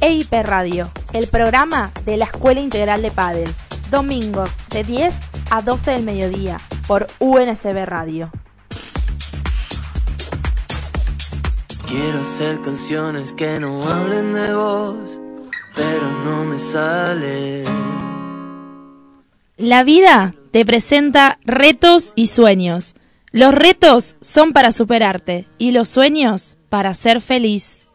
EIP Radio, el programa de la Escuela Integral de Padel. Domingos de 10 a 12 del mediodía por UNSB Radio. Quiero hacer canciones que no hablen de vos, pero no me sale. La vida te presenta retos y sueños. Los retos son para superarte y los sueños para ser feliz.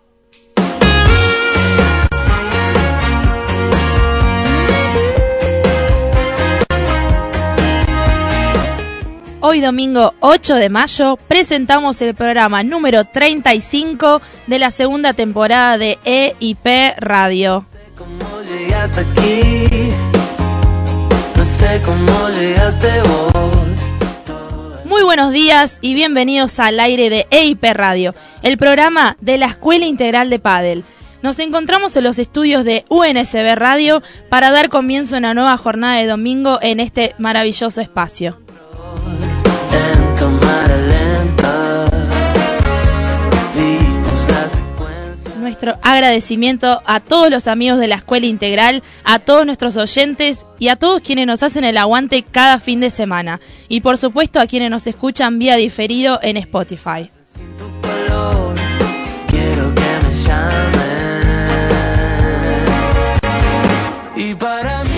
Hoy domingo 8 de mayo presentamos el programa número 35 de la segunda temporada de EIP Radio. ¿Cómo llegaste aquí? No sé cómo llegaste vos. Muy buenos días y bienvenidos al aire de EIP Radio, el programa de la Escuela Integral de Padel. Nos encontramos en los estudios de UNSB Radio para dar comienzo a una nueva jornada de domingo en este maravilloso espacio. Nuestro agradecimiento a todos los amigos de la Escuela Integral, a todos nuestros oyentes y a todos quienes nos hacen el aguante cada fin de semana. Y por supuesto a quienes nos escuchan vía diferido en Spotify. Sin tu color, quiero que me llames. Y para mí.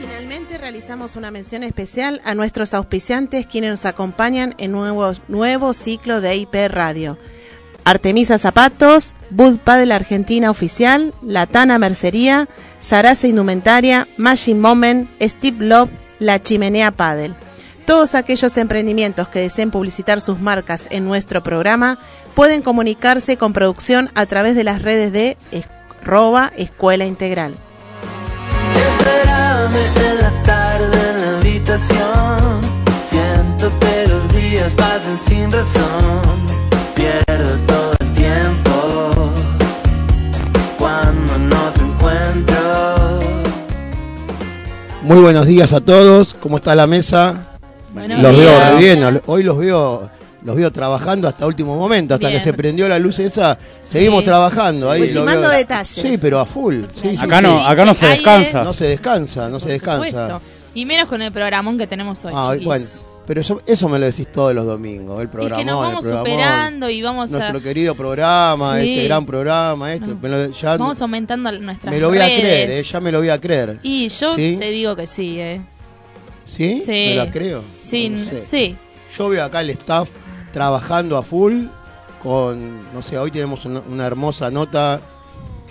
Finalmente realizamos una mención especial a nuestros auspiciantes quienes nos acompañan en nuevo, nuevo ciclo de IP Radio. Artemisa Zapatos, Bud Padel Argentina Oficial, Latana Mercería, Sarasa Indumentaria, Machine Moment, Steve Love, La Chimenea Padel. Todos aquellos emprendimientos que deseen publicitar sus marcas en nuestro programa pueden comunicarse con producción a través de las redes de arroba Escuela Integral. En la tarde la habitación. Siento que los días pasan sin razón. Muy buenos días a todos, ¿cómo está la mesa? Buenos los veo días. re bien, hoy los veo los veo trabajando hasta último momento, hasta Bien. que se prendió la luz esa, seguimos trabajando ahí. lo Ultimando veo- detalles. Sí, pero a full. sí, sí, Acá sí. no, acá no se descansa. No se descansa, no se descansa. supuesto. Y menos con el programón que tenemos hoy, Ah, bueno, pero eso, eso me lo decís todos los domingos, el Es programa. que nos vamos superando y vamos Nuestro a querido programa, Sí. este gran programa, esto, No. me lo, ya vamos aumentando nuestras me lo voy a creer, eh, ya me lo voy a creer. Y yo ¿Sí? te digo que sí, eh. ¿Sí? Sí. ¿Me la creo? Sí, No n- sé. sí. Yo veo acá el staff trabajando a full con, no sé, hoy tenemos una, una hermosa nota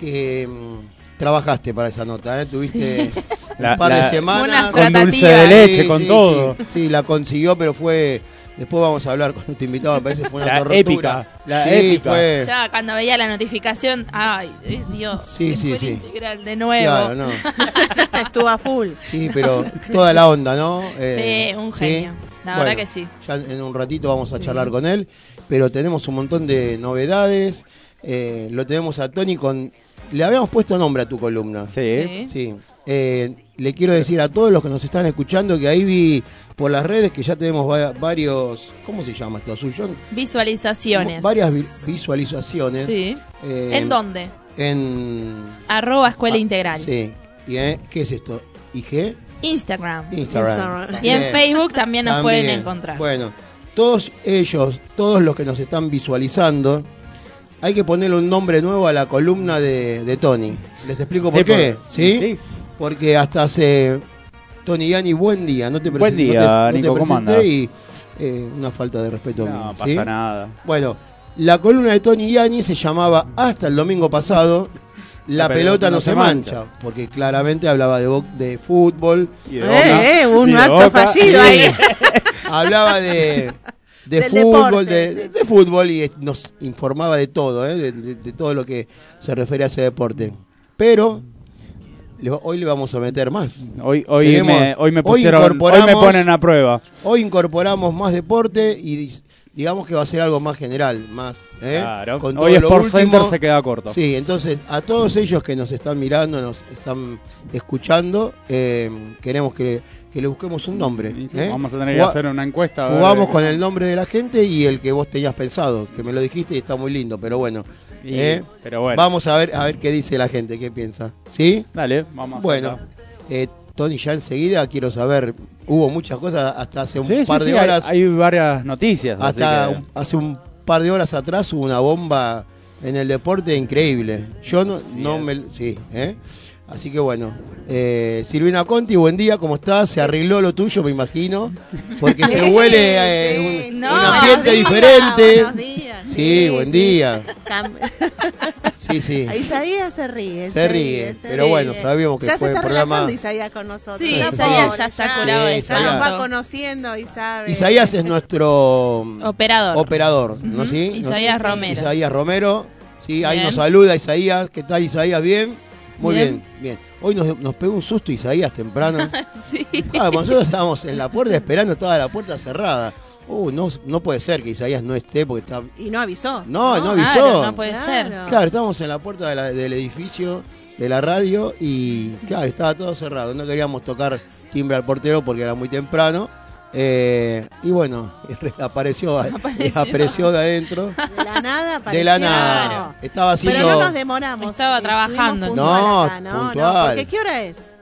que mm, trabajaste para esa nota, ¿eh? Tuviste La- un par la- de semanas. Con dulce de leche, Sí, con sí, todo. Sí, sí, la consiguió, pero fue... Después vamos a hablar con este invitado, me parece que fue una La tortura. épica, la Sí, épica. fue... Ya cuando veía la notificación, ay, Dios. Sí, sí, sí. integral de nuevo. Claro, no. Estuvo a full. Sí, pero toda la onda, ¿no? Eh, Sí, un genio. La Bueno, verdad que sí. Ya en un ratito vamos a Sí. charlar con él, pero tenemos un montón de novedades. Eh, lo tenemos a Tony con... Le habíamos puesto nombre a tu columna. Sí. Sí. Sí. Eh, le quiero decir a todos los que nos están escuchando que ahí vi por las redes que ya tenemos va- varios... ¿Cómo se llama esto? Suyo? Visualizaciones. Varias vi- visualizaciones. Sí. Eh, ¿En dónde? En... Arroba Escuela Ah, Integral. Sí. ¿Y, eh, ¿Qué es esto? ¿IG? Instagram. Instagram. Instagram. Y en. Facebook también nos pueden encontrar. Bueno, todos ellos, todos los que nos están visualizando, hay que ponerle un nombre nuevo a la columna de, de Tony. Les explico por Sí, qué. por- ¿Sí? sí. Porque hasta hace. Tony Yani, buen día. No te Buen no día, te- no te Nico, y eh, una falta de respeto No mío, pasa ¿sí? nada. Bueno, la columna de Tony Yani se llamaba hasta el domingo pasado. La, pelota, no se mancha, porque claramente hablaba de, de fútbol, Y de Boca. Eh, eh, un acto Boca. fallido ahí. hablaba de, de Del fútbol, deporte, de, sí. de fútbol y nos informaba de todo, ¿eh? de, de- de todo lo que se refiere a ese deporte. Pero hoy le vamos a meter más. Hoy, hoy, Tenemos- me, hoy me pusieron, hoy me ponen a prueba. Hoy incorporamos más deporte y digamos que va a ser algo más general, más. ¿eh? Claro. Con Hoy Sport último. Center se queda corto. Sí, entonces a todos ellos que nos están mirando, nos están escuchando, eh, queremos que, que le busquemos un nombre. Sí, ¿eh? Vamos a tener que hacer una encuesta. Jugamos con el nombre de la gente y el que vos tenías pensado, que me lo dijiste y está muy lindo, pero bueno. y- ¿eh? Pero bueno. Vamos a ver a ver qué dice la gente, qué piensa. ¿Sí? Dale, vamos Bueno, eh, Tony, ya enseguida quiero saber, hubo muchas cosas hasta hace un Sí, par de sí, hay- horas, Hay, varias noticias. hasta que- hace un par de horas atrás hubo una bomba en el deporte increíble. Yo no, no me... Sí, ¿eh? Así que bueno, eh, Silvina Conti, buen día, ¿cómo estás? Se arregló lo tuyo, me imagino, porque se huele eh, un, sí. No, un buenos ambiente días, diferente. buenos días, Sí, buen día. Sí, sí. Isaías se ríe. Se ríe, pero bueno, sabíamos que ya fue se el está programa- Isaías con nosotros. Sí, Isaías ya está curado Ya nos va conociendo y sabe. Isaías es nuestro Operador. operador, ¿no? ¿Sí? Isaías. Romero. Isaías Romero. Sí, ahí Bien. nos saluda Isaías. ¿Qué tal Isaías? ¿Bien? Muy bien, Bien. bien. Hoy nos, nos pegó un susto Isaías temprano. Sí. Ah, nosotros estábamos en la puerta esperando, estaba la puerta cerrada. Uh, no, no puede ser que Isaías no esté porque está... Y no avisó. No, no avisó. Claro, no puede Claro. ser. Claro, estábamos en la puerta de la- del edificio de la radio y claro, estaba todo cerrado. No queríamos tocar timbre al portero porque era muy temprano. Eh, y bueno, apareció, Apareció. apareció de adentro. De la nada apareció. De la nada. Estaba haciendo. Pero no nos demoramos. Estaba Estuvimos trabajando, No, acá, no, puntual. no, porque ¿qué hora es?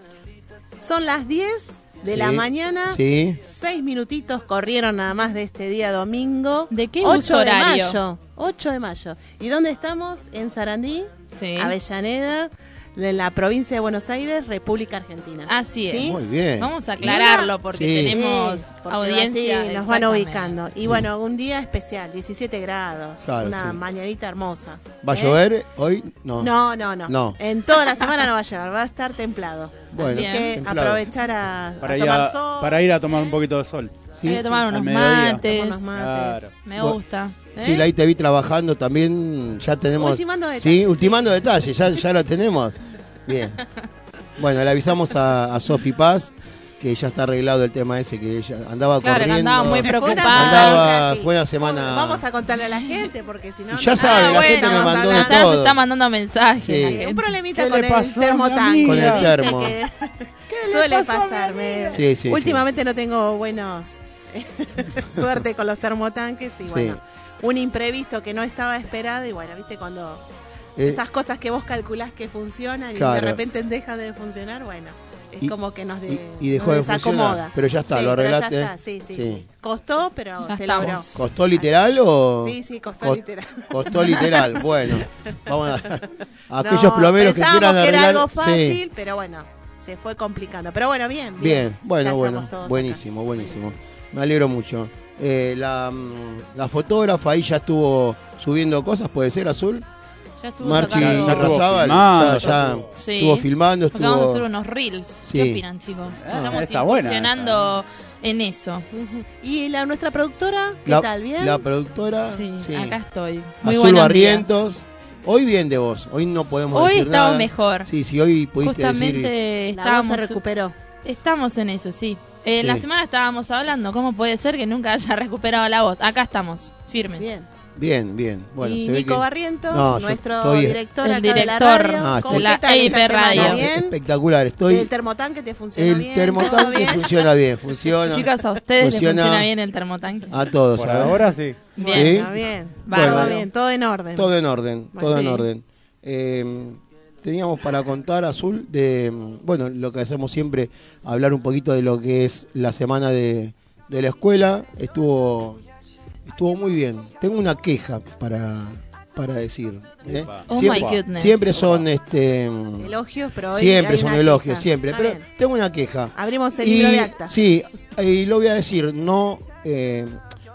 Son las 10 de la Sí, mañana. Sí. Seis minutitos corrieron nada más de este día domingo. ¿De qué 8 uso de horario? mayo. 8 de mayo. ¿Y dónde estamos? En Sarandí, Sí. Avellaneda, de la provincia de Buenos Aires, República Argentina. Así es. ¿Sí? Muy bien. Vamos a aclararlo porque Sí. tenemos Sí, porque audiencia. así nos van ubicando. Y bueno, un día especial, 17 grados, Claro, una sí. mañanita hermosa. ¿Va a ¿eh? llover hoy? No. No, no, no, No. En toda la semana no va a llover, va a estar templado. Bueno, Así que templado. aprovechar a, a para, ir tomar a, sol. para ir a tomar un poquito de sol. Sí, Hay que tomar unos mates. Tomar unos mates. Claro. Me Bueno. gusta. ¿Eh? Sí, ahí te vi trabajando también. Ya tenemos. Ultimando Sí, detalles, ultimando detalles. Ya, ya lo tenemos. Bien. Bueno, le avisamos a, a Sofi Paz que ya está arreglado el tema ese que ella andaba Claro, que corriendo. andaba muy Fue una preocupada. Andaba- semana, sí. fue una semana- Vamos a contarle a la gente porque si no. Ya no sabe, saben la gente me mandó hablando. Ya todo. está mandando mensajes. Sí. Sí, un problemita ¿Qué con el termotanque. Con el termo. Que suele pasarme. Sí, sí, Últimamente no tengo buenos suerte con los termotanques y Sí. bueno, un imprevisto que no estaba esperado y bueno, viste cuando Eh, esas cosas que vos calculás que funcionan y de repente dejan de funcionar, bueno, es Y- como que nos, de, y- y dejó nos de desacomoda. funcionar. Pero ya está, Sí, lo ya arreglaste. está, Sí, sí, Sí. sí. Costó, pero Ya se estamos. logró. ¿Costó literal o.? Sí, sí, costó Co- literal. Costó literal. Bueno, vamos a. a aquellos No, plomeros que pensábamos quieran que era arreglar. algo sí. fácil, pero bueno, se fue complicando. Pero bueno, bien, bien. Bien, bueno, bueno. Buenísimo, buenísimo. Me alegro mucho. Eh, la, mm, la fotógrafa ahí ya estuvo subiendo cosas, puede ser azul. Ya estuvo Marchi sacando- Ya estuvo filmando, ya, estuvo. Sí. estuvo filmando, Porque vamos a hacer estuvo. unos reels. Sí. ¿Qué opinan, chicos? Estamos está buena incursionando en eso. ¿Y la, nuestra productora? ¿Qué La, tal? ¿Bien? la productora. Sí, sí. acá estoy. Muy Azul Barrientos. días. Hoy bien de vos, hoy no podemos Hoy decir estamos nada. mejor. Sí, sí, hoy pudiste Justamente decir. la voz se recuperó. estamos en eso, sí. Eh, Sí. La semana estábamos hablando, ¿cómo puede ser que nunca haya recuperado la voz? Acá estamos, firmes. Bien. Bien, bien. Bueno, y se ve Nico que Barrientos, No, nuestro estoy- director El acá de la director radio. Ah, ¿Cómo de la tal esta EIP? Radio. ¿Bien? espectacular. Estoy. ¿El termotanque te funcionó el bien? ¿Todo termotanque bien? funciona bien, funciona. Chicos, a ustedes les Funciona funciona bien el termotanque. A todos, Por ¿sabes? ahora sí. Bien. Sí. Bueno, bien. Todo bien, todo en orden. Todo en orden, todo Sí. en orden. Eh, teníamos para contar, Azul, de, mm, bueno, lo que hacemos siempre, hablar un poquito de lo que es la semana de, de la escuela. Estuvo, estuvo muy bien. Tengo una queja para, para decir. ¿eh? Oh siempre, my goodness. siempre son, este, Elogios, pero hoy siempre hay son una elogios, queja. siempre. Pero tengo una queja. Abrimos el libro de acta. Sí, y lo voy a decir, no, eh,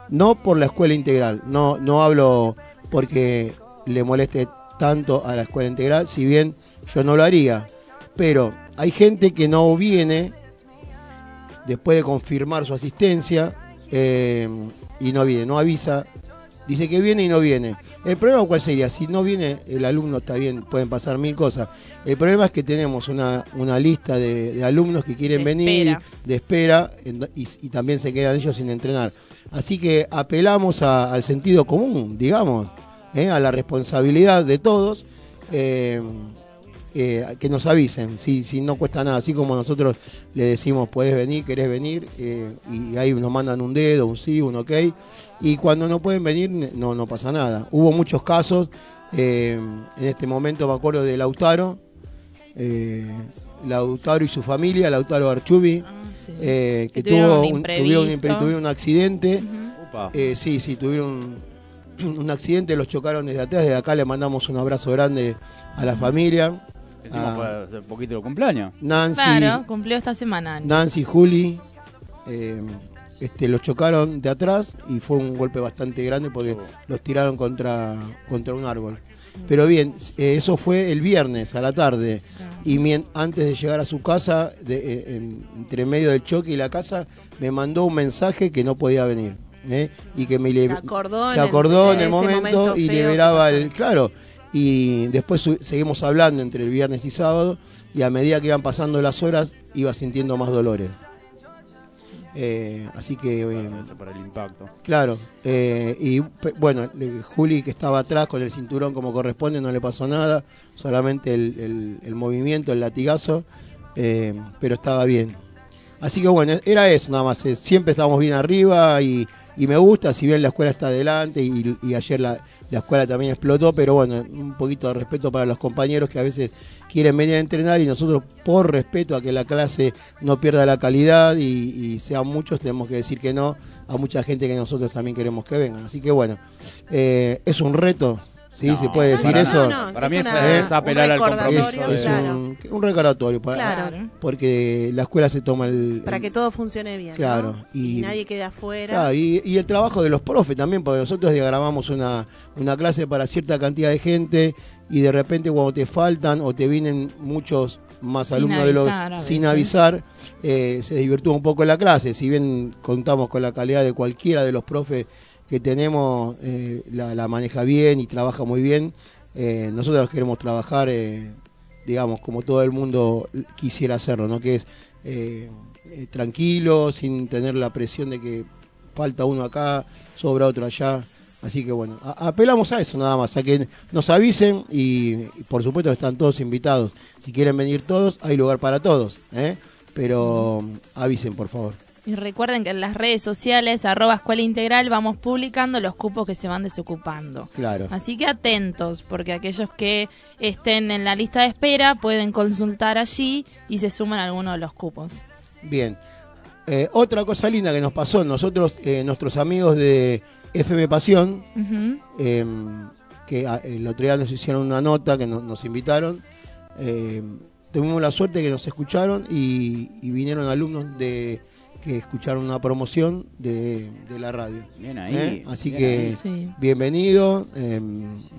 no por la escuela integral, no, no hablo porque le moleste tanto a la escuela integral, si bien yo no lo haría, pero hay gente que no viene después de confirmar su asistencia eh, y no viene, no avisa dice que viene y no viene. El problema cuál sería, si no viene el alumno está bien, pueden pasar mil cosas. El problema es que tenemos una, una lista de, de alumnos que quieren De venir, espera. de espera, y, y también se quedan ellos sin entrenar. Así que apelamos a- al sentido común, digamos, ¿eh? a la responsabilidad de todos. eh, eh, que nos avisen, si, si no cuesta nada, así como nosotros le decimos, puedes venir, querés venir, eh, y ahí nos mandan un dedo, un sí, un ok, y cuando no pueden venir, no, no pasa nada. Hubo muchos casos, eh, en este momento me acuerdo de Lautaro, eh, Lautaro y su familia, Lautaro Archubi, Sí. eh, que Que tuvieron tuvo un un, tuvieron, un tuvieron accidente. Eh, sí, sí, tuvieron un, accidente, los chocaron desde atrás. Desde acá le mandamos un abrazo grande a la familia. Encima Ah. fue hace poquito de cumpleaños. Nancy, Claro, cumplió esta semana. Nancy, Juli, eh, este, los chocaron de atrás y fue un golpe bastante grande porque Oh. los tiraron contra, contra un árbol. Pero bien, eh, eso fue el viernes a la tarde. Y antes de llegar a su casa, de- eh, en- entre medio del choque y la casa, me mandó un mensaje que no podía venir. ¿Eh? Y que me Se le- acordó, se en el- acordó en el momento, momento y liberaba el. Claro. Y después seguimos hablando entre el viernes y sábado. Y a medida que iban pasando las horas, iba sintiendo más dolores. Eh, así que. eh, para el impacto. Claro, eh, y bueno, Juli que estaba atrás con el cinturón como corresponde, no le pasó nada, solamente el, el- el movimiento, el latigazo, eh, pero estaba bien. Así que bueno, era eso nada más, siempre estábamos bien arriba y, y me gusta, si bien la escuela está adelante y, ayer la, la escuela también explotó, pero bueno, un poquito de respeto para los compañeros que a veces quieren venir a entrenar y nosotros por respeto a que la clase no pierda la calidad y, y sean muchos, tenemos que decir que no a mucha gente que nosotros también queremos que vengan. Así que bueno, eh, es un reto, ¿sí? No, ¿Se puede decir para eso? Para es mí una- es apelar un al recordatorio, compromiso es claro, un, un recordatorio para, Claro. porque la escuela se toma el... para que todo funcione bien. ¿no? Claro, Y, y- nadie quede afuera. Claro, y, y el trabajo de los profes también, porque nosotros diagramamos una, una clase para cierta cantidad de gente y de repente cuando te faltan o te vienen muchos más Sin alumnos de los sin avisar, eh, se divirtió un poco la clase. Si bien contamos con la calidad de cualquiera de los profes que tenemos, eh, la, la maneja bien y trabaja muy bien, eh, nosotros queremos trabajar, eh, digamos, como todo el mundo quisiera hacerlo, ¿no? Que es tranquilo, sin tener la presión de que falta uno acá, sobra otro allá. Así que bueno, a- apelamos a eso nada más, a que nos avisen y, y por supuesto están todos invitados. Si quieren venir todos, hay lugar para todos, pero avisen por favor. Y recuerden que en las redes sociales, arroba escuela integral, vamos publicando los cupos que se van desocupando. Claro. Así que atentos, porque aquellos que estén en la lista de espera pueden consultar allí y se suman algunos de los cupos. Bien. Eh, otra cosa linda que nos pasó, nosotros, eh, nuestros amigos de FM Pasión, eh, que a- el otro día nos hicieron una nota, que nos, nos invitaron. eh, tuvimos la suerte que nos escucharon y, y vinieron alumnos de que escucharon una promoción de, de la radio. Bien ahí. ¿eh? Así bien que ahí. Sí. bienvenido. eh,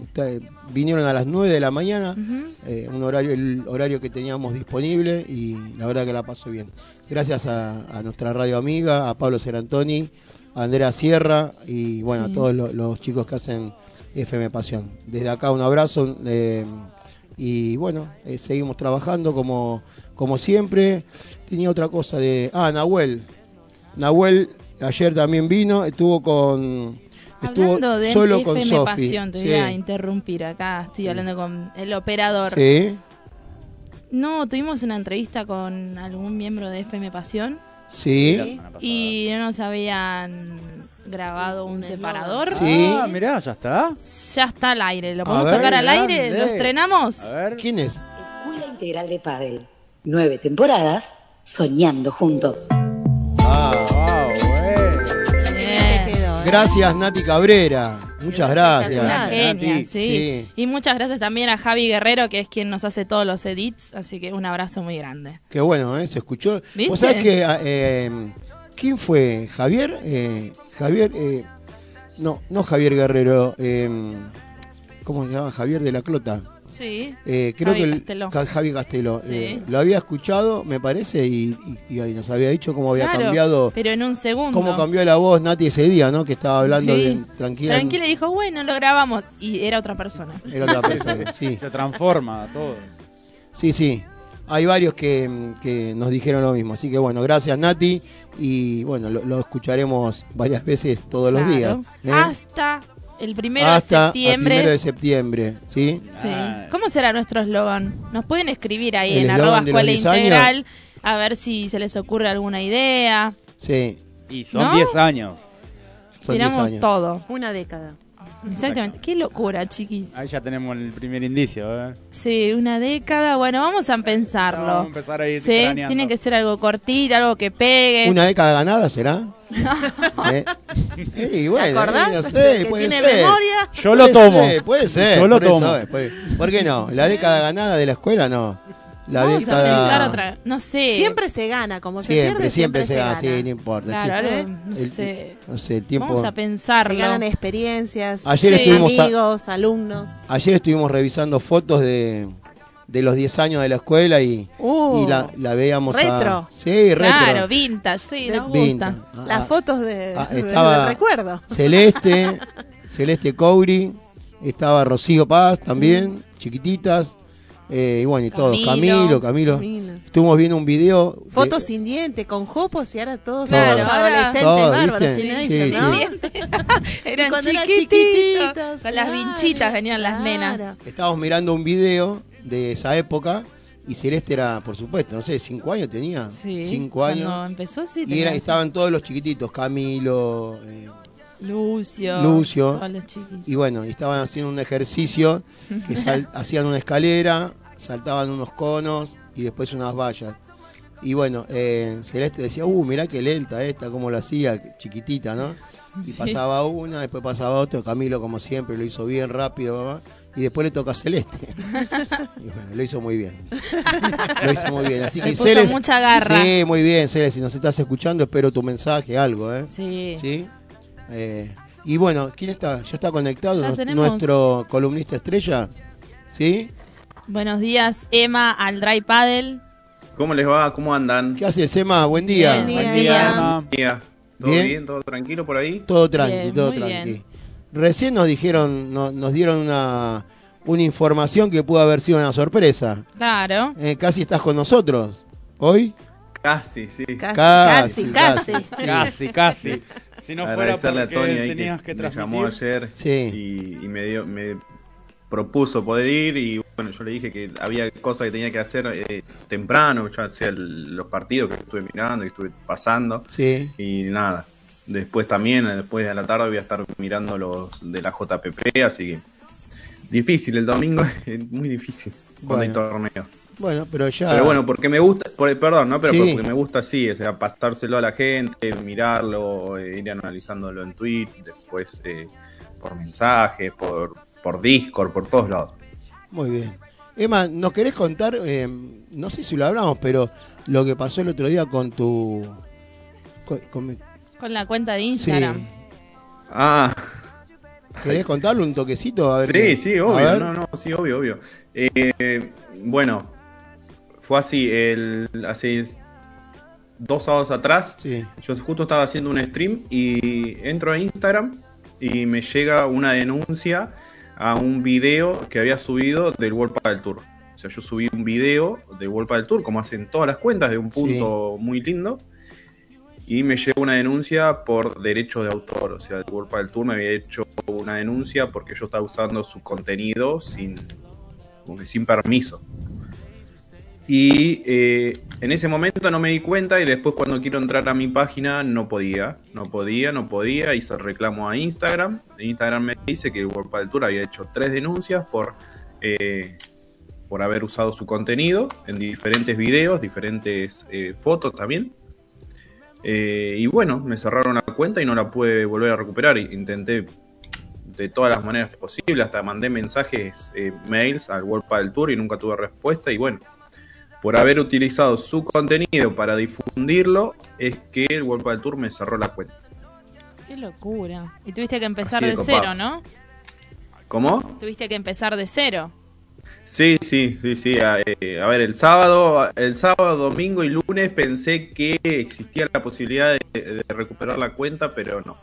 está- vinieron a las 9 de la mañana, eh, un horario, el horario que teníamos disponible y la verdad que la pasó bien. Gracias a, a nuestra radio amiga, a Pablo Serantoni, a Andrea Sierra y bueno, Sí. a todos lo- los chicos que hacen FM Pasión. Desde acá un abrazo eh, y bueno, eh, seguimos trabajando como, como siempre. Tenía otra cosa de... Ah, Nahuel. Nahuel ayer también vino, estuvo con... Estuvo Hablando de solo con FM Sofi. Pasión, te Sí. voy a interrumpir acá, estoy hablando con el operador. Sí, No, tuvimos una entrevista con algún miembro de FM Pasión sí. Y no nos habían grabado un separador. Sí. Ah, mirá, ya está. Ya está al aire, ¿lo podemos ver, sacar al grande. aire? ¿Lo estrenamos? A ver. ¿Quién es? Escuela Integral de Padel. Nueve temporadas soñando juntos. Ah, Wow, güey. Bien. Te quedó, ¿eh? gracias Nati Cabrera. Muchas Una gracias. genia, Nati. sí. Sí. Y muchas gracias también a Javi Guerrero, que es quien nos hace todos los edits, así que un abrazo muy grande. Qué bueno, ¿eh? Se escuchó. ¿Viste? ¿Vos sabés que... ah, eh, ¿Quién fue? ¿Javier? Eh, Javier... eh, no, no Javier Guerrero. eh, ¿Cómo se llama? Javier de la Clota. Sí. Eh, creo Javi que el- Casteló. Ca- Javi Castelo. Sí. Eh, lo había escuchado, me parece, y, y- y ahí nos había dicho cómo había Claro, cambiado, Pero en un segundo. cómo cambió la voz Nati ese día, ¿no? Que estaba hablando Sí. bien tranquila. Tranquila y dijo, bueno, lo grabamos. Y era otra persona. Era otra persona, sí. Se transforma todo. Sí, sí. Hay varios que, que nos dijeron lo mismo. Así que bueno, gracias Nati. Y bueno, lo, lo escucharemos varias veces todos los días. ¿eh? Hasta el primero Hasta de el septiembre. primero de septiembre, ¿sí? Sí. Ah. ¿Cómo será nuestro eslogan? Nos pueden escribir ahí El en arroba escuela 10 años. integral a ver si se les ocurre alguna idea. Sí, Y son ¿No? 10 años. son 10 Tiramos años. todo. Una década. Exactamente. Qué locura, chiquis. Ahí ya tenemos el primer indicio, ¿eh? Sí, una década. Bueno, vamos a pensarlo. Vamos a empezar ahí Sí, craneando. tiene que ser algo cortito, algo que pegue. ¿Una década ganada será? ¿Eh? Y bueno, ¿Te acordás? no sé, que puede tiene ser. memoria. Yo lo Puede tomo. ser, puede ser. Yo lo por eso, tomo. eh, puede- ¿Por qué no? La década ganada de la escuela no. La Vamos década. a pensar otra. No sé. Siempre se gana, como se Siempre, pierde, siempre, siempre, se gana, gana. sí, no importa. Claro, sí. algo, no El- sé. No sé, el tiempo. Vamos a Se pensarlo. ganan experiencias, Ayer Sí. estuvimos a- amigos, alumnos. Ayer estuvimos revisando fotos de, de los 10 años de la escuela y, Uh, y la, la veíamos. a- retro. sí, retro. Claro, vintage, sí, nos Vintage. gusta. Ah, Las ah, fotos de, ah, de- estaba- del recuerdo. Celeste, Celeste Couri, estaba Rocío Paz también, chiquititas. Eh, y bueno, y todos. Camilo. Camilo. Estuvimos viendo un video. de- Fotos sin diente, con jopos y ahora todos Claro, somos ahora- adolescentes bárbaros, teenagers, Sí, ¿no? Eran cuando eran chiquititos. Con las claro, vinchitas venían las claro. nenas. Estábamos mirando un video de esa época y Celeste era, por supuesto, no sé, cinco años tenía. Sí. Cinco Cuando años. empezó, sí. Y era, estaban todos los chiquititos, Camilo, eh, Lucio. Lucio. todos los chiquis. y bueno, y estaban haciendo un ejercicio que sal- hacían una escalera, saltaban unos conos y después unas vallas. Y bueno, eh, Celeste decía, uh, mirá qué lenta esta, cómo lo hacía, chiquitita, ¿no? Y Sí. pasaba una, después pasaba otro, Camilo como siempre lo hizo bien, rápido, y después le toca a Celeste. y bueno, lo hizo muy bien. lo hizo muy bien. Así que puso Celeste- mucha garra. Sí, muy bien, Celeste, si nos estás escuchando, espero tu mensaje, algo, ¿eh? Sí. ¿Sí? Eh, y bueno, ¿quién está? ¿Ya está conectado? Ya Nos- tenemos. Nuestro columnista estrella. ¿Sí? Buenos días, Emma, al Dry Paddle. ¿Cómo les va? ¿Cómo andan? ¿Qué hace Sema? Buen día. Buen día. Buen día, Emma. Buen día. ¿Todo Bien. bien. ¿Todo tranquilo por ahí? Todo tranqui, Bien, todo muy tranqui. bien. Recién nos dijeron, no- nos dieron una, una información que pudo haber sido una sorpresa. Claro. Eh, casi estás con nosotros. ¿Hoy? Casi, sí. Casi, Casi, casi, casi. casi. Casi, casi. Si no fuera porque Tony ahí tenías que, que me llamó ayer Sí. y, y me dio, me propuso poder ir y bueno, yo le dije que había cosas que tenía que hacer eh, temprano, ya sea el- los partidos que estuve mirando, que estuve pasando Sí. y nada. Después también, después de la tarde voy a estar mirando los de la JPP, así que difícil el domingo, es muy difícil cuando hay Bueno. torneo. Bueno, pero ya. Pero bueno, porque me gusta, por, perdón, ¿no? Pero Sí. porque me gusta así, o sea, pasárselo a la gente, mirarlo, eh, ir analizándolo en Twitter, después eh, por mensajes, por, por Discord, por todos lados. Muy bien. Emma, ¿nos querés contar? eh, no sé si lo hablamos, pero lo que pasó el otro día con tu. con- con- Con la cuenta de sí. Instagram. Ah, ¿Querés contarle un toquecito? A ver sí, qué- sí, a obvio, ver. no, no, sí, obvio, obvio. Eh, bueno, fue así, el, hace dos sábados atrás, Sí. Yo justo estaba haciendo un stream y entro a Instagram y me llega una denuncia a un video que había subido del World Padel Tour. O sea, yo subí un video del World Padel Tour, como hacen todas las cuentas, de un punto muy lindo. Y me llegó una denuncia por derecho de autor. O sea, el World Padel Tour me había hecho una denuncia porque yo estaba usando su contenido sin, sin permiso. Y eh, en ese momento no me di cuenta y después cuando quiero entrar a mi página no podía, no podía, no podía, hice reclamo a Instagram. Instagram me dice que World Tour había hecho tres denuncias por, eh, por haber usado su contenido en diferentes videos, diferentes eh, fotos también. Eh, y bueno, me cerraron la cuenta y no la pude volver a recuperar. Intenté de todas las maneras posibles, hasta mandé mensajes, eh, mails al World Tour y nunca tuve respuesta. Y bueno, por haber utilizado su contenido para difundirlo, es que el World Padel Tour me cerró la cuenta. Qué locura. Y tuviste que empezar Así de cero, ¿no? ¿Cómo? Tuviste que empezar de cero. Sí, sí, sí, sí. A, eh, a ver, el sábado, el sábado, domingo y lunes pensé que existía la posibilidad de, de recuperar la cuenta, pero no.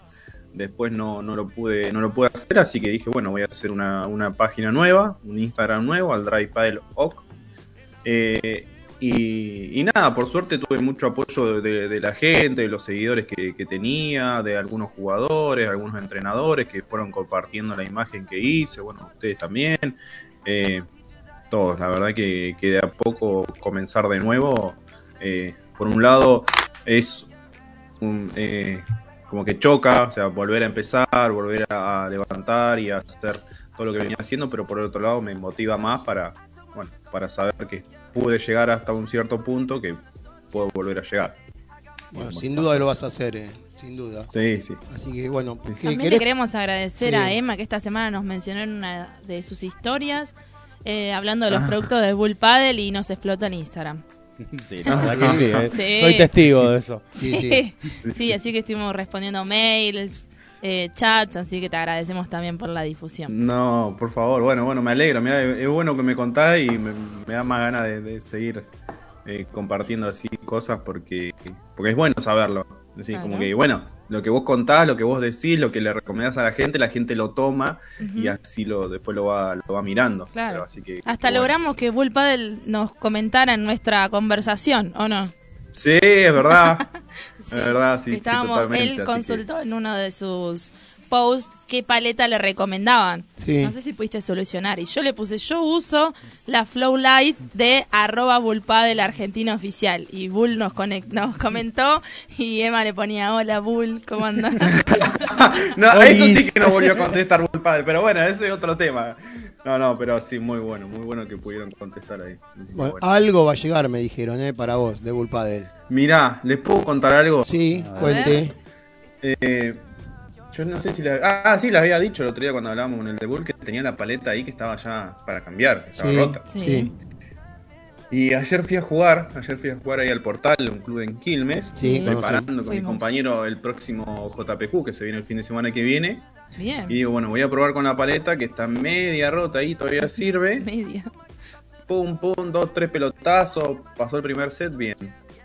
Después no, no lo pude, no lo pude hacer, así que dije, bueno, voy a hacer una, una página nueva, un Instagram nuevo, al Drive Paddle OC. Eh, y, y nada, por suerte tuve mucho apoyo de, la gente, de los seguidores que, tenía, de algunos jugadores, algunos entrenadores que fueron compartiendo la imagen que hice, bueno, ustedes también. Eh, todos, la verdad que, de a poco comenzar de nuevo, eh, por un lado es un, eh, como que choca, o sea, volver a empezar, volver a levantar y a hacer todo lo que venía haciendo, pero por otro lado me motiva más para, bueno, para saber que pude llegar hasta un cierto punto que puedo volver a llegar. Bueno, sin duda lo vas a hacer, eh, sin duda. Sí, sí. Así que bueno, ¿qué También le queremos agradecer Sí. a Emma, que esta semana nos mencionó en una de sus historias, eh, hablando de Ah. los productos de Bull Paddle y nos explotó en Instagram. Sí, la verdad que sí, eh. Sí. Soy testigo de eso. Sí, Sí, sí. sí, así que estuvimos respondiendo mails, eh, chats, así que te agradecemos también por la difusión. No, por favor, bueno, bueno, me alegro, me da- es bueno que me contás y me, me da más ganas de, de seguir eh, compartiendo así cosas porque, porque es bueno saberlo. Claro. como que, bueno, lo que vos contás, lo que vos decís, lo que le recomendás a la gente, la gente lo toma y así lo después lo va, lo va mirando. Claro. Pero así que, Hasta logramos que Bull Paddle nos comentara en nuestra conversación, ¿o no? Sí, es verdad. Sí, es verdad, sí. estábamos, totalmente, él que- consultó en uno de sus posts qué paleta le recomendaban. Sí. No sé si pudiste solucionar. Y yo le puse, yo uso la Flow Light de arroba Bullpadel Argentina Oficial. Y Bull nos, conect- nos comentó y Emma le ponía, hola Bull, ¿cómo andás? No, eso sí que no volvió a contestar Bull Padre, pero bueno, ese es otro tema. No, no, pero sí, muy bueno, muy bueno que pudieron contestar ahí. Muy Bueno, bueno. algo va a llegar, me dijeron, eh, para vos, de Bullpadel. Mirá, ¿les puedo contar algo? Sí, cuente. Eh, yo no sé si la... Ah, sí, les había dicho el otro día cuando hablábamos con el de Bull que tenía la paleta ahí que estaba ya para cambiar, estaba Sí, rota. Sí. sí, Y ayer fui a jugar, ayer fui a jugar ahí al portal, un club en Quilmes, Sí, preparando con mi compañero el próximo JPQ que se viene el fin de semana que viene. Bien. Y digo, bueno, voy a probar con la paleta que está media rota ahí, todavía sirve. Media. Pum, pum, dos, tres pelotazos. Pasó el primer set, bien.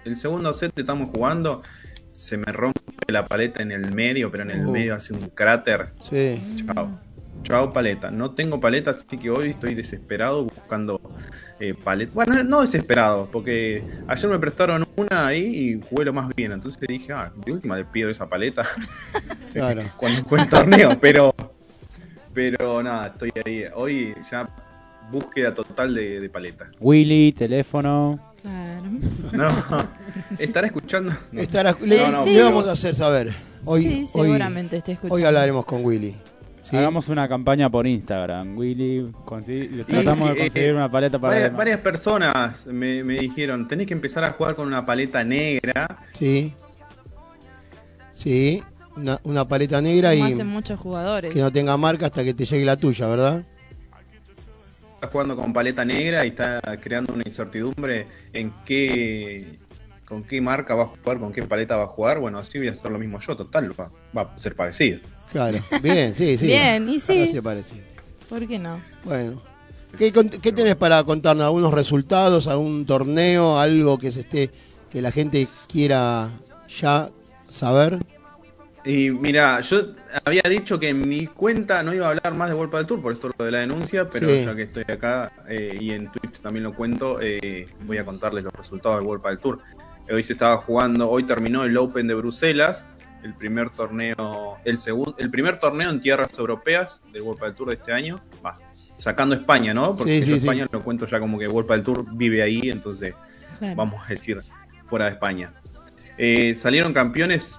El segundo set que estamos jugando, se me rompe la paleta en el medio, pero en el Uh. medio hace un cráter. sí. Chao. Chao paleta. No tengo paleta, así que hoy estoy desesperado buscando eh, paleta. Bueno, no desesperado, porque ayer me prestaron una ahí y jugué lo más bien. Entonces dije, ah, de última le pido esa paleta Claro. cuando juegue el torneo, pero pero nada, estoy ahí. Hoy ya búsqueda total de, de paleta. Willy, teléfono. Claro. No, estará escuchando. No. Estará- le, No, no, le pero- vamos a hacer saber. Hoy, sí, hoy, seguramente esté escuchando. hoy hablaremos con Willy. ¿Sí? Hagamos una campaña por Instagram. Willy, tratamos de conseguir eh, una paleta para varias, personas me, me dijeron, tenés que empezar a jugar con una paleta negra. Sí. Sí. Una, una paleta negra Como y hacen muchos jugadores. que no tenga marca hasta que te llegue la tuya, ¿verdad? Está jugando con paleta negra y está creando una incertidumbre en qué con qué marca va a jugar, con qué paleta va a jugar. Bueno, así voy a hacer lo mismo yo, total, va, va a ser parecido. Claro. Bien, sí, sí. Bien, y sí. Sí parecido. ¿Por qué no? Bueno. ¿Qué, qué tenés para contarnos? ¿Algunos resultados? ¿Algún torneo? ¿Algo que se esté que la gente quiera ya saber? Y mira, yo había dicho que en mi cuenta no iba a hablar más de World del Tour por esto lo de la denuncia, pero Sí. ya que estoy acá eh, y en Twitch también lo cuento, eh, voy a contarles los resultados del World del Tour. Hoy se estaba jugando, hoy terminó el Open de Bruselas, el primer torneo, el segundo, el primer torneo en tierras europeas del World del Tour de este año, va, sacando España, ¿no? Porque Sí, sí. España lo cuento ya como que World del Tour vive ahí, entonces Claro. vamos a decir, fuera de España. Eh, salieron campeones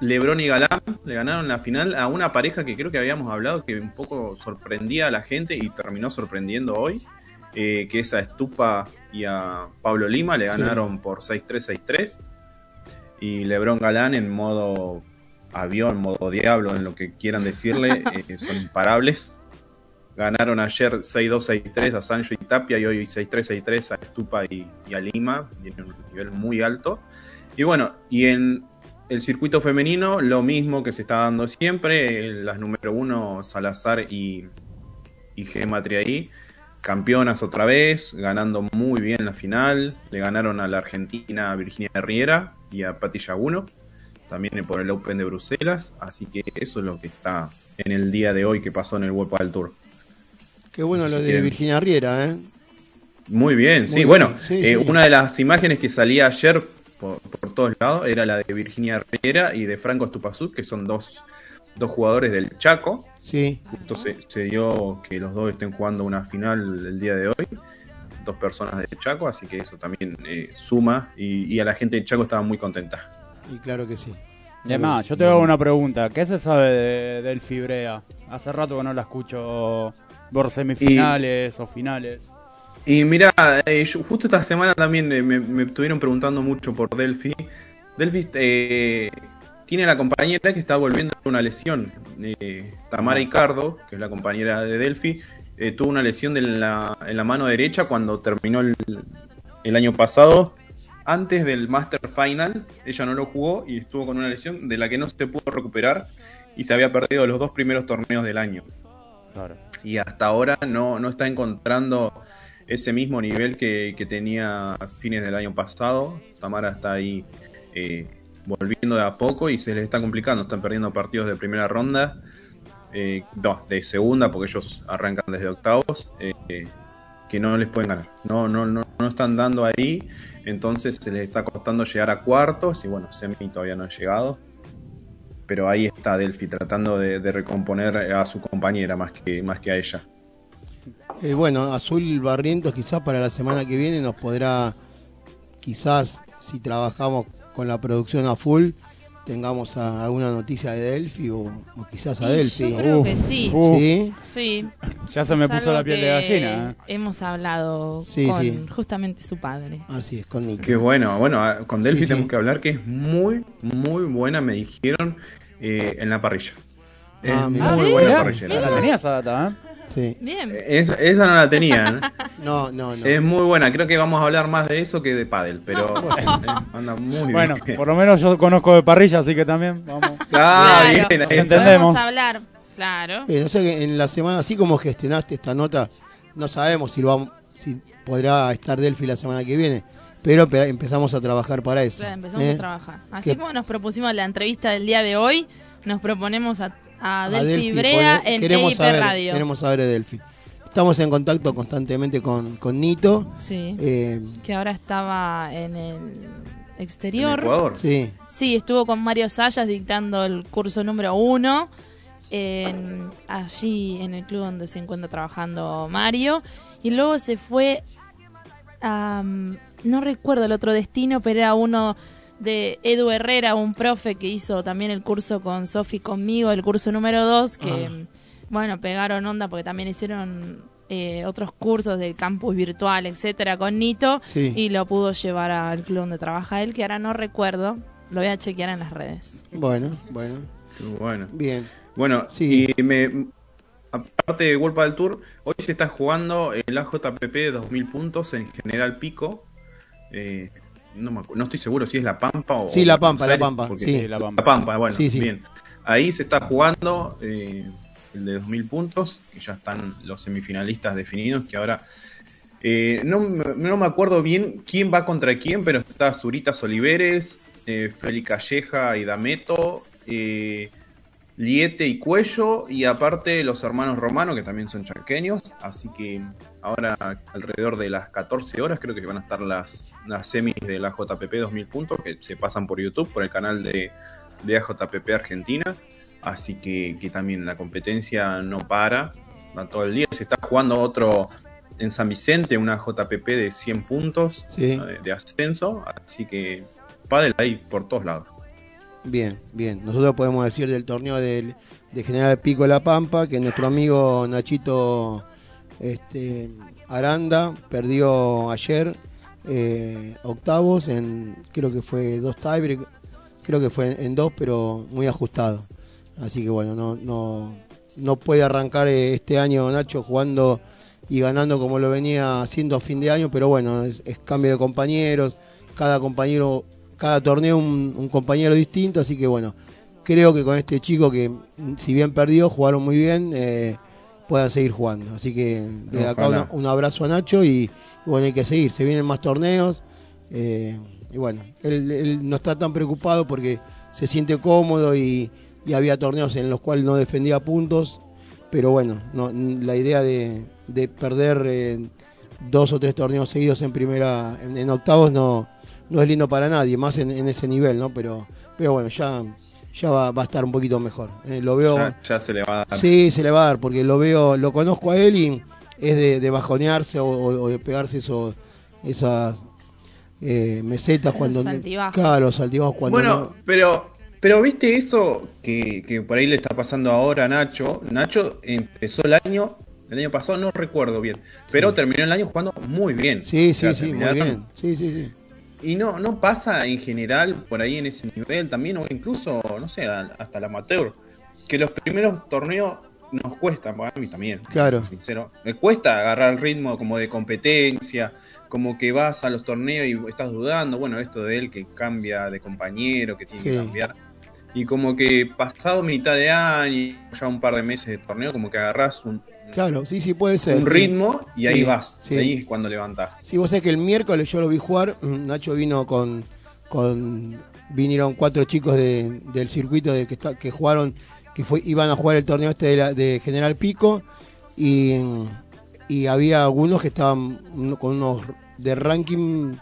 Lebron y Galán, le ganaron la final a una pareja que creo que habíamos hablado que un poco sorprendía a la gente y terminó sorprendiendo hoy, eh, que es a Estupa y a Pablo Lima, le Sí. ganaron por 6-3, 6-3. Y Lebron Galán en modo avión, modo diablo, en lo que quieran decirle, eh, son imparables. Ganaron ayer 6-2, 6-3 a Sancho y Tapia y hoy 6-3, 6-3 a Estupa y, y a Lima. Tienen un nivel muy alto. Y bueno, y en el circuito femenino, lo mismo que se está dando siempre. Las número uno, Salazar y, y ahí. campeonas otra vez, ganando muy bien la final. Le ganaron a la Argentina Virginia Riera y a Patti Yaguno, también por el Open de Bruselas. Así que eso es lo que está en el día de hoy que pasó en el World Padel Tour. Qué bueno lo Si de quieren. Virginia Riera, ¿eh? Muy bien, Muy sí. bien, Bueno, sí, eh, sí. una de las imágenes que salía ayer por, por todos lados era la de Virginia Riera y de Franco Estupazú, que son dos, dos jugadores del Chaco. Sí. Se dio que los dos estén jugando una final el día de hoy. Personas del Chaco, así que eso también eh, suma y, y a la gente del Chaco estaba muy contenta. Y claro que sí. Y además, yo te hago una pregunta. ¿Qué se sabe de, del Fibrea? Hace rato que no la escucho por semifinales o finales. Y mira, eh, justo esta semana también eh, me, me estuvieron preguntando mucho por Delphi. Delphi eh, tiene la compañera que está volviendo de una lesión. Eh, Tamara Icardo, que es la compañera de Delphi, eh, tuvo una lesión de la- en la mano derecha cuando terminó el, el año pasado. Antes del Master Final, ella no lo jugó y estuvo con una lesión de la que no se pudo recuperar y se había perdido los dos primeros torneos del año Claro. y hasta ahora no, no está encontrando ese mismo nivel que, que tenía a fines del año pasado. Tamara está ahí eh, volviendo de a poco y se les está complicando. Están perdiendo partidos de primera ronda, eh, de segunda, porque ellos arrancan desde octavos, eh, que no les pueden ganar. No, no, no, no están dando ahí, entonces se les está costando llegar a cuartos y bueno, Semi todavía no ha llegado. Pero ahí está Delphi tratando de, de recomponer a su compañera más que, más que a ella. Eh, bueno, Azul Barrientos quizás para la semana que viene nos podrá, quizás si trabajamos con la producción a full, tengamos a- alguna noticia de Delphi o, o quizás a Y Delphi. yo creo que sí. Sí, Sí. Ya se me Es puso la piel de gallina. ¿eh? Hemos hablado Sí, con sí. justamente su padre. así es, con Nico. Qué bueno, bueno, a- con Delphi Sí, sí. tenemos que hablar que es muy, muy buena, me dijeron, eh, en la parrilla. Es Ah, muy mirá. buena parrilla. no la tenía esa data, ¿eh? Sí. Bien. Esa, esa no la tenía, ¿eh? No, no, no. Es muy buena, creo que vamos a hablar más de eso que de pádel, pero eh, anda muy Bueno, bien. por lo menos yo conozco de parrilla, así que también vamos. Ah, Claro. bien, Nos entendemos. Podemos hablar. Claro. Eh, no sé que en la semana, así como gestionaste esta nota, no sabemos si, lo vamos- si podrá estar Delphi la semana que viene, pero pe- empezamos a trabajar para eso. Claro, empezamos ¿eh? a trabajar. Así ¿Qué? como nos propusimos la entrevista del día de hoy, nos proponemos a, a A Delphi Delphi, Brea en queremos EIP saber, Radio. Queremos saber de Delphi. Estamos en contacto constantemente con, con Nito. Sí. eh, Que ahora estaba en el En exterior. Ecuador. sí, Sí, estuvo con Mario Sayas dictando el curso número uno. en- allí en el club donde se encuentra trabajando Mario. Y luego se fue a. mm, No recuerdo el otro destino, pero era uno de Edu Herrera, un profe que hizo también el curso con Sofi conmigo, el curso número dos, que. Ah. Bueno, pegaron onda porque también hicieron eh, otros cursos del campus virtual, etcétera, con Nito. sí. Y lo pudo llevar al club donde trabaja él, que ahora no recuerdo. Lo voy a chequear en las redes. Bueno, bueno, Bueno. bien. Bueno, Sí. y me, aparte de World del Tour, hoy se está jugando el AJPP de 2000 puntos en General Pico. Eh, no, me no estoy seguro si es La Pampa o. Sí, La Pampa, La Pampa, porque- sí. La Pampa. La Pampa, bueno, Sí, sí. bien. Ahí se está jugando eh, el de 2000 puntos, que ya están los semifinalistas definidos, que ahora. eh, no, me- no me acuerdo bien quién va contra quién, pero está Zuritas Oliveres, eh, Feli Calleja y Dameto, eh, Liete y Cuello, y aparte los hermanos Romano, que también son chaqueños. Así que ahora, alrededor de las 14 horas, creo que van a estar las, las semis de la JPP 2000 puntos, que se pasan por YouTube, por el canal de, de AJPP Argentina. Así que, que también la competencia no para, va todo el día. Se está jugando otro en San Vicente, una JPP de 100 puntos Sí. eh, de ascenso. Así que pádel ahí por todos lados. Bien, bien. Nosotros podemos decir del torneo del, de General Pico La Pampa que nuestro amigo Nachito este, Aranda perdió ayer eh, octavos en, creo que fue dos tiebreak, creo que fue en, dos, pero muy ajustado. Así que bueno, no, no, no puede arrancar eh, este año Nacho jugando y ganando como lo venía haciendo a fin de año, pero bueno, es cambio de compañeros, cada compañero, cada torneo un, un compañero distinto, así que bueno, creo que con este chico que mm, si bien perdió, jugaron muy bien, eh, puedan seguir jugando. Así que desde acá una- un abrazo a Nacho y bueno, hay que seguir, se vienen más torneos. eh, y bueno, él, él no está tan preocupado porque se siente cómodo y, y había torneos en los cuales no defendía puntos. Pero bueno, no, la idea de, de perder eh, dos o tres torneos seguidos en primera, en, en octavos no, no es lindo para nadie, más en, en ese nivel, ¿no? Pero, pero bueno, ya, ya va, va a estar un poquito mejor. Eh, lo veo. Ya, ya se le va a dar. Sí, se le va a dar, porque lo veo, lo conozco a él y es de, de bajonearse o, o- o de pegarse eso, esas eh, mesetas cuando altibajos. Claro, los altibajos cuando Bueno, no- pero, pero viste eso que, que por ahí le está pasando ahora a Nacho. Nacho empezó el año, el año pasado no recuerdo bien, pero terminó el año jugando muy bien. Sí, O sea, sí, sí, muy bien. Sí, sí, sí. Y no, no pasa en general por ahí en ese nivel también, o incluso, no sé, hasta el amateur, que los primeros torneos nos cuestan, a mí también, Claro. sincero, me cuesta agarrar el ritmo como de competencia, como que vas a los torneos y estás dudando, bueno, esto de él que cambia de compañero, que tiene Sí. que cambiar, y como que pasado mitad de año, ya un par de meses de torneo, como que agarras un, Claro, sí, sí, puede ser. un sí. ritmo y ahí Sí, vas, sí. ahí es cuando levantás. Sí, vos sabés que el miércoles yo lo vi jugar. mm, Nacho vino con. con vinieron cuatro chicos de- del circuito de que, está, que jugaron. que fue, iban a jugar el torneo este de, la- de General Pico. Y, y había algunos que estaban uno- con unos de ranking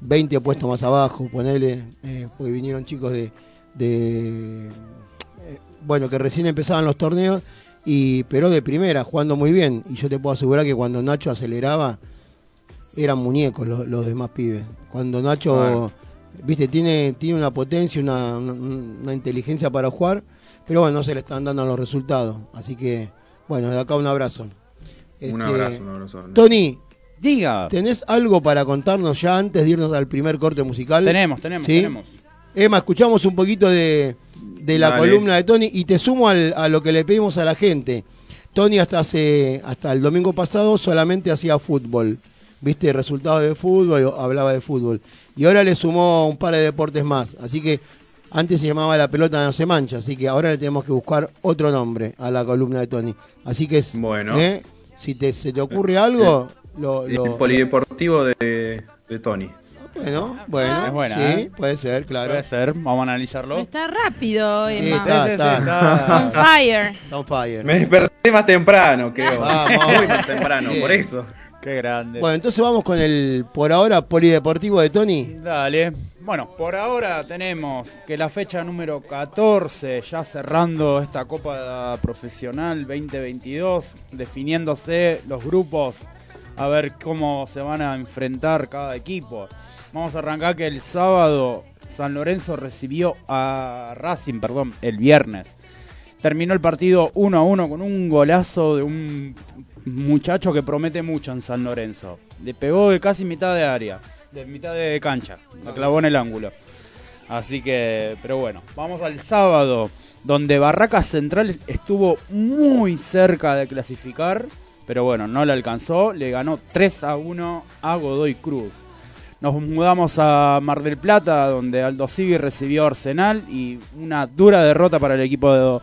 20 puestos más abajo. Ponele. eh, porque vinieron chicos de. de eh, bueno, que recién empezaban los torneos. Y, pero de primera, jugando muy bien. Y yo te puedo asegurar que cuando Nacho aceleraba, eran muñecos los, los demás pibes. Cuando Nacho, viste, tiene, tiene una potencia, una, una- una inteligencia para jugar, pero bueno, no se le están dando los resultados. Así que, bueno, de acá un abrazo. Un Este, abrazo, un abrazo. Tony, Diga. ¿tenés algo para contarnos ya antes de irnos al primer corte musical? Tenemos, tenemos, ¿Sí? tenemos. Emma, escuchamos un poquito de, de la Dale. columna de Tony y te sumo al- a lo que le pedimos a la gente. Tony hasta hace hasta el domingo pasado solamente hacía fútbol. Viste resultados de fútbol, hablaba de fútbol. Y ahora le sumó un par de deportes más. Así que antes se llamaba La pelota no se mancha. Así que ahora le tenemos que buscar otro nombre a la columna de Tony. Así que es, Bueno. ¿eh? si te, se te ocurre algo, lo, El lo- polideportivo de, de Tony. Bueno, bueno, Es buena, sí, ¿eh? puede ser, claro. Puede ser, vamos a analizarlo. Está rápido, Sí, Emma. está, Sí, está. está. On fire. Está on fire. Me desperté más temprano, creo. Vamos. Muy más temprano, Bien. por eso. Qué grande. Bueno, entonces vamos con el por ahora polideportivo de Tony. Dale. Bueno, por ahora tenemos que la fecha número 14, ya cerrando esta Copa Profesional 2022, definiéndose los grupos, a ver cómo se van a enfrentar cada equipo. Vamos a arrancar que el sábado San Lorenzo recibió a Racing, perdón, el viernes. Terminó el partido 1 a 1 con un golazo de un muchacho que promete mucho en San Lorenzo. Le pegó de casi mitad de área, de mitad de cancha, la clavó en el ángulo. Así que, pero bueno, vamos al sábado, donde Barracas Central estuvo muy cerca de clasificar, pero bueno, no le alcanzó, le ganó 3 a 1 a Godoy Cruz. Nos mudamos a Mar del Plata, donde Aldo Civi recibió a Arsenal y una dura derrota para el equipo de,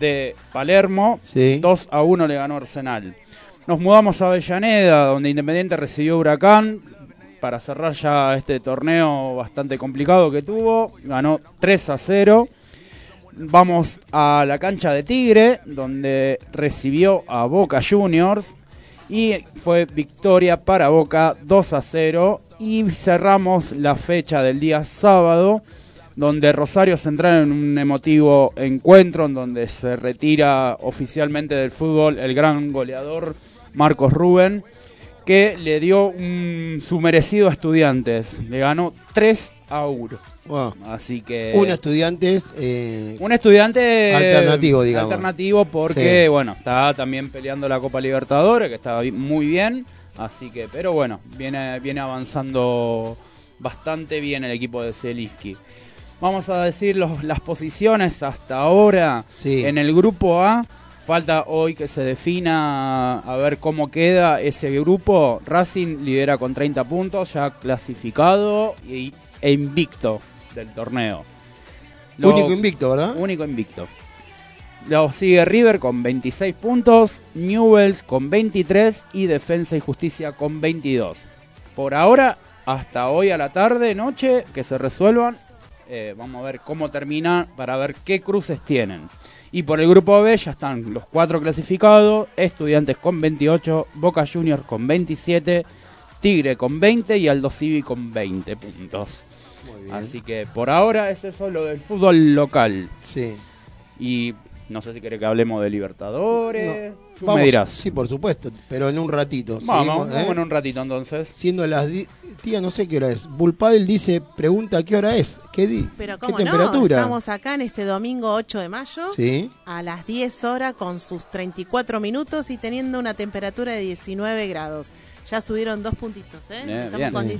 de Palermo. Sí. 2 a 1 le ganó Arsenal. Nos mudamos a Avellaneda, donde Independiente recibió Huracán. Para cerrar ya este torneo bastante complicado que tuvo, ganó 3 a 0. Vamos a la cancha de Tigre, donde recibió a Boca Juniors. Y fue victoria para Boca 2 a 0. Y cerramos la fecha del día sábado, donde Rosario Central en un emotivo encuentro, en donde se retira oficialmente del fútbol el gran goleador Marcos Rubén, que le dio un, su merecido a Estudiantes. Le ganó 3 a 1. Wow. Así que... Un estudiante es, eh, Un estudiante Alternativo, digamos. Alternativo porque, Sí. bueno, está también peleando la Copa Libertadores, que está muy bien. Así que, pero bueno, viene, viene avanzando bastante bien el equipo de Zeliski. Vamos a decir los- las posiciones hasta ahora Sí. en el grupo A. Falta hoy que se defina a ver cómo queda ese grupo. Racing lidera con 30 puntos, ya clasificado y, e invicto del torneo. Lo- único invicto, ¿verdad? Único invicto. Lo sigue River con 26 puntos, Newells con 23 y Defensa y Justicia con 22. Por ahora, hasta hoy a la tarde, noche, que se resuelvan. Eh, vamos a ver cómo termina para ver qué cruces tienen. Y por el grupo B ya están los cuatro clasificados, Estudiantes con 28, Boca Juniors con 27, Tigre con 20 y Aldo Civi con 20 puntos. Así que por ahora es eso lo del fútbol local. Sí. Y no sé si querés que hablemos de Libertadores. Tú Vamos- me dirás. Sí, por supuesto, pero en un ratito. Vamos, Seguimos, ¿eh? vamos en un ratito entonces. Siendo las... Tía, no sé qué hora es. Bullpadel dice, pregunta qué hora es. ¿Qué, di Pero ¿Qué cómo no, temperatura? estamos acá en este domingo 8 de mayo Sí. a las 10 horas con sus 34 minutos y teniendo una temperatura de 19 grados. Ya subieron dos puntitos, ¿eh? Bien, Empezamos bien. con Bien.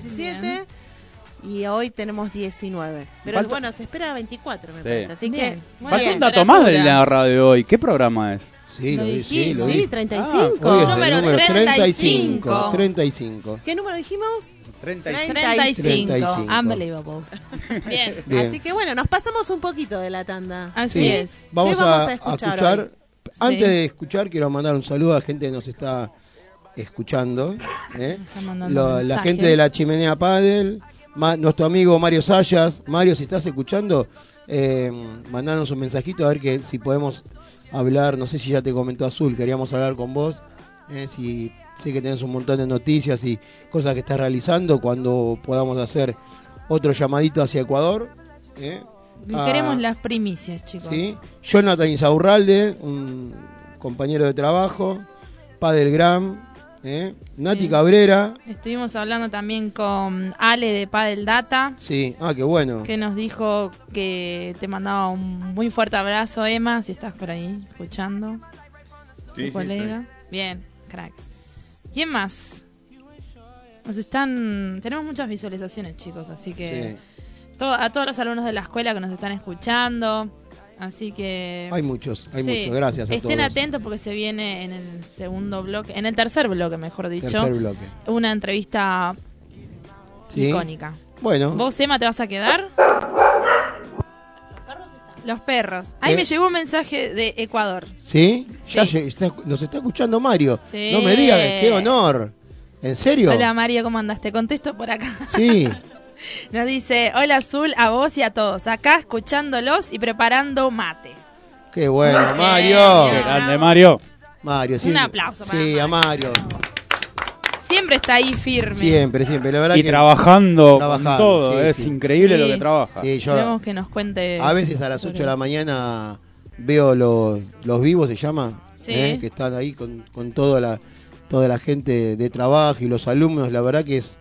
17 y hoy tenemos 19. Pero Falta- bueno, se espera 24, me Sí. parece. Así Bien. que Bueno, Falta bien. un dato más de temperatura. la radio de hoy. ¿Qué programa es? Sí, Lo lo, di, sí, lo Sí, di. 35. Hoy es el Número número 35. 35. 35. ¿Qué número dijimos? 35. 35. 35. Unbelievable. Bien. Bien. Así que bueno, nos pasamos un poquito de la tanda. Así Sí. es. Vamos, ¿Qué vamos a, a a escuchar escuchar. hoy? Antes Sí. de escuchar, quiero mandar un saludo a la gente que nos está escuchando. ¿eh? Nos Lo- la mensajes. gente de la Chimenea Padel, ma- nuestro amigo Mario Sayas. Mario, si estás escuchando, eh, mandanos un mensajito a ver que si podemos hablar. No sé si ya te comentó Azul, queríamos hablar con vos. eh, si sé que tenés un montón de noticias y cosas que estás realizando cuando podamos hacer otro llamadito hacia Ecuador. ¿eh? Y Ah, Queremos las primicias, chicos. ¿sí? Jonathan Insaurralde, un compañero de trabajo. Padel Gram. ¿Eh? Nati Sí. Cabrera. Estuvimos hablando también con Ale de Padel Data, Sí, ah, qué bueno. que nos dijo que te mandaba un muy fuerte abrazo, Emma, si estás por ahí escuchando. Sí, tu sí, colega. Bien, crack. ¿Quién más? Nos están. Tenemos muchas visualizaciones, chicos, así que. A todos los alumnos de la escuela que nos están escuchando. Así que. Hay muchos, hay sí, muchos. Gracias a Estén todos. atentos porque se viene en el segundo bloque, en el tercer bloque, mejor dicho, Tercer bloque. una entrevista Sí. icónica. Bueno, ¿Vos, Emma, te vas a quedar? Los perros. Ahí Eh. me llegó un mensaje de Ecuador. ¿sí? Ya Sí. lle- está- nos está escuchando Mario. Sí. No me digas, qué honor. ¿En serio? Hola Mario, ¿cómo andas? Te contesto por acá. Sí. Nos dice, hola Azul, a vos y a todos. Acá escuchándolos y preparando mate. Qué bueno, Mario. bien. Grande Mario. Mario, sí. Un aplauso para Sí, a Mario. Siempre está ahí firme. Siempre, siempre. La verdad Y que trabajando, Trabajando, con todo. sí, es sí. increíble Sí. lo que trabaja. Sí, yo Queremos que nos cuente. a veces a las sobre 8 de la mañana veo los, los vivos, se llama, Sí. ¿eh? que están ahí con, con toda la toda la gente de trabajo y los alumnos. La verdad que es,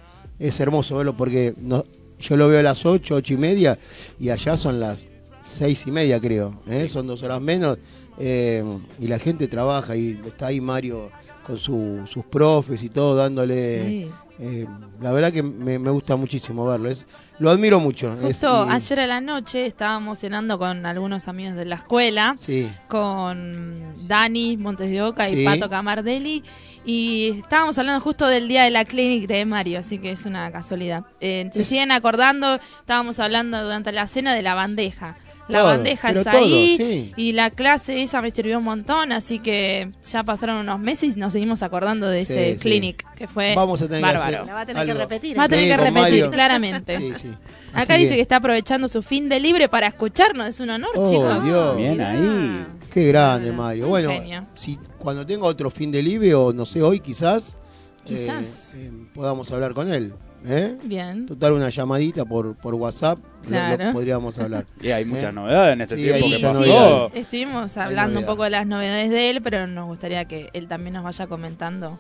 es hermoso verlo porque no, yo lo veo a las 8, 8 y media y allá son las 6 y media creo. ¿eh? Son dos horas menos eh, y la gente trabaja y está ahí Mario con su- sus profes y todo dándole... Sí. Eh, la verdad que me, me gusta muchísimo verlo. Es, lo admiro mucho. es- Justo y- ayer a la noche estábamos cenando con algunos amigos de la escuela, Sí. con Dani Montes de Oca y Sí. Pato Camardelli, y estábamos hablando justo del día de la clínica de Mario, así que es una casualidad. Eh, se siguen acordando, estábamos hablando durante la cena de la bandeja. La Todo, bandeja es todo, ahí sí. y la clase esa me sirvió un montón, así que ya pasaron unos meses y nos seguimos acordando de Sí, ese sí. clinic que fue Vamos a tener que bárbaro. hacer La va a tener que repetir. Va a tener Sí, que repetir, Mario. claramente. Sí, sí. Acá dice que está aprovechando su fin de libre para escucharnos. Es un honor, Oh, chicos. Dios. Bien ahí. Qué grande, Bueno, Mario. Bueno, genio. si cuando tenga otro fin de libre o no sé, hoy quizás, Quizás. eh, eh, podamos hablar con él. ¿Eh? Bien. Total, una llamadita por, por WhatsApp, lo- Claro. lo podríamos hablar. Y hay muchas ¿Eh? novedades en este Sí, tiempo Sí, que muchas pasó. sí, estuvimos hablando un poco de las novedades de él, pero nos gustaría que él también nos vaya comentando.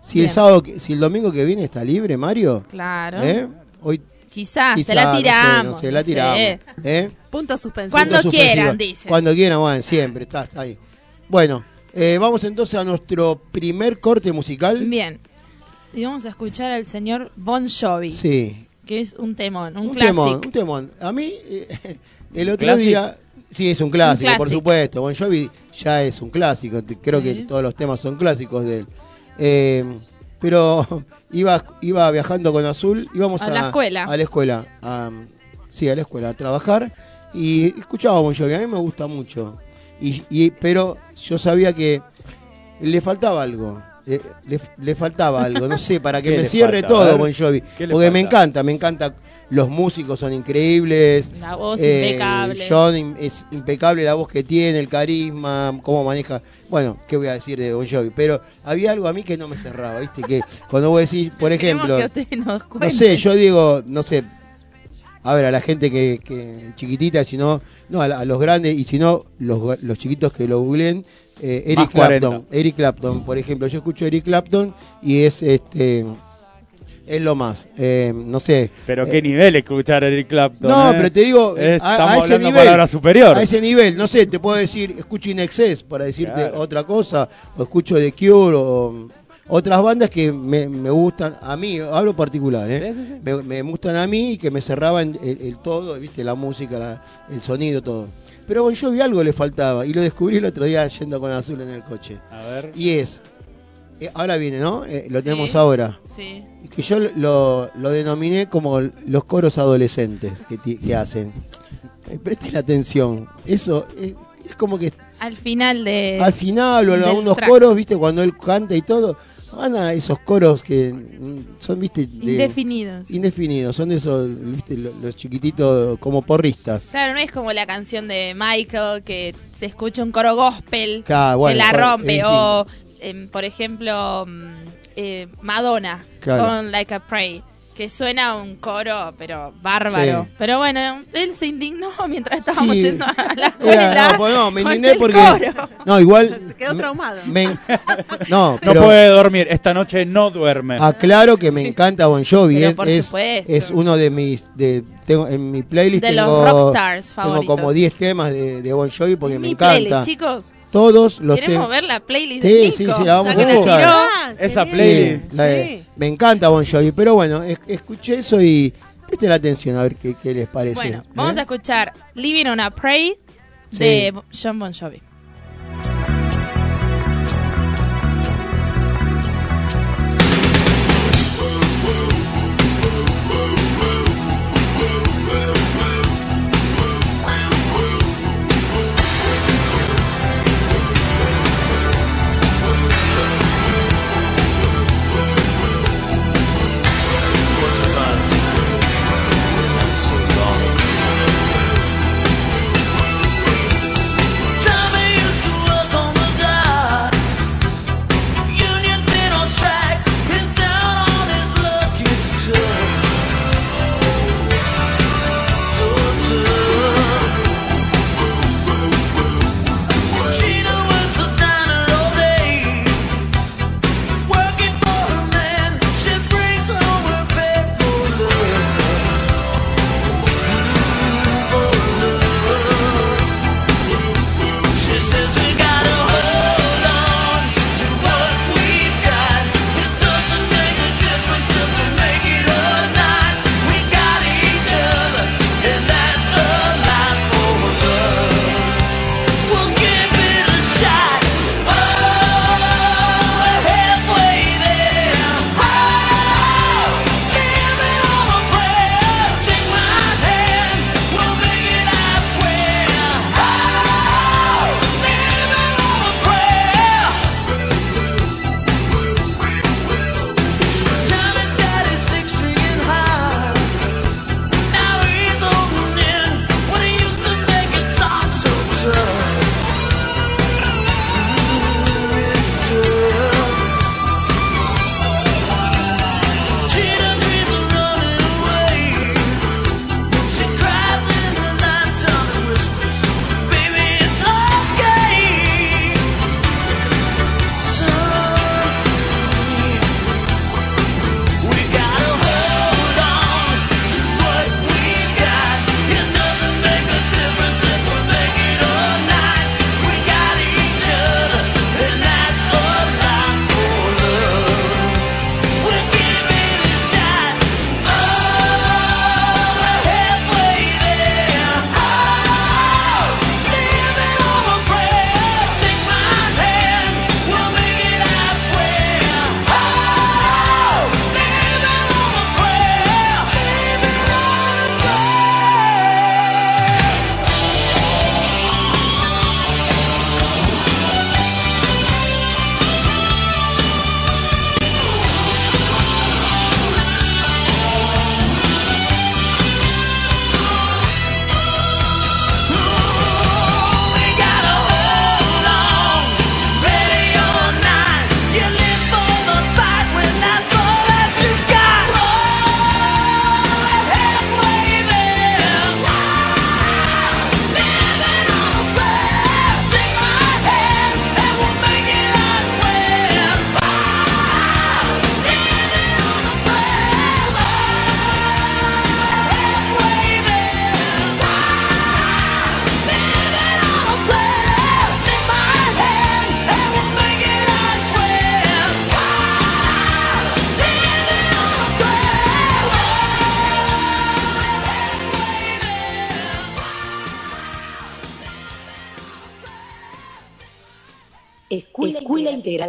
Si el sábado, si el domingo que viene está libre, Mario, Claro. ¿eh? hoy Quizás, quizá, te la no sé, tiramos. no sé, la sé. tiramos. ¿eh? Punto suspensivo. Cuando Punto suspensivo. quieran, dicen. Cuando quieran, bueno, siempre, está, está ahí. Bueno, eh, vamos entonces a nuestro primer corte musical. Bien. Y vamos a escuchar al señor Bon Jovi, Sí, que es un temón, un, un clásico. temón, un temón. A mí, eh, el otro ¿Clásico? día, sí, es un clásico, Un por supuesto. Bon Jovi ya es un clásico, creo Sí. que todos los temas son clásicos de él. Eh, pero iba, iba viajando con Azul, íbamos A a, la escuela. A la escuela, a- sí, a la escuela, a trabajar. Y escuchaba Bon Jovi, a mí me gusta mucho. y, y- pero yo sabía que le faltaba algo. Eh, Le, le faltaba algo, no sé, para que ¿Qué me cierre falta? Todo Bon Jovi. ¿qué le Porque me encanta, me encanta. Los músicos son increíbles. La voz eh, impecable. John es impecable la voz que tiene, el carisma, cómo maneja. Bueno, ¿qué voy a decir de Bon Jovi? Pero había algo a mí que no me cerraba, ¿viste? Que cuando vos decís, por ejemplo, que usted nos no sé, yo digo, no sé, a ver, a la gente que, que chiquitita, si no, no, a los grandes y si no, los, los chiquitos que lo googleen, eh, Eric Más 40. Clapton. Eric Clapton, por ejemplo, yo escucho Eric Clapton y es este es lo más, eh, no sé. Pero eh, qué nivel escuchar a Eric Clapton. no, ¿eh? pero te digo, Eh, a, Estamos a ese hablando nivel, superior. a ese nivel, no sé, te puedo decir, escucho In Excess para decirte Claro. otra cosa, o escucho The Cure, o otras bandas que me, me gustan, a mí, hablo particular, ¿eh? Sí, sí, sí. Me, me gustan a mí y que me cerraban el, el todo, viste, la música, la- el sonido, todo. Pero a Bon Jovi algo le faltaba y lo descubrí el otro día yendo con Azul en el coche. A ver. Y es, eh, ahora viene, ¿no? Eh, lo Sí. tenemos ahora. Sí. Que yo lo, lo denominé como los coros adolescentes que, hacen. Eh, presten atención. Eso eh, es como que Al final de. al final o algunos track. coros, viste, cuando él canta y todo, van a esos coros que son, viste, de- Indefinidos. indefinidos. Son esos, viste, lo- los chiquititos como porristas. Claro, no es como la canción de Michael que se escucha un coro gospel Claro, bueno, que la rompe. O, em, por ejemplo, mm, eh, Madonna Claro. con Like a Pray. Que suena un coro, pero bárbaro. Sí. Pero bueno, él se indignó mientras estábamos Sí. yendo a la escuela. Era- no, pues no, me indigné porque. coro. No, igual. Se quedó traumado. me- no, No pero puede dormir. Esta noche no duerme. aclaro que me encanta Bon Jovi. Pero es, por es, supuesto. es uno de mis. De, tengo, en mi playlist De los tengo, rockstars tengo favoritos. como 10 temas de, de Bon Jovi porque me Mi encanta. playlist, chicos. Todos los Queremos ver la playlist Sí, de Nico. sí, sí, la vamos a que escuchar. Ah, Esa playlist. Sí, la de-. Me encanta Bon Jovi, pero bueno, es- escuché eso y presten atención a ver qué, qué les parece. Bueno, ¿eh? vamos a escuchar Living on a Prey de Sí. John Bon Jovi.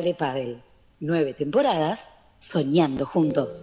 De Padel. Nueve temporadas, soñando juntos.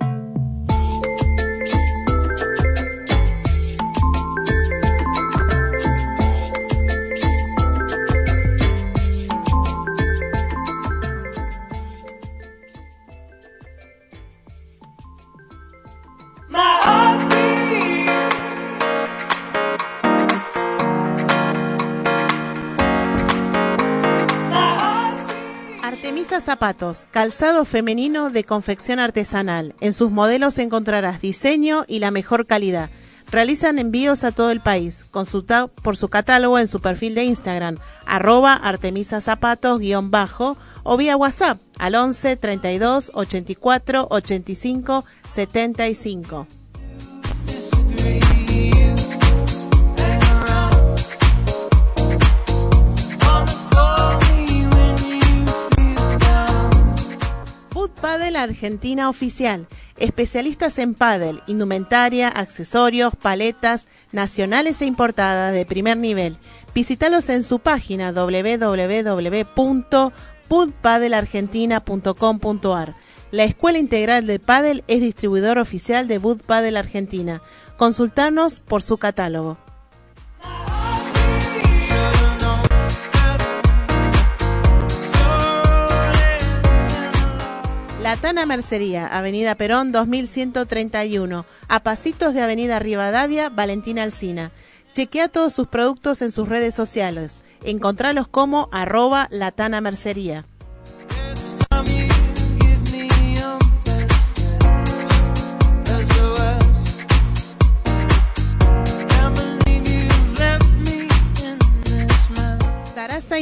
Calzado femenino de confección artesanal. En sus modelos encontrarás diseño y la mejor calidad. Realizan envíos a todo el país. Consulta por su catálogo en su perfil de Instagram, arroba Artemisa Zapatos bajo o vía WhatsApp al 11 32 84 85 75. Argentina Oficial. Especialistas en paddle, indumentaria, accesorios, paletas, nacionales e importadas de primer nivel. Visítalos en su página www.bootpaddleargentina.com.ar. La Escuela Integral de Paddle es distribuidor oficial de Boot Paddle Argentina. Consultarnos por su catálogo. Tana Mercería, Avenida Perón 2131, a pasitos de Avenida Rivadavia, Valentina Alsina. Chequea todos sus productos en sus redes sociales. Encontralos como arroba Latana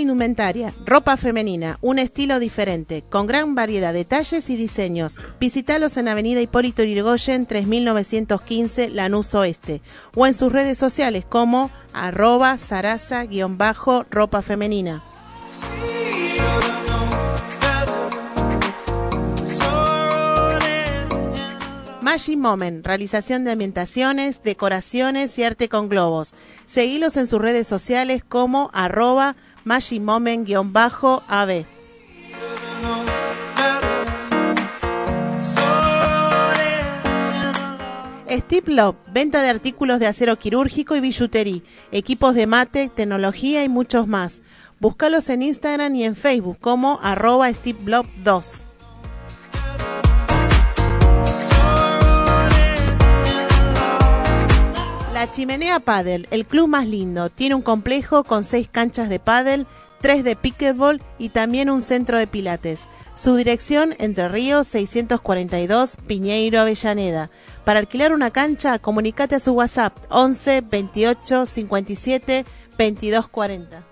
Indumentaria, ropa femenina, un estilo diferente, con gran variedad de talles y diseños. Visítalos en Avenida Hipólito Yrigoyen 3915 Lanús Oeste o en sus redes sociales como arroba sarasa-ropa femenina. Magic Moment, realización de ambientaciones, decoraciones y arte con globos. Seguilos en sus redes sociales como arroba Magic Moment-AB. Steve Love, venta de artículos de acero quirúrgico y billutería, equipos de mate, tecnología y muchos más. Búscalos en Instagram y en Facebook como arroba Steve Love 2. Chimenea Paddle, el club más lindo. Tiene un complejo con seis canchas de paddle, tres de pickleball y también un centro de pilates. Su dirección, Entre Ríos 642, Piñeiro, Avellaneda. Para alquilar una cancha, comunicate a su WhatsApp 11 28 57 22 40.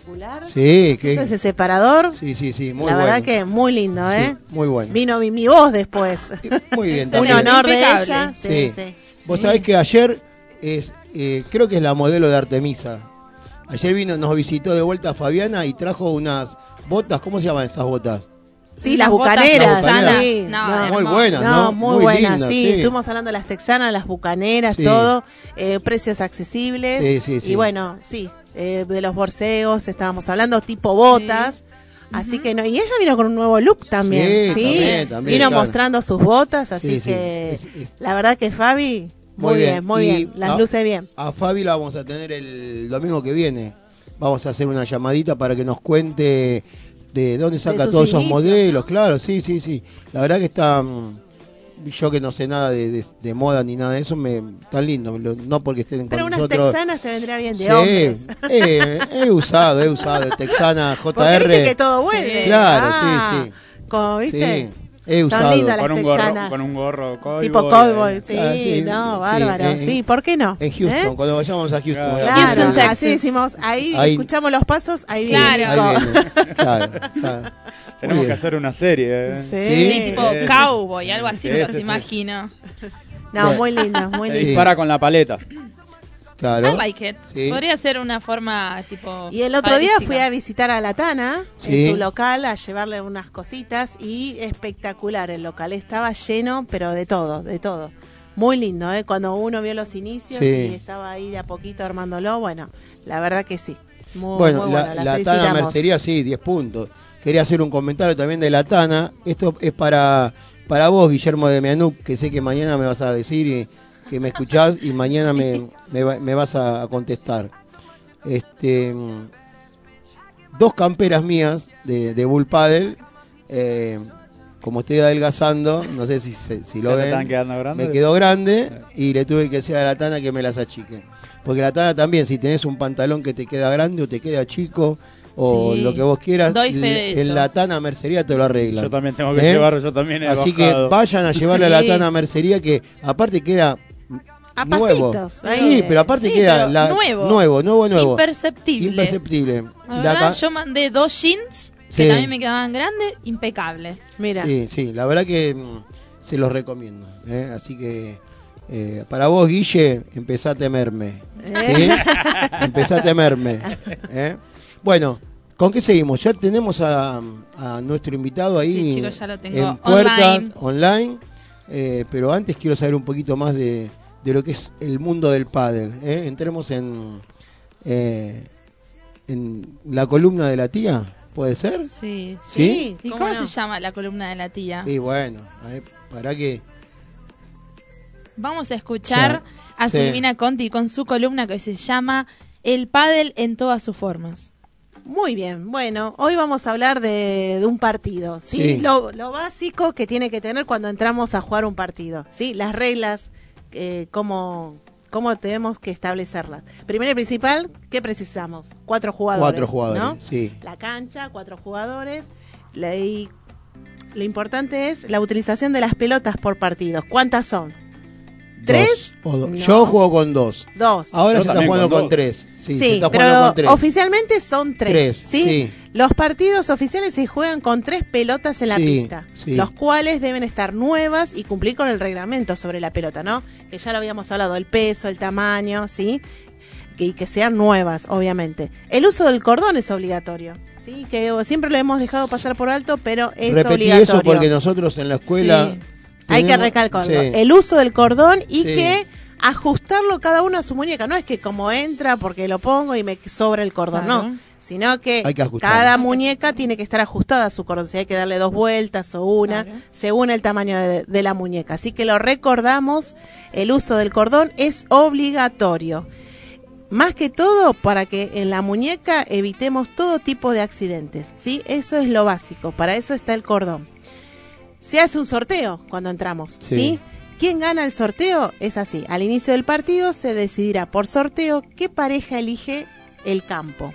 Espectacular. Sí, que- ese separador. Sí, sí, sí, muy la bueno. verdad que muy lindo, ¿eh? Sí, muy bueno. Vino mi, mi voz después. Muy bien Un honor de ella. Sí, sí. Vos sabés que ayer es, eh, creo que es la modelo de Artemisa. Ayer vino, nos visitó de vuelta Fabiana y trajo unas botas, ¿cómo se llaman esas botas? Sí, las botas bucaneras. texanas. sí. No, No, Muy buenas, No, ¿no? muy, buenas, lindas, sí. Estuvimos hablando de las texanas, las bucaneras, Sí. todo, eh, precios accesibles. Sí, sí, sí. Y bueno, sí, eh, de los borseos estábamos hablando, tipo botas. Así que no, y ella vino con un nuevo look también, Sí, ¿sí? también, también, vino claro. mostrando sus botas, así Sí, sí. que Es- es- la verdad que Fabi, muy, bien, muy Y bien, las a- luce bien. A Fabi la vamos a tener el domingo que viene. Vamos a hacer una llamadita para que nos cuente de dónde saca todos esos modelos. Claro, sí, sí, sí. La verdad que está. Yo que no sé nada de, de- de moda ni nada de eso, me tan lindo. No porque estén Pero con unas nosotros. texanas te vendría bien de Sí, hombres. eh, he usado, he usado. Texana Porque JR. viste que todo vuelve. Claro, Ah, sí, sí. Como, ¿viste? Sí, he Son usado. lindas las Con un, gorro, texanas. con un gorro cowboy, Tipo cowboy, sí, Ah, sí, no, sí, bárbaro. en- sí, ¿por qué no? En Houston, ¿Eh? cuando vayamos a Houston. Claro. Claro, Houston, Texas. así decimos, ahí, Ahí- escuchamos los pasos, ahí Claro. Viene. Claro, claro. Tenemos que hacer una serie. ¿eh? Sí. Sí, tipo cowboy, algo así, Sí, me sí, los sí. imagino. No, muy lindo, muy Se lindo. dispara con la paleta. Claro. I like it. Sí. Podría ser una forma tipo. Y el otro día fui a visitar a la Tana Sí. en su local a llevarle unas cositas y espectacular el local. Estaba lleno, pero de todo, de todo. Muy lindo, ¿eh? Cuando uno vio los inicios Sí. y estaba ahí de a poquito armándolo, bueno, la verdad que sí. Muy, Bueno, muy la, bueno, la la Tana. Mercería, sí, 10 puntos. Quería hacer un comentario también de la Tana. Esto es para, para vos, Guillermo de Mianuc, que sé que mañana me vas a decir y, que me escuchás y mañana me, me, va- me vas a, contestar. Este, dos camperas mías de, de Bull Paddle. eh, como estoy adelgazando, no sé si, si lo ¿Ya te ven. están quedando grandes? Me quedó grande y le tuve que decir a la Tana que me las achique. Porque la Tana también, si tenés un pantalón que te queda grande o te queda chico o Sí. lo que vos quieras, Doy fe de l- en la Tana Mercería te lo arreglan. Yo también tengo que ¿Eh? llevar, yo también he Así bajado. que vayan a llevarle a la. Tana Mercería que aparte queda A nuevo. pasitos. Sí, ahí. pero aparte Sí, queda pero la- nuevo. nuevo, nuevo, nuevo. Imperceptible. Imperceptible. La verdad, yo mandé dos jeans que Sí. también me quedaban grandes, impecable. Mira, Sí, sí, la verdad que mm, se los recomiendo. ¿eh? Así que eh, para vos, Guille, empezá a temerme. ¿sí? empezá a temerme. ¿eh? Bueno, ¿con qué seguimos? Ya tenemos a, a nuestro invitado ahí Sí, chicos, ya lo tengo en puertas, online. online. eh, pero antes quiero saber un poquito más de, de lo que es el mundo del pádel. ¿eh? Entremos en, eh, en la columna de la tía, ¿puede ser? Sí. ¿Sí? ¿Y ¿cómo cómo no? se llama la columna de la tía? Y bueno, eh, para que... Vamos a escuchar a Sí. Silvina Conti con su columna que se llama El pádel en todas sus formas. Muy bien, bueno, hoy vamos a hablar de, de un partido, ¿sí? Sí. Lo, lo básico que tiene que tener cuando entramos a jugar un partido, ¿sí? Las reglas, eh, cómo, cómo tenemos que establecerlas. Primero y principal, ¿qué precisamos? Cuatro jugadores, Cuatro jugadores, ¿no? sí. La cancha, cuatro jugadores, la- y lo importante es la utilización de las pelotas por partidos. ¿Cuántas son? ¿Tres? Dos o do- No. Yo juego con dos. Dos. Ahora Yo se está jugando con con, dos. tres. Sí, pero tres. oficialmente son tres, Tres, ¿sí? sí. Los partidos oficiales se juegan con tres pelotas en la Sí, pista, los cuales deben estar nuevas y cumplir con el reglamento sobre la pelota, ¿no? Que ya lo habíamos hablado, el peso, el tamaño, ¿sí? Y que sean nuevas, obviamente. El uso del cordón es obligatorio, ¿sí? Que siempre lo hemos dejado pasar por alto, pero es Repetí obligatorio. eso porque nosotros en la escuela... Hay que recalcarlo. El uso del cordón y que ajustarlo cada uno a su muñeca. No es que como entra porque lo pongo y me sobra el cordón, Claro. no. Sino que, Hay que ajustarlo. cada muñeca tiene que estar ajustada a su cordón. Si hay que darle dos vueltas o una, Claro. según el tamaño de, de la muñeca. Así que lo recordamos, el uso del cordón es obligatorio. Más que todo para que en la muñeca evitemos todo tipo de accidentes. ¿sí? Eso es lo básico. Para eso está el cordón. Se hace un sorteo cuando entramos. Sí. ¿sí? ¿Quién gana el sorteo? Es así. Al inicio del partido se decidirá por sorteo qué pareja elige el campo.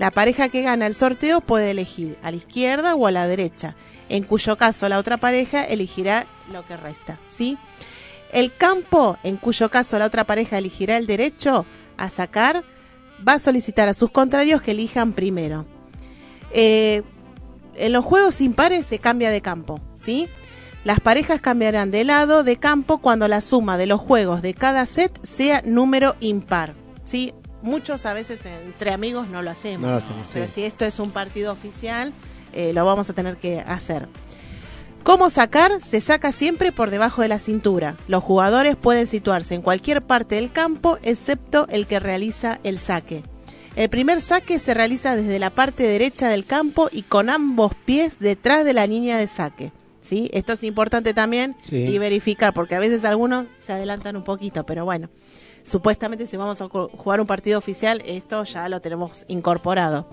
La pareja que gana el sorteo puede elegir a la izquierda o a la derecha, en cuyo caso la otra pareja elegirá lo que resta, ¿sí? El campo, en cuyo caso la otra pareja elegirá el derecho a sacar, va a solicitar a sus contrarios que elijan primero. Eh, en los juegos impares se cambia de campo, ¿sí? Las parejas cambiarán de lado de campo cuando la suma de los juegos de cada set sea número impar, ¿sí? Muchos a veces entre amigos no lo hacemos, No lo hacemos, pero sí. si esto es un partido oficial, eh, lo vamos a tener que hacer. ¿Cómo sacar? Se saca siempre por debajo de la cintura. Los jugadores pueden situarse en cualquier parte del campo excepto el que realiza el saque. El primer saque se realiza desde la parte derecha del campo y con ambos pies detrás de la línea de saque. ¿Sí? Esto es importante también Sí. y verificar, porque a veces algunos se adelantan un poquito, pero bueno, supuestamente si vamos a ju- jugar un partido oficial, esto ya lo tenemos incorporado.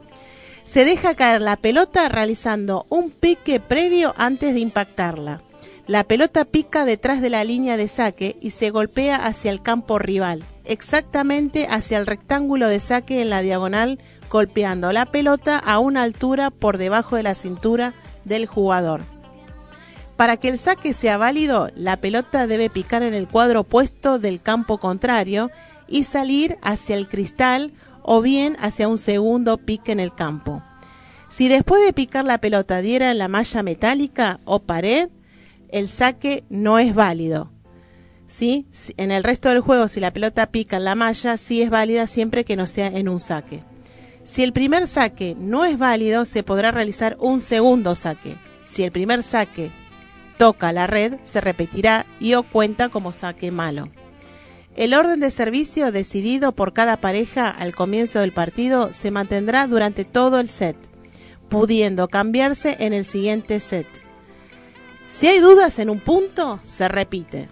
Se deja caer la pelota realizando un pique previo antes de impactarla. La pelota pica detrás de la línea de saque y se golpea hacia el campo rival, exactamente hacia el rectángulo de saque en la diagonal, golpeando la pelota a una altura por debajo de la cintura del jugador. Para que el saque sea válido, la pelota debe picar en el cuadro opuesto del campo contrario y salir hacia el cristal o bien hacia un segundo pique en el campo. Si después de picar la pelota diera en la malla metálica o pared, el saque no es válido. ¿sí? En el resto del juego, si la pelota pica en la malla, sí es válida siempre que no sea en un saque. Si el primer saque no es válido, se podrá realizar un segundo saque. Si el primer saque toca la red, se repetirá y o cuenta como saque malo. El orden de servicio decidido por cada pareja al comienzo del partido se mantendrá durante todo el set, pudiendo cambiarse en el siguiente set. Si hay dudas en un punto, se repite.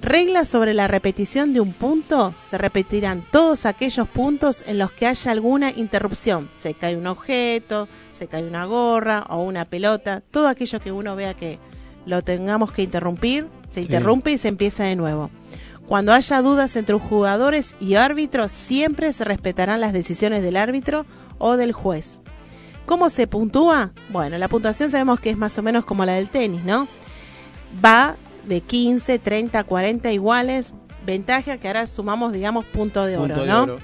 Reglas sobre la repetición de un punto. Se repetirán todos aquellos puntos en los que haya alguna interrupción. Se cae un objeto, se cae una gorra o una pelota. Todo aquello que uno vea que lo tengamos que interrumpir, se interrumpe y se empieza de nuevo. Cuando haya dudas entre jugadores y árbitros, siempre se respetarán las decisiones del árbitro o del juez. ¿Cómo se puntúa? Bueno, la puntuación sabemos que es más o menos como la del tenis, ¿no? Va de 15, 30, 40 iguales. Ventaja que ahora sumamos, digamos, punto de oro, Punto de ¿no? oro.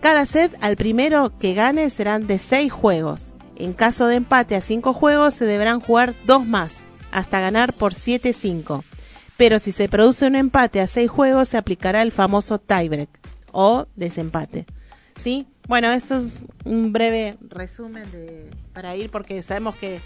Cada set al primero que gane serán de 6 juegos. En caso de empate a 5 juegos se deberán jugar dos más, hasta ganar por 7-5. Pero si se produce un empate a 6 juegos se aplicará el famoso tiebreak o desempate. ¿Sí? Bueno, eso es un breve resumen de, para ir porque sabemos que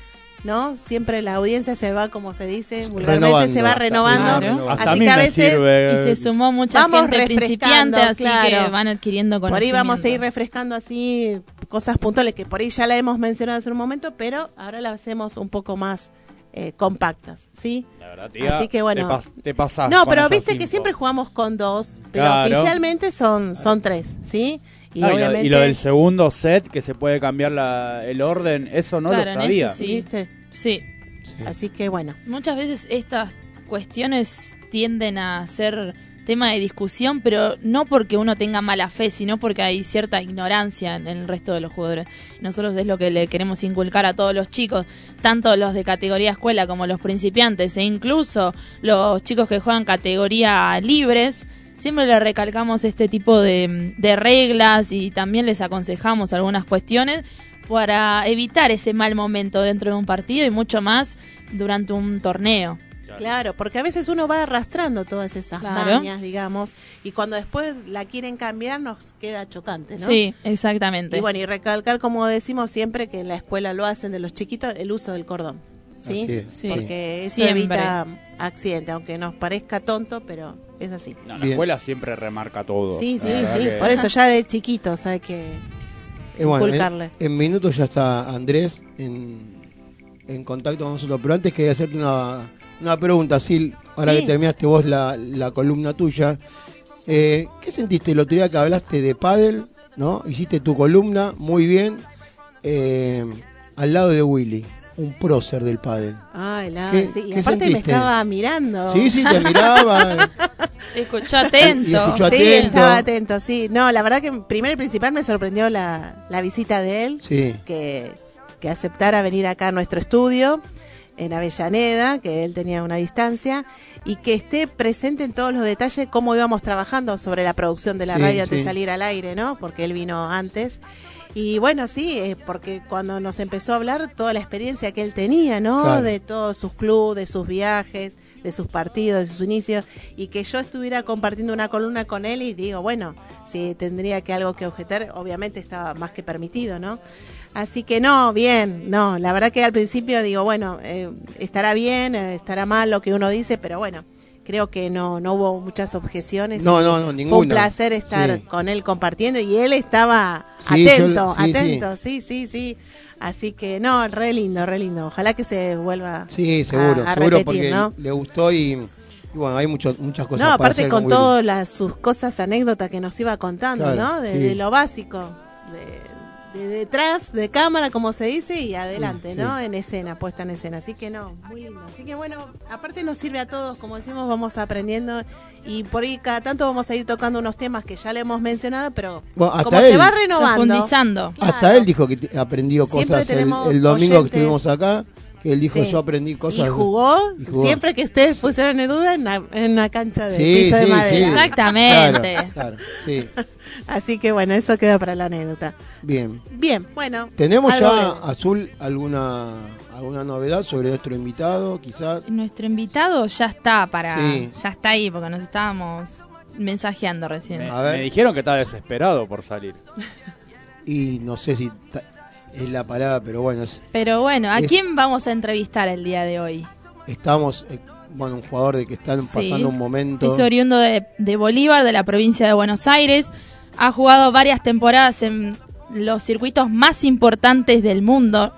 no siempre la audiencia se va, como se dice, vulgarmente Renovando. se va renovando. Claro. Hasta a Así mí que a veces. Y se sumó mucha Vamos gente refrescando, principiante, así claro. que van adquiriendo Por ahí conocimiento. vamos a ir refrescando así cosas puntuales que por ahí ya la hemos mencionado hace un momento, pero ahora las hacemos un poco más eh, compactas, ¿sí? La verdad, tía, Así que bueno. Te, pas- te No, pero viste que siempre jugamos con dos, pero Claro. oficialmente son, son tres, ¿sí? Y No, y, lo, obviamente, y lo del segundo set, que se puede cambiar la- el orden, eso no Claro, lo en sabía. sí. ¿viste? Sí, Así que bueno. muchas veces estas cuestiones tienden a ser tema de discusión, pero no porque uno tenga mala fe, sino porque hay cierta ignorancia en el resto de los jugadores. Nosotros es lo que le queremos inculcar a todos los chicos, tanto los de categoría escuela como los principiantes, e incluso los chicos que juegan categoría libres. Siempre le recalcamos este tipo de, de reglas y también les aconsejamos algunas cuestiones para evitar ese mal momento dentro de un partido y mucho más durante un torneo. Claro, porque a veces uno va arrastrando todas esas Claro. mañas, digamos, y cuando después la quieren cambiar nos queda chocante, ¿no? Sí, exactamente. Y bueno, y recalcar, como decimos siempre, que en la escuela lo hacen de los chiquitos, el uso del cordón. ¿Sí? Así es, Sí. Porque eso Siempre. evita accidentes, aunque nos parezca tonto, pero es así. No, la Bien. escuela siempre remarca todo. Sí, sí, sí. que- Por eso ya de chiquitos hay que Eh, bueno, inculcarle. en, en minutos ya está Andrés en, en contacto con nosotros. Pero antes quería hacerte una, una pregunta, Sil. Ahora Sí. que terminaste vos la, la columna tuya. Eh, ¿Qué sentiste el otro día que hablaste de pádel? ¿no? Hiciste tu columna muy bien eh, al lado de Willy, un prócer del pádel. Ay, la, ¿Qué- sí. Y qué aparte me estaba mirando. Sí, sí, te miraba. Escuchó atento. Y escuchó Sí, atento. estaba atento, sí. No, la verdad que primero y principal me sorprendió la, la visita de él, sí. que, que aceptara venir acá a nuestro estudio en Avellaneda, que él tenía una distancia, y que esté presente en todos los detalles cómo íbamos trabajando sobre la producción de la Sí, radio antes de salir al aire, ¿no? Porque él vino antes. Y bueno, sí, porque cuando nos empezó a hablar toda la experiencia que él tenía, ¿no? Claro. De todos sus clubes, de sus viajes, de sus partidos, de sus inicios, y que yo estuviera compartiendo una columna con él y digo, bueno, si tendría que algo que objetar, obviamente estaba más que permitido, ¿no? Así que no, bien, no, la verdad que al principio digo, bueno, eh, estará bien, eh, estará mal lo que uno dice, pero bueno, creo que no, no hubo muchas objeciones. No, no, no, Fue un ninguna. placer estar Sí. con él compartiendo y él estaba Sí, yo- atento, sí, atento, sí, sí, sí. Así que no, re lindo, re lindo. Ojalá que se vuelva Sí, seguro, a, a seguro, repetir, porque ¿no? le gustó y, y bueno, hay mucho- muchas cosas No, para aparte hacer con todas sus cosas, anécdotas que nos iba contando, Claro, ¿no? De, de lo básico, de, de detrás, de cámara, como se dice, y adelante, Sí, ¿no? sí. En escena, puesta en escena. Así que no, muy lindo. Así que bueno, aparte nos sirve a todos, como decimos, vamos aprendiendo y por ahí cada tanto vamos a ir tocando unos temas que ya le hemos mencionado, pero Bueno, hasta como él. se va renovando. Profundizando. Hasta él dijo que aprendió cosas el, domingo que estuvimos acá. Que él dijo Sí. yo aprendí cosas. Y jugó, y jugó. siempre que ustedes pusieron en duda en una cancha de Sí, piso de madera. sí. Exactamente. Claro, claro, sí, Así que bueno, eso queda para la anécdota. bien. Bien, bueno. ¿Tenemos ya, breve. Azul, alguna, alguna novedad sobre nuestro invitado, quizás? Nuestro invitado ya está para. Sí. Ya está ahí, porque nos estábamos mensajeando recién. Me, A ver. me dijeron que estaba desesperado por salir. Y no sé si es la palabra, pero bueno, es- Pero bueno, ¿a Es- quién vamos a entrevistar el día de hoy? estamos, eh, bueno, un jugador de que están Sí. pasando un momento. Es oriundo de, de Bolívar, de la provincia de Buenos Aires. Ha jugado varias temporadas en los circuitos más importantes del mundo.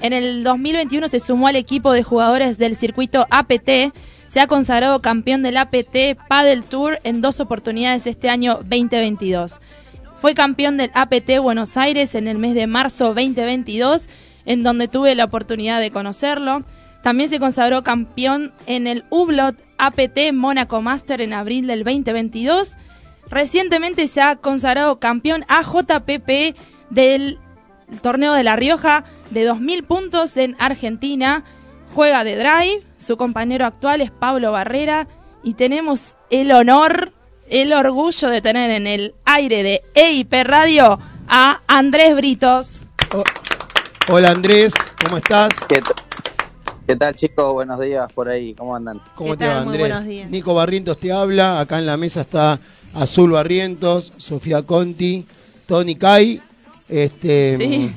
En el 2021 se sumó al equipo de jugadores del circuito APT. Se ha consagrado campeón del APT Paddle Tour en dos oportunidades este año 2022. Fue campeón del APT Buenos Aires en el mes de marzo 2022, en donde tuve la oportunidad de conocerlo. También se consagró campeón en el Hublot APT Mónaco Master en abril del 2022. Recientemente se ha consagrado campeón AJPP del torneo de La Rioja de 2.000 puntos en Argentina. Juega de drive, su compañero actual es Pablo Barrera y tenemos el honor, el orgullo de tener en el aire de EIP Radio a Andrés Britos. Oh, hola Andrés, ¿cómo estás? ¿Qué, tal chicos? Buenos días por ahí, ¿cómo andan? ¿Cómo ¿Qué te tal? va Muy Andrés? buenos días. Nico Barrientos te habla, acá en la mesa está Azul Barrientos, Sofía Conti, Tony Kai, este... Sí.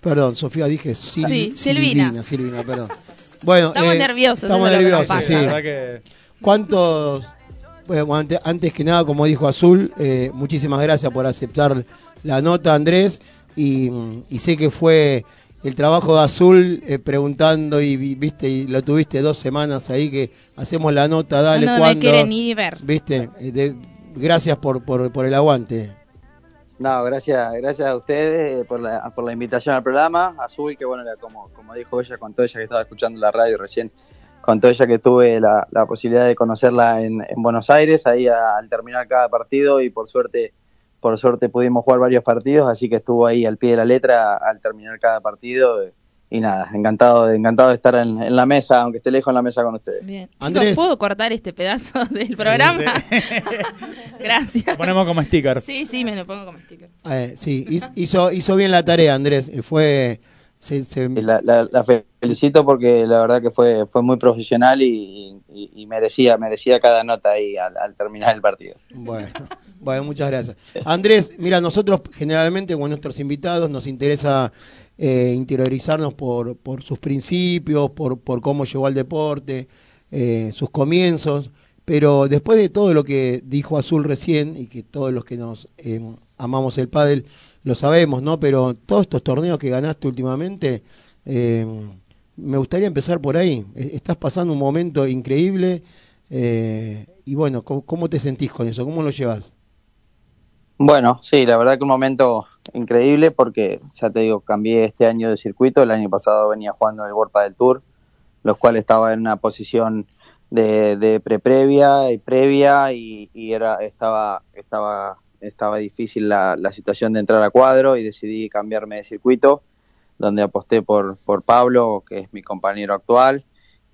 Perdón, Sofía dije Sil- Sí, Silvina. Silvina, perdón. Bueno, Estamos eh, nerviosos, Estamos eso es lo que nos nerviosos, pasa. sí. ¿Cuántos? Bueno, antes, antes que nada, como dijo Azul, eh, muchísimas gracias por aceptar la nota, Andrés. Y, y sé que fue el trabajo de Azul eh, preguntando y vi- viste y lo tuviste dos semanas ahí que hacemos la nota, dale no me cuándo. quiere ni ver. Viste, Eh, de- gracias por, por, por el aguante. No, gracias, gracias a ustedes por la, por la invitación al programa. Azul, que bueno, como, como dijo ella, contó ella que estaba escuchando la radio recién, contó ella que tuve la, la posibilidad de conocerla en, en Buenos Aires, ahí a- al terminar cada partido y por suerte, por suerte pudimos jugar varios partidos, así que estuvo ahí al pie de la letra al terminar cada partido. Y nada, encantado, de- encantado de estar en, en la mesa, aunque esté lejos en la mesa con ustedes. Bien. Chicos. ¿puedo cortar este pedazo del programa? Gracias. lo ponemos como sticker. Sí, sí, me lo pongo como sticker. Eh, sí, hi- hizo, hizo bien la tarea, Andrés. Fue. Se, se- Y La, la- la felicito porque la verdad que fue, fue muy profesional y, y- y merecía, merecía cada nota ahí al, al terminar el partido. Bueno, bueno, muchas gracias. Andrés, mira, nosotros generalmente con nuestros invitados nos interesa eh, interiorizarnos por, por sus principios, por, por cómo llegó al deporte, eh, sus comienzos, pero después de todo lo que dijo Azul recién y que todos los que nos eh, amamos el pádel lo sabemos, ¿no? Pero todos estos torneos que ganaste últimamente, eh, me gustaría empezar por ahí. Eh, Estás pasando un momento increíble eh, y bueno, ¿cómo, te sentís con eso? ¿Cómo lo llevas? Bueno, sí, la verdad que un momento increíble porque, ya te digo, cambié este año de circuito, el año pasado venía jugando el World del Tour, los cuales estaba en una posición de, de pre-previa y previa y era, estaba, estaba, estaba difícil la, la situación de entrar a cuadro y decidí cambiarme de circuito, donde aposté por, por Pablo, que es mi compañero actual,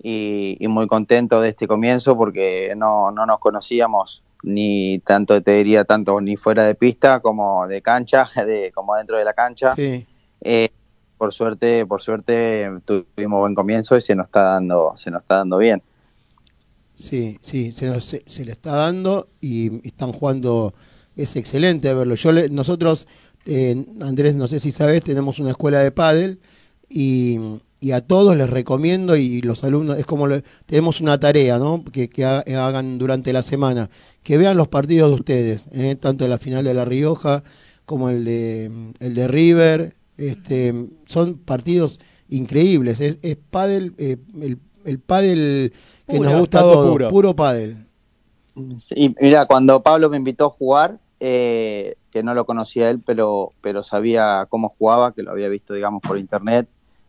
y, y muy contento de este comienzo porque no, no nos conocíamos ni tanto te diría tanto ni fuera de pista como de cancha de como dentro de la cancha. Sí, Eh, por suerte por suerte tuvimos buen comienzo y se nos está dando se nos está dando bien. Sí, sí, se, nos- se, se le está dando y están jugando, es excelente verlo. Yo le- nosotros, eh, Andrés, no sé si sabes, tenemos una escuela de pádel y, y a todos les recomiendo y los alumnos, es como, le- tenemos una tarea, ¿no? Que, que ha- hagan durante la semana, que vean los partidos de ustedes, ¿eh? tanto la final de La Rioja como el de, el de River, este, son partidos increíbles, es, es pádel, eh, el, el pádel que Puro, nos gusta a todo todos, puro. puro pádel. y mira cuando Pablo me invitó a jugar eh, que no lo conocía él pero pero sabía cómo jugaba que lo había visto digamos por internet.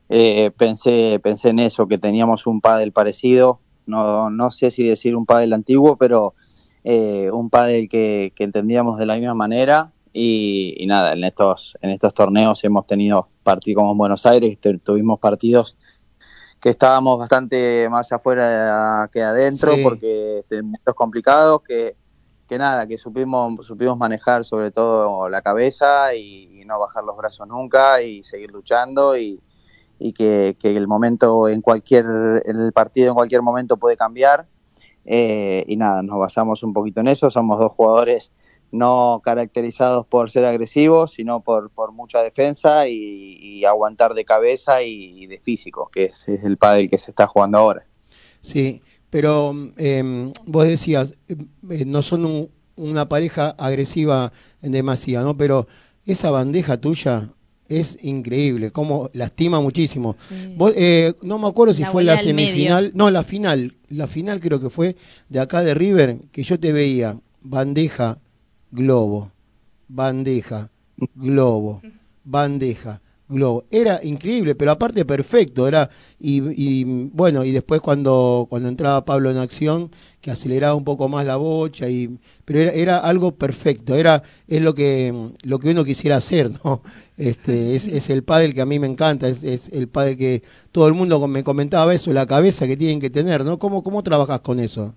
Eh, pensé pensé en eso que teníamos un pádel parecido. No no sé si decir un pádel antiguo pero eh, un pádel que, que entendíamos de la misma manera. Y, y nada, en estos, en estos torneos hemos tenido partidos como en Buenos Aires, tu- tuvimos partidos que estábamos bastante más afuera que adentro Sí. porque este, momentos complicados que, que nada, que supimos, supimos manejar sobre todo la cabeza y, no bajar los brazos nunca y seguir luchando y, y que, el momento en cualquier, el partido en cualquier momento puede cambiar eh, y nada, nos basamos un poquito en eso, somos dos jugadores no caracterizados por ser agresivos, sino por, por mucha defensa y, aguantar de cabeza y, y de físico, que es, es el pádel que se está jugando ahora. Sí, pero eh, vos decías, eh, no son un- una pareja agresiva en demasía, ¿no? Pero esa bandeja tuya es increíble, como lastima muchísimo. Sí. Vos, eh, no me acuerdo si La fue la semifinal, no, la final, la final creo que fue de acá de River, que yo te veía bandeja, globo, bandeja, globo, bandeja, globo. Era increíble, pero aparte perfecto, era y, y, bueno, y después cuando cuando entraba Pablo en acción, que aceleraba un poco más la bocha y pero era, era algo perfecto, era es lo que lo que uno quisiera hacer, ¿no? Este es, es el pádel que a mí me encanta, es, es el pádel que todo el mundo me comentaba eso, la cabeza que tienen que tener, ¿no? ¿Cómo cómo trabajas con eso?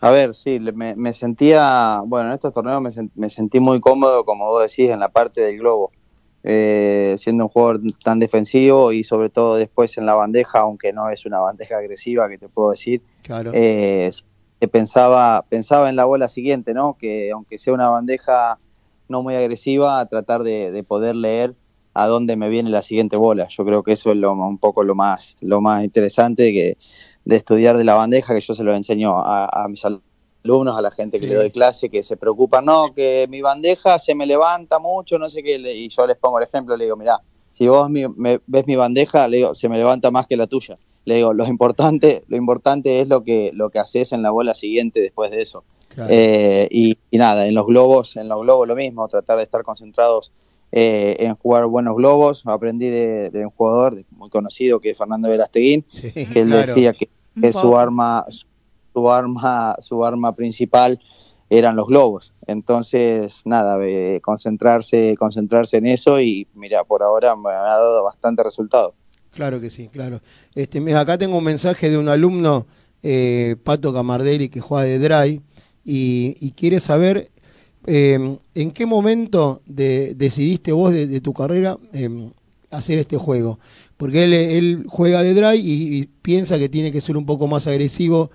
A ver, sí, me, me sentía, bueno, en estos torneos me, me sentí muy cómodo, como vos decís, en la parte del globo, Eh, siendo un jugador tan defensivo y sobre todo después en la bandeja, aunque no es una bandeja agresiva, que te puedo decir, Claro. eh, pensaba, pensaba en la bola siguiente, ¿no? Que aunque sea una bandeja no muy agresiva, tratar de, de poder leer a dónde me viene la siguiente bola. Yo creo que eso es lo, un poco lo más, lo más interesante que, de estudiar de la bandeja, que yo se lo enseño a, a mis alumnos, a la gente que Sí. le doy clase, que se preocupan, no, que mi bandeja se me levanta mucho, no sé qué, le- y yo les pongo el ejemplo, le digo, mira, si vos mi- me, ves mi bandeja, le digo, se me levanta más que la tuya. Le digo, lo importante, lo importante es lo que, lo que haces en la bola siguiente después de eso. claro. Eh, y, y nada, en los globos, en los globos lo mismo, tratar de estar concentrados eh, en jugar buenos globos. Aprendí de, de un jugador muy conocido que es Fernando Velasteguín, Sí, que él claro. decía que, que su arma, su arma, su arma principal eran los globos. Entonces, nada, eh, concentrarse, concentrarse en eso y mira, por ahora me ha dado bastante resultado. Claro que sí, claro. Este, mira, acá tengo un mensaje de un alumno, eh, Pato Camardelli, que juega de Dry, y, y quiere saber eh, en qué momento de- decidiste vos de, tu carrera eh, hacer este juego. Porque él, él juega de Dry y piensa que tiene que ser un poco más agresivo.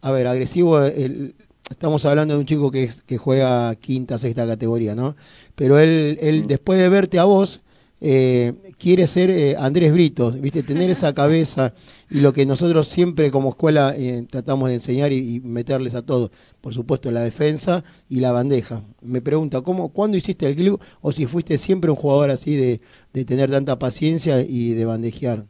A ver, agresivo, el- estamos hablando de un chico que, que juega quinta, sexta categoría, ¿no? Pero él, él después de verte a vos, eh, quiere ser eh, Andrés Brito, ¿viste? Tener esa cabeza y lo que nosotros siempre como escuela eh, tratamos de enseñar y, y meterles a todos, por supuesto, la defensa y la bandeja. Me pregunta, ¿cómo, ¿cuándo hiciste el clic o si fuiste siempre un jugador así de, de tener tanta paciencia y de bandejear?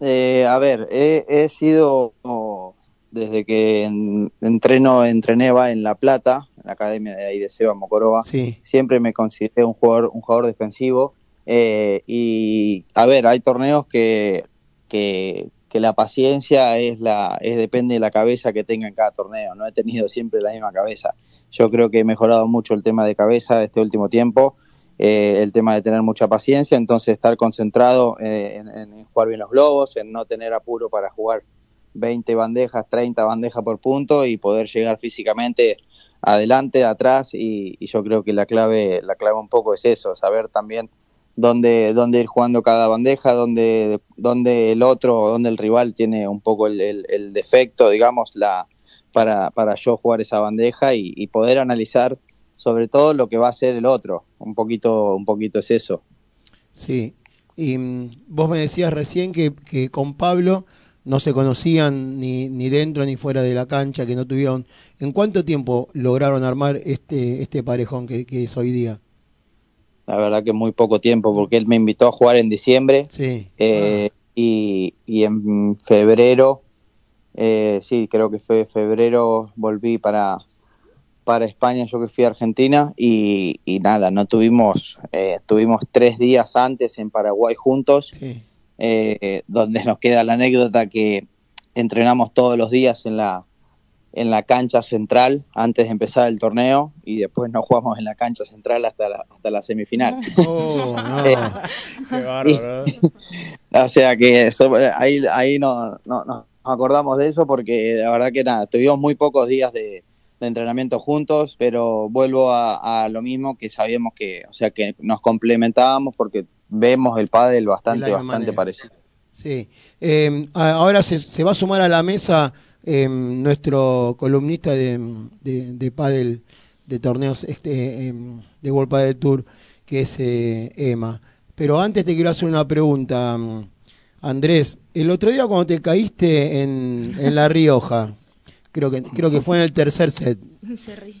Eh, a ver, he, he sido oh, desde que en- entreno, entrené va en La Plata, en la academia de ahí de Seba Mocorova, Sí, siempre me consideré un jugador, un jugador defensivo. eh, y a ver, hay torneos que, que, que la paciencia es la, es depende de la cabeza que tenga en cada torneo. No he tenido siempre la misma cabeza. Yo creo que he mejorado mucho el tema de cabeza este último tiempo. eh, el tema de tener mucha paciencia, entonces estar concentrado eh, en, en jugar bien los globos, en no tener apuro para jugar 20 bandejas, 30 bandejas por punto y poder llegar físicamente adelante, atrás y, y yo creo que la clave, la clave un poco es eso, saber también dónde, dónde ir jugando cada bandeja, dónde, dónde el otro, dónde el rival tiene un poco el defecto, digamos, la, para, para yo jugar esa bandeja y, y poder analizar sobre todo lo que va a hacer el otro. Un poquito, un poquito es eso. sí. Y mm, vos me decías recién que, que con Pablo no se conocían ni, ni dentro ni fuera de la cancha, que no tuvieron... ¿En cuánto tiempo lograron armar este, este parejón que, que es hoy día? La verdad que muy poco tiempo, porque él me invitó a jugar en diciembre Sí. eh, y, y en febrero, eh, sí, creo que fue febrero, volví para, para España, yo que fui a Argentina y, y nada, no tuvimos, eh, tuvimos tres días antes en Paraguay juntos, Sí. Eh, donde nos queda la anécdota que entrenamos todos los días en la, en la cancha central antes de empezar el torneo y después no jugamos en la cancha central hasta la, hasta la semifinal. Oh, no. Eh, Qué bárbaro. ¿eh? O sea que eso, eh, ahí, ahí no, no, nos acordamos de eso porque la verdad que nada, tuvimos muy pocos días de, de entrenamiento juntos, pero vuelvo a, a, lo mismo que sabíamos que, o sea, que nos complementábamos porque vemos el pádel bastante, bastante manera. parecido. Sí. Eh, ahora se, se, va a sumar a la mesa eh, nuestro columnista de, de, de pádel de torneos este, eh, de World Padel Tour, que es eh, Emma. Pero antes te quiero hacer una pregunta, mm, Andrés. El otro día cuando te caíste en, en La Rioja, creo que creo que fue en el tercer set.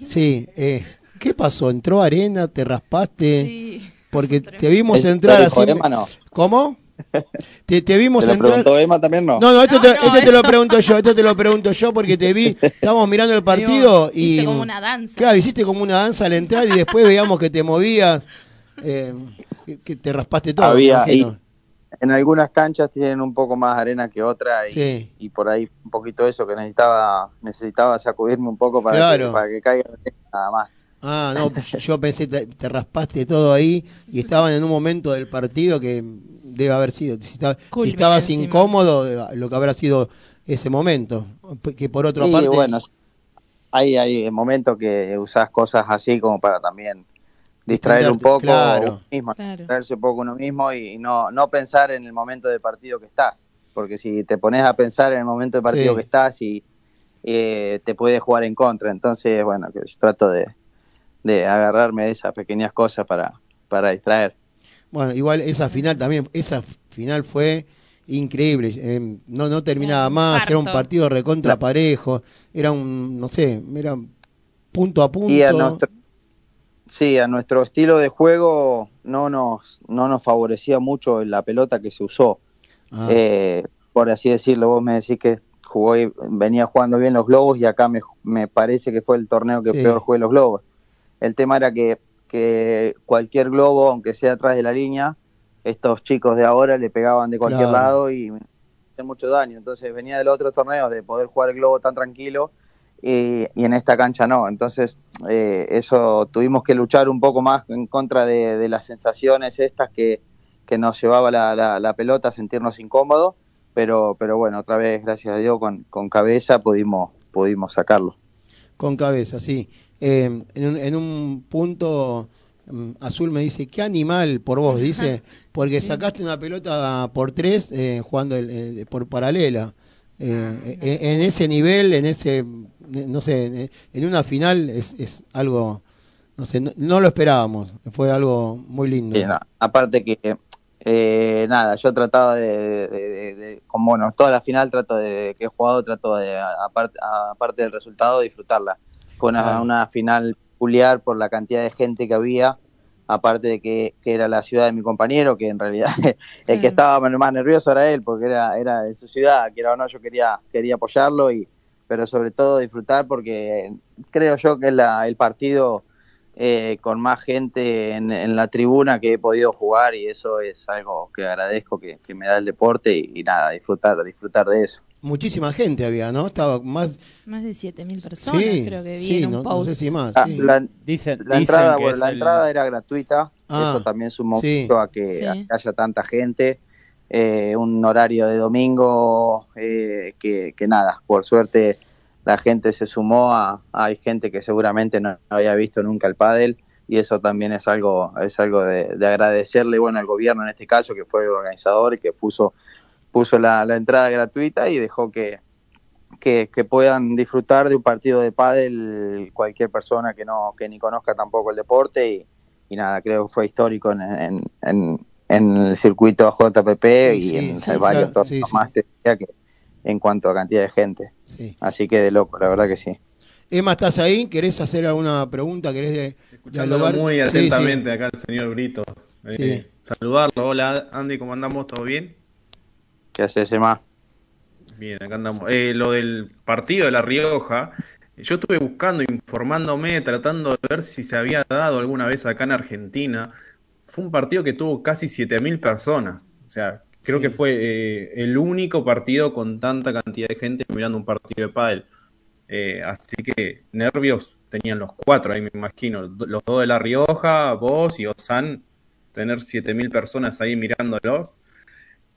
Sí, eh, ¿qué pasó? ¿Entró arena? ¿Te raspaste? Sí. Porque te vimos entrar así. Emma, no. ¿Cómo? Te, te vimos ¿Te lo entrar. preguntó Emma también no? No, no, esto, te, esto te lo pregunto yo, esto te lo pregunto yo porque te vi, estábamos mirando el partido y. Hice como una danza. Claro, hiciste como una danza al entrar y después veíamos que te movías, eh, que te raspaste todo. Había, y en algunas canchas tienen un poco más arena que otra y, Sí. y por ahí un poquito eso que necesitaba necesitaba sacudirme un poco para, Claro. que, para que caiga nada más. Ah, no, yo- yo pensé te, te raspaste todo ahí y estaban en un momento del partido que debe haber sido. Si, estaba- si estabas encima. incómodo, eh, lo que habrá sido ese momento. Que por otra Y parte. bueno, hay, hay momentos que usás cosas así como para también distraer un poco claro. uno mismo, Claro. distraerse un poco uno mismo y no, no pensar en el momento del partido que estás. Porque si te pones a pensar en el momento del partido Sí. que estás y eh, te puede jugar en contra. Entonces, bueno, que yo trato de, de agarrarme de esas pequeñas cosas para, para distraer. Bueno, igual esa final también, esa final fue increíble. eh, no, no terminaba Un más, era un partido recontra parejo, era un, no sé, era punto a punto. Y a nuestro, sí, a nuestro estilo de juego no nos, no nos favorecía mucho la pelota que se usó. Ah, Eh, por así decirlo, vos me decís que jugó, y- venía jugando bien los globos y acá me, me parece que fue el torneo que Sí. peor jugué los globos. El tema era que, que cualquier globo, aunque sea atrás de la línea, estos chicos de ahora le pegaban de cualquier Claro. lado y hacían mucho daño. Entonces venía del otro torneo de poder jugar el globo tan tranquilo y, y en esta cancha no. Entonces eh, eso tuvimos que luchar un poco más en contra de, de las sensaciones estas que, que nos llevaba la, la, la pelota a sentirnos incómodos, pero, pero bueno, otra vez, gracias a Dios, con, con cabeza pudimos, pudimos sacarlo. con cabeza, sí. Eh, en, un, en un punto, mm, Azul me dice, ¿qué animal por vos? Dice, porque sacaste una pelota por tres eh, jugando el- el- por paralela. Eh, en, en ese nivel, en ese, no sé, en, una final es, es algo, no sé, no, no lo esperábamos. Fue algo muy lindo. Sí, no, aparte que, eh, nada, yo trataba de, de- de- de- como bueno, toda la final trato de, que he jugado, trato de, aparte, aparte del resultado, disfrutarla. Fue una, Claro. una final peculiar por la cantidad de gente que había, aparte de que, que era la ciudad de mi compañero, que en realidad el Claro. que estaba más nervioso era él, porque era, era de su ciudad, que era o no, yo quería, quería apoyarlo, y pero sobre todo disfrutar porque creo yo que es la, el partido eh, con más gente en, en la tribuna que he podido jugar y eso es algo que agradezco que, que me da el deporte y, y nada, disfrutar, disfrutar de eso. Muchísima gente había, ¿no? Estaba más... Más de 7.000 personas, Sí, creo que vi sí, en un no, no post. sé si más. Ah, sí. la, Dicen, la dicen entrada, que bueno, la el- entrada era gratuita, Ah, eso también sumó sí. mucho a que, Sí. a que haya tanta gente. Eh, un horario de domingo eh, que, que nada, por suerte la gente se sumó a, hay gente que seguramente no había visto nunca el pádel y eso también es algo es algo de, de agradecerle bueno al gobierno en este caso que fue el organizador y que puso puso la, la entrada gratuita y dejó que, que, que puedan disfrutar de un partido de pádel cualquier persona que no que ni conozca tampoco el deporte y, y nada creo que fue histórico en, en, en, en el circuito JPP Sí, y sí, en sí, varios sí, torneos sí. más te diría que en cuanto a cantidad de gente sí. así que de loco la verdad que sí Emma, ¿estás ahí? ¿Querés hacer alguna pregunta? ¿Querés de, dialogar? muy Sí, sí. atentamente acá el señor Brito. Eh, Sí. Saludarlo. Hola Andy, ¿cómo andamos? ¿Todo bien? Que hace ese más Bien, acá andamos. Eh, lo del partido de La Rioja, yo estuve buscando, informándome, tratando de ver si se había dado alguna vez acá en Argentina. Fue un partido que tuvo casi 7.000 personas. O sea, creo Sí. que fue eh, el único partido con tanta cantidad de gente mirando un partido de pádel. Eh, así que nervios tenían los cuatro ahí, me imagino. Los dos de La Rioja, vos y Osan, tener 7.000 personas ahí mirándolos.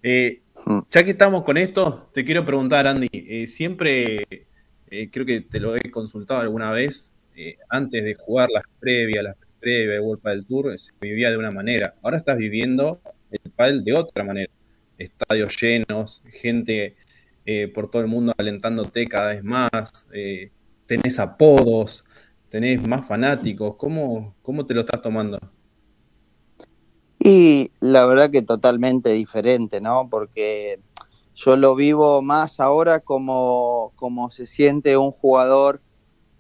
Eh. Ya que estamos con esto, te quiero preguntar, Andy, eh, siempre, eh, creo que te lo he consultado alguna vez, eh, antes de jugar las previas, las previas de World del Tour, se vivía de una manera. Ahora estás viviendo el pádel de otra manera. Estadios llenos, gente por todo el mundo alentándote cada vez más, tenés apodos, tenés más fanáticos. ¿Cómo, cómo te lo estás tomando? Y la verdad que totalmente diferente, ¿no? Porque yo lo vivo más ahora como, como se siente un jugador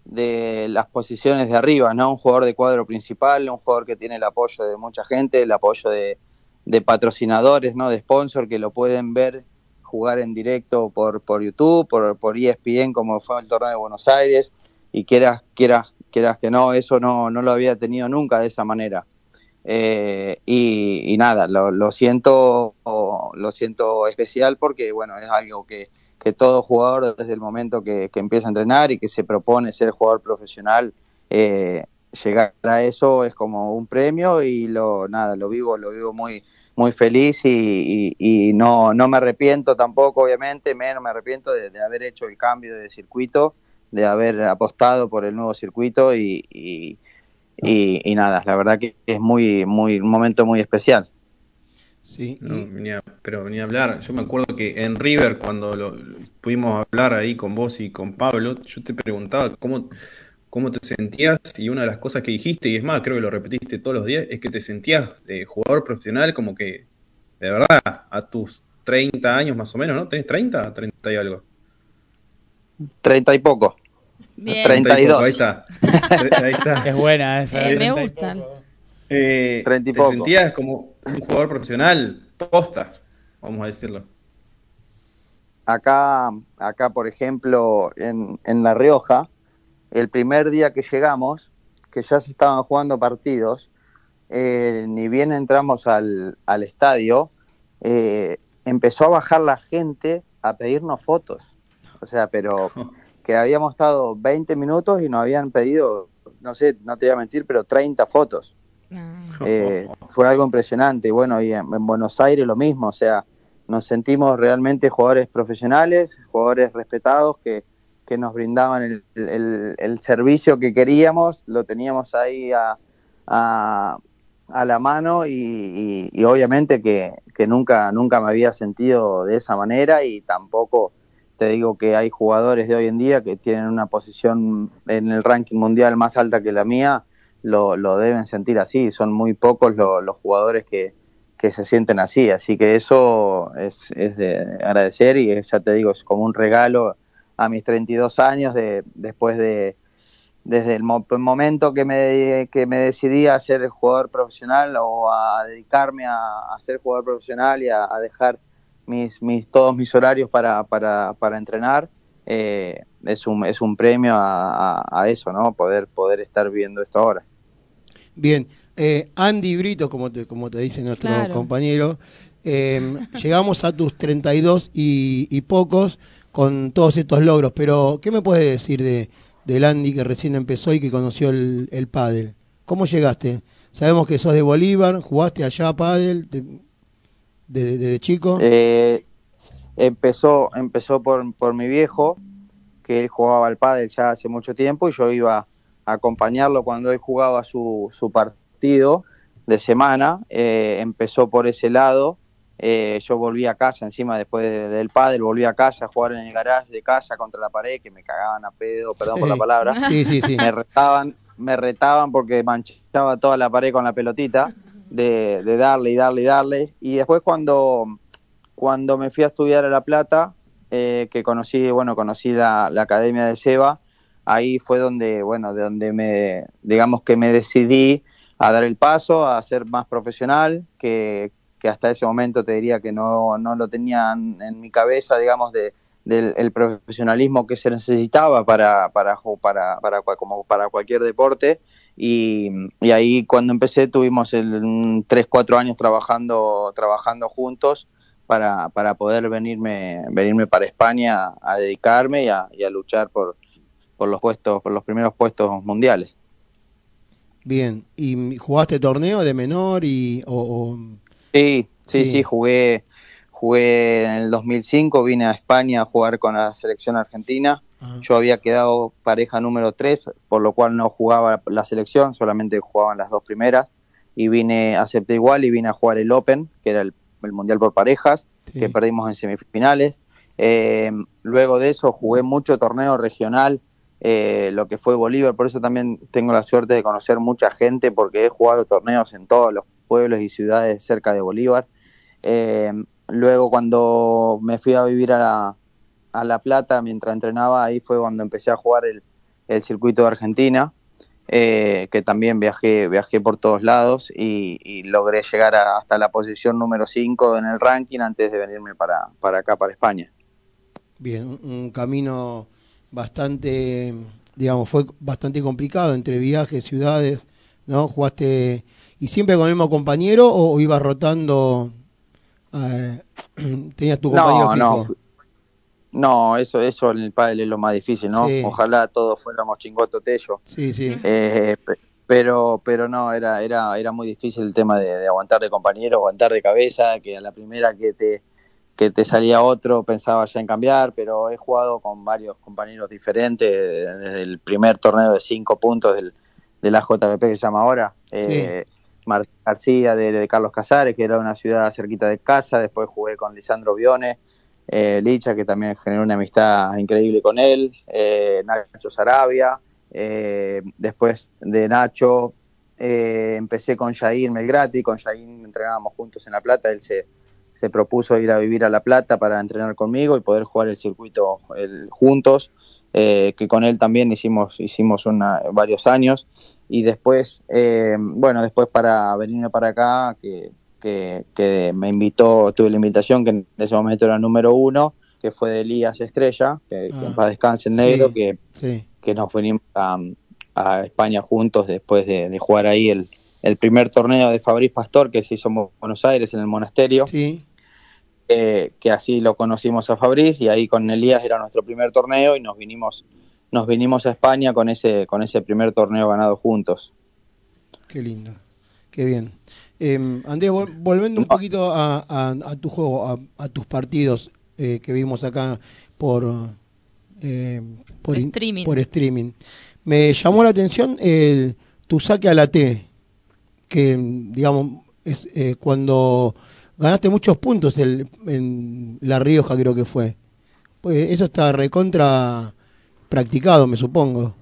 de las posiciones de arriba, ¿no? Un jugador de cuadro principal, un jugador que tiene el apoyo de mucha gente, el apoyo de, de patrocinadores, ¿no? De sponsor que lo pueden ver jugar en directo por, por YouTube, por, por ESPN, como fue el torneo de Buenos Aires, y quieras, quieras, quieras que no, eso no, no lo había tenido nunca de esa manera. Eh, y, nada, lo, lo, siento lo siento especial porque bueno, es algo que, que todo jugador desde el momento que, que, empieza a entrenar y que se propone ser jugador profesional, eh, llegar a eso es como un premio y lo nada, lo vivo, lo vivo muy, muy feliz y, y, y no, no me arrepiento tampoco, obviamente, menos me arrepiento de, de, haber hecho el cambio de circuito, de haber apostado por el nuevo circuito y, y y, nada, la verdad que es muy, muy, un momento muy especial. Sí, no, venía, pero venía a hablar. Yo me acuerdo que en River, cuando lo, lo, pudimos hablar ahí con vos y con Pablo, yo te preguntaba cómo, cómo te sentías y una de las cosas que dijiste, y es más, creo que lo repetiste todos los días, es que te sentías de jugador profesional como que, de verdad, a tus 30 años más o menos, ¿no? ¿Tenés 30 30 y algo? 30 y poco. Bien. 32. Ahí está. Ahí está. Es buena esa. Eh, me gustan. Eh, Treinta y te sentías como un jugador profesional, posta, vamos a decirlo. Acá, acá por ejemplo, en, en La Rioja, el primer día que llegamos, que ya se estaban jugando partidos, eh, ni bien entramos al, al estadio, eh, empezó a bajar la gente a pedirnos fotos. O sea, pero que habíamos estado 20 minutos y nos habían pedido, no sé, no te voy a mentir, pero 30 fotos. Eh, fue algo impresionante. Y bueno, y en, en, Buenos Aires lo mismo, o sea, nos sentimos realmente jugadores profesionales, jugadores respetados que, que nos brindaban el, el, el, servicio que queríamos, lo teníamos ahí a, a, a la mano y, y, y obviamente que, que, nunca, nunca me había sentido de esa manera y tampoco te digo que hay jugadores de hoy en día que tienen una posición en el ranking mundial más alta que la mía, lo, lo deben sentir así, son muy pocos lo, los jugadores que, que, se sienten así, así que eso es, de agradecer y ya te digo, es como un regalo a mis 32 años de, después de desde el mo momento que me, que me decidí a ser jugador profesional o a dedicarme a, ser jugador profesional y a dejar mis, mis, todos mis horarios para, para, para entrenar, eh, es, un, es un premio a, a, a, eso, ¿no? Poder, poder estar viendo esto ahora. Bien, eh, Andy Brito, como te, como te dice nuestro claro. compañero, eh, llegamos a tus 32 y, y, pocos con todos estos logros, pero ¿qué me puedes decir de, del Andy que recién empezó y que conoció el, el pádel? ¿Cómo llegaste? Sabemos que sos de Bolívar, jugaste allá pádel, te, desde de, de chico? Eh, empezó empezó por, por mi viejo, que él jugaba al pádel ya hace mucho tiempo y yo iba a acompañarlo cuando él jugaba su, su partido de semana. Eh, empezó por ese lado. Eh, yo volví a casa encima después de, del pádel, volví a casa a jugar en el garage de casa contra la pared, que me cagaban a pedo, perdón por la palabra. Sí, sí, sí. Me retaban, me retaban porque manchaba toda la pared con la pelotita de, de, darle y darle y darle. Y después cuando, cuando me fui a estudiar a La Plata, eh, que conocí, bueno, conocí la, la, Academia de Seba, ahí fue donde, bueno, de donde me, digamos que me decidí a dar el paso, a ser más profesional, que, que hasta ese momento te diría que no, no lo tenía en, mi cabeza, digamos, de, del el profesionalismo que se necesitaba para, para, para, para, como para cualquier deporte. Y, y, ahí cuando empecé tuvimos el, tres, cuatro años trabajando, trabajando juntos para, para poder venirme, venirme para España a dedicarme y a, y a luchar por, por los puestos, por los primeros puestos mundiales. Bien, ¿y jugaste torneo de menor y o, o... Sí, sí, sí, sí, jugué jugué en el 2005, vine a España a jugar con la selección argentina. Yo había quedado pareja número 3, por lo cual no jugaba la selección, solamente jugaban las dos primeras. Y vine, acepté igual y vine a jugar el Open, que era el, el Mundial por parejas, Sí. que perdimos en semifinales. Eh, luego de eso jugué mucho torneo regional, eh, lo que fue Bolívar, por eso también tengo la suerte de conocer mucha gente, porque he jugado torneos en todos los pueblos y ciudades cerca de Bolívar. Eh, luego cuando me fui a vivir a la, a La Plata mientras entrenaba, ahí fue cuando empecé a jugar el, el circuito de Argentina, eh, que también viajé, viajé por todos lados y, y logré llegar a- hasta la posición número 5 en el ranking antes de venirme para, para acá, para España. Bien, un, camino bastante, digamos, fue bastante complicado entre viajes, ciudades, ¿no? Jugaste, ¿y siempre con el mismo compañero o, o ibas rotando? eh, ¿Tenías tu compañero No, fijo? no, no, eso, eso en el pádel es lo más difícil, ¿no? Sí. Ojalá todos fuéramos chingoto tello. Sí, sí. Eh, pe- pero, pero no, era, era, era muy difícil el tema de, de aguantar de compañero, aguantar de cabeza, que a la primera que te, que te salía otro pensaba ya en cambiar, pero he jugado con varios compañeros diferentes, desde el primer torneo de cinco puntos del, de la JPP que se llama ahora, eh, Martín García de, de Carlos Casares, que era una ciudad cerquita de casa, después jugué con Lisandro Bione, eh, Licha, que también generó una amistad increíble con él, eh, Nacho Sarabia, eh, después de Nacho empecé con Jair Melgrati, con Jair entrenábamos juntos en La Plata, él se, se propuso ir a vivir a La Plata para entrenar conmigo y poder jugar el circuito juntos, que con él también hicimos, hicimos una, varios años. Y después, bueno, después para venirme para acá, que, que, que me invitó, tuve la invitación, que en ese momento era número uno, que fue de Elías Estrella, que, que Ah, en paz descanse en sí. negro, que, Sí, que nos venimos a, a España juntos después de, de jugar ahí el, el primer torneo de Fabriz Pastor que se hizo en Buenos Aires, en el monasterio, sí. eh, que así lo conocimos a Fabriz y ahí con Elías era nuestro primer torneo y nos vinimos nos vinimos a España con ese con ese primer torneo ganado juntos. Qué lindo, qué bien. Eh, Andrés, vol- volviendo un poquito a, a- a tu juego, a, a tus partidos eh, que vimos acá por, eh, por, in- Streaming. por streaming. Me llamó la atención el, tu saque a la T, que digamos es eh, cuando ganaste muchos puntos el, en La Rioja creo que fue. Pues eso está recontra practicado, me supongo.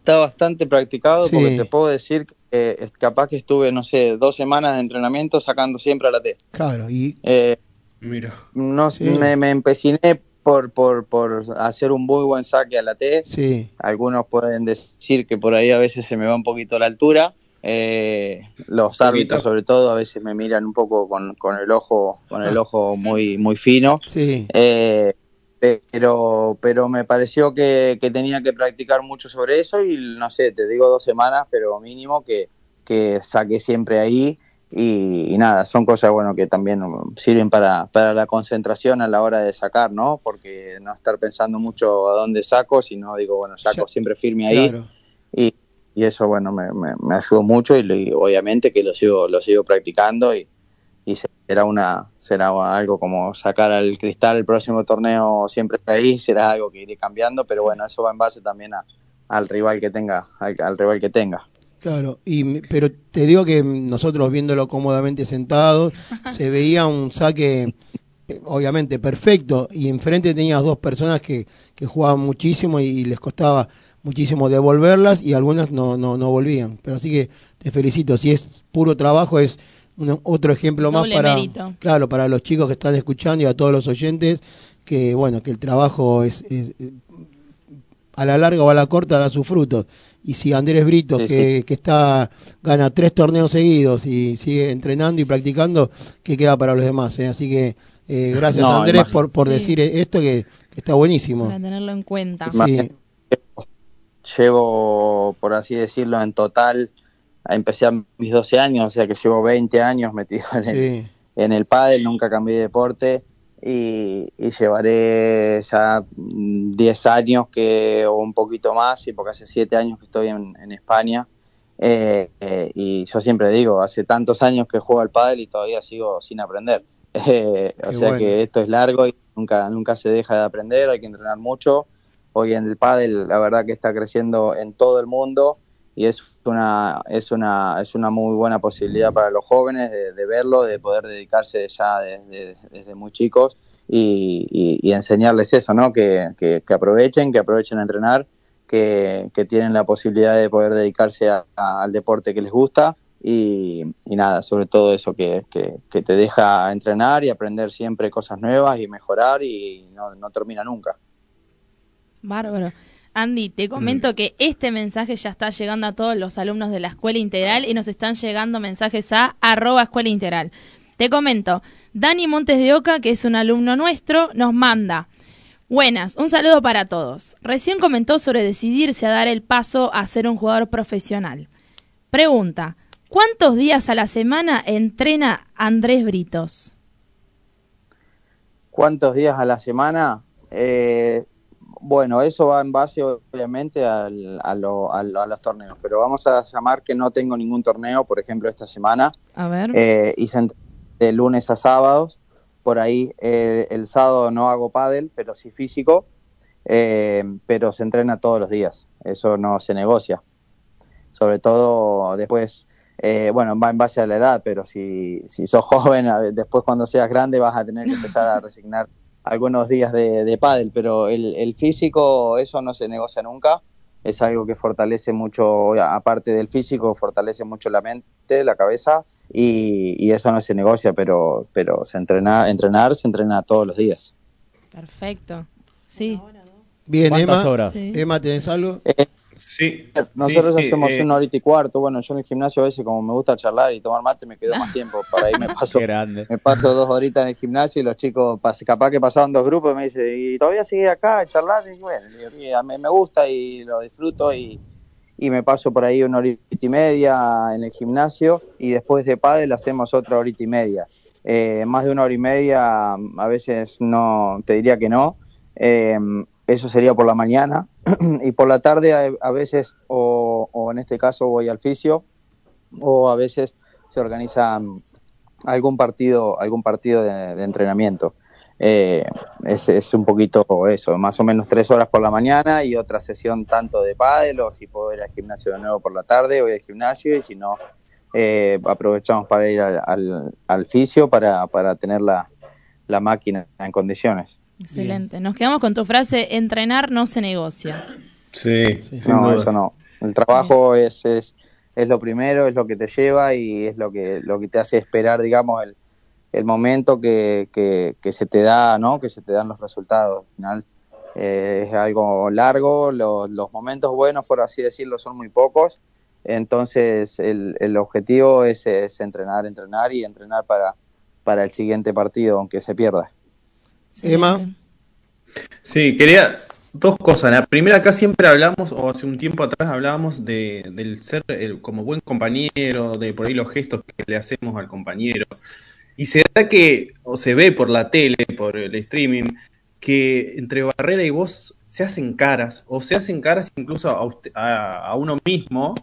Está bastante practicado Sí. porque te puedo decir que eh, capaz que estuve, no sé, dos semanas de entrenamiento sacando siempre a la T. Claro, y Eh, Mira. no, Sí. me, me empeciné por, por, por hacer un muy buen saque a la T. sí, Algunos pueden decir que por ahí a veces se me va un poquito la altura. Eh, los árbitros, sobre todo, a veces me miran un poco con, con el ojo, con el ojo muy, muy fino. sí. Eh, pero, pero me pareció que, que tenía que practicar mucho sobre eso y no sé, te digo dos semanas, pero mínimo que, que saqué siempre ahí y, y nada, son cosas bueno que también sirven para, para la concentración a la hora de sacar, ¿no? Porque no estar pensando mucho a dónde saco, sino digo, bueno, saco siempre firme ahí Claro. y, y eso bueno me, me, me ayudó mucho y, y obviamente que lo sigo lo sigo practicando y, y será una será algo como sacar al cristal el próximo torneo siempre ahí será algo que iré cambiando pero bueno eso va en base también a, al rival que tenga al, al rival que tenga Claro, y, pero te digo que nosotros viéndolo cómodamente sentados, se veía un saque, obviamente, perfecto, y enfrente tenías dos personas que, que jugaban muchísimo y, les costaba muchísimo devolverlas y algunas no, no, no volvían. Pero así que te felicito, si es puro trabajo es un- otro ejemplo más para, mérito. claro, para los chicos que están escuchando y a todos los oyentes, que bueno, que el trabajo es, es, a la larga o a la corta da sus frutos. Y si Andrés Brito, Sí, que, que está gana tres torneos seguidos y sigue entrenando y practicando, ¿qué queda para los demás? eh? Así que eh, gracias No, Andrés por, por Sí. decir esto que, que está buenísimo. Para tenerlo en cuenta. Sí, llevo por así decirlo en total empecé a mis 12 años o sea que llevo 20 años metido en el, sí, en el pádel, nunca cambié de deporte y, y llevaré ya mm, 10 años que o un poquito más, y porque hace 7 años que estoy en, en España eh, eh, y yo siempre digo, hace tantos años que juego al pádel y todavía sigo sin aprender. Eh, o sea bueno. que esto es largo y nunca, nunca se deja de aprender, hay que entrenar mucho. Hoy en el pádel la verdad que está creciendo en todo el mundo y es una, es una, es una muy buena posibilidad para los jóvenes de, verlo, de poder dedicarse ya desde, desde muy chicos y, y- enseñarles eso, ¿no? Que, que- aprovechen, que aprovechen a entrenar, que, que tienen la posibilidad de poder dedicarse a- al deporte que les gusta y, y nada, sobre todo eso que, que- que te deja entrenar y aprender siempre cosas nuevas y mejorar y no, no termina nunca. Bárbaro. Andy, te comento que este mensaje ya está llegando a todos los alumnos de la Escuela Integral y nos están llegando mensajes a arroba Escuela Integral. Te comento, Dani Montes de Oca, que es un alumno nuestro, nos manda. Buenas, un saludo para todos. Recién comentó sobre decidirse a dar el paso a ser un jugador profesional. Pregunta, ¿cuántos días a la semana entrena Andrés Britos? ¿Cuántos días a la semana? Eh, bueno, eso va en base obviamente al- a, lo- a lo- a los torneos, pero vamos a llamar que no tengo ningún torneo, por ejemplo, esta semana. A ver. Eh, hice ent- de lunes a sábados, por ahí eh, el sábado no hago pádel, pero sí físico, eh, pero se entrena todos los días, eso no se negocia. Sobre todo después, eh, bueno, va en base a la edad, pero si, si sos joven, después cuando seas grande vas a tener que empezar a resignar algunos días de, de pádel, pero el, el físico, eso no se negocia nunca, es algo que fortalece mucho, aparte del físico, fortalece mucho la mente, la cabeza, y, y eso no se negocia, pero, pero se entrena, entrenar se entrena todos los días. Perfecto. Sí. Bien, ¿Cuántas Emma. horas? Sí. Emma, ¿tenés algo? Eh, Sí. nosotros sí, sí, hacemos eh, una horita y cuarto, bueno, yo en el gimnasio a veces como me gusta charlar y tomar mate me quedo más tiempo, para ahí me paso, grande. me paso dos horitas en el gimnasio y los chicos, capaz que pasaban dos grupos y me dicen, ¿y todavía sigue acá a charlar? Y bueno, le digo, "Sí, a mí me gusta y lo disfruto y, y me paso por ahí una horita y media en el gimnasio y después de pádel hacemos otra horita y media. Eh, más de una hora y media a veces no, te diría que no. Eh, eso sería por la mañana. Y por la tarde a, a veces o, en este caso voy al fisio o a veces se organiza mm, algún partido algún partido de, entrenamiento. Eh, es, es un poquito eso más o menos tres horas por la mañana y otra sesión tanto de pádel o si puedo ir al gimnasio de nuevo por la tarde voy al gimnasio y si no eh, aprovechamos para ir al, al, al fisio para, para tener la, la máquina en condiciones Excelente. Nos quedamos con tu frase, entrenar no se negocia. Sí, Sí, no, duda. eso no. El trabajo es, es, es lo primero, es lo que te lleva y es lo que, lo que te hace esperar, digamos, el, el momento que, que, que se te da, ¿no? Que se te dan los resultados. Al final eh, es algo largo, lo- los momentos buenos, por así decirlo, son muy pocos. Entonces el, el objetivo es, es entrenar, entrenar y entrenar para, para el siguiente partido, aunque se pierda. Emma. Sí, quería dos cosas. La primera, acá siempre hablamos, o hace un tiempo atrás hablábamos de, del ser como buen compañero, de por ahí los gestos que le hacemos al compañero. Y se que, o se ve por la tele, por el streaming, que entre Barrera y vos se hacen caras, o se hacen caras incluso a, usted- a, a uno mismo,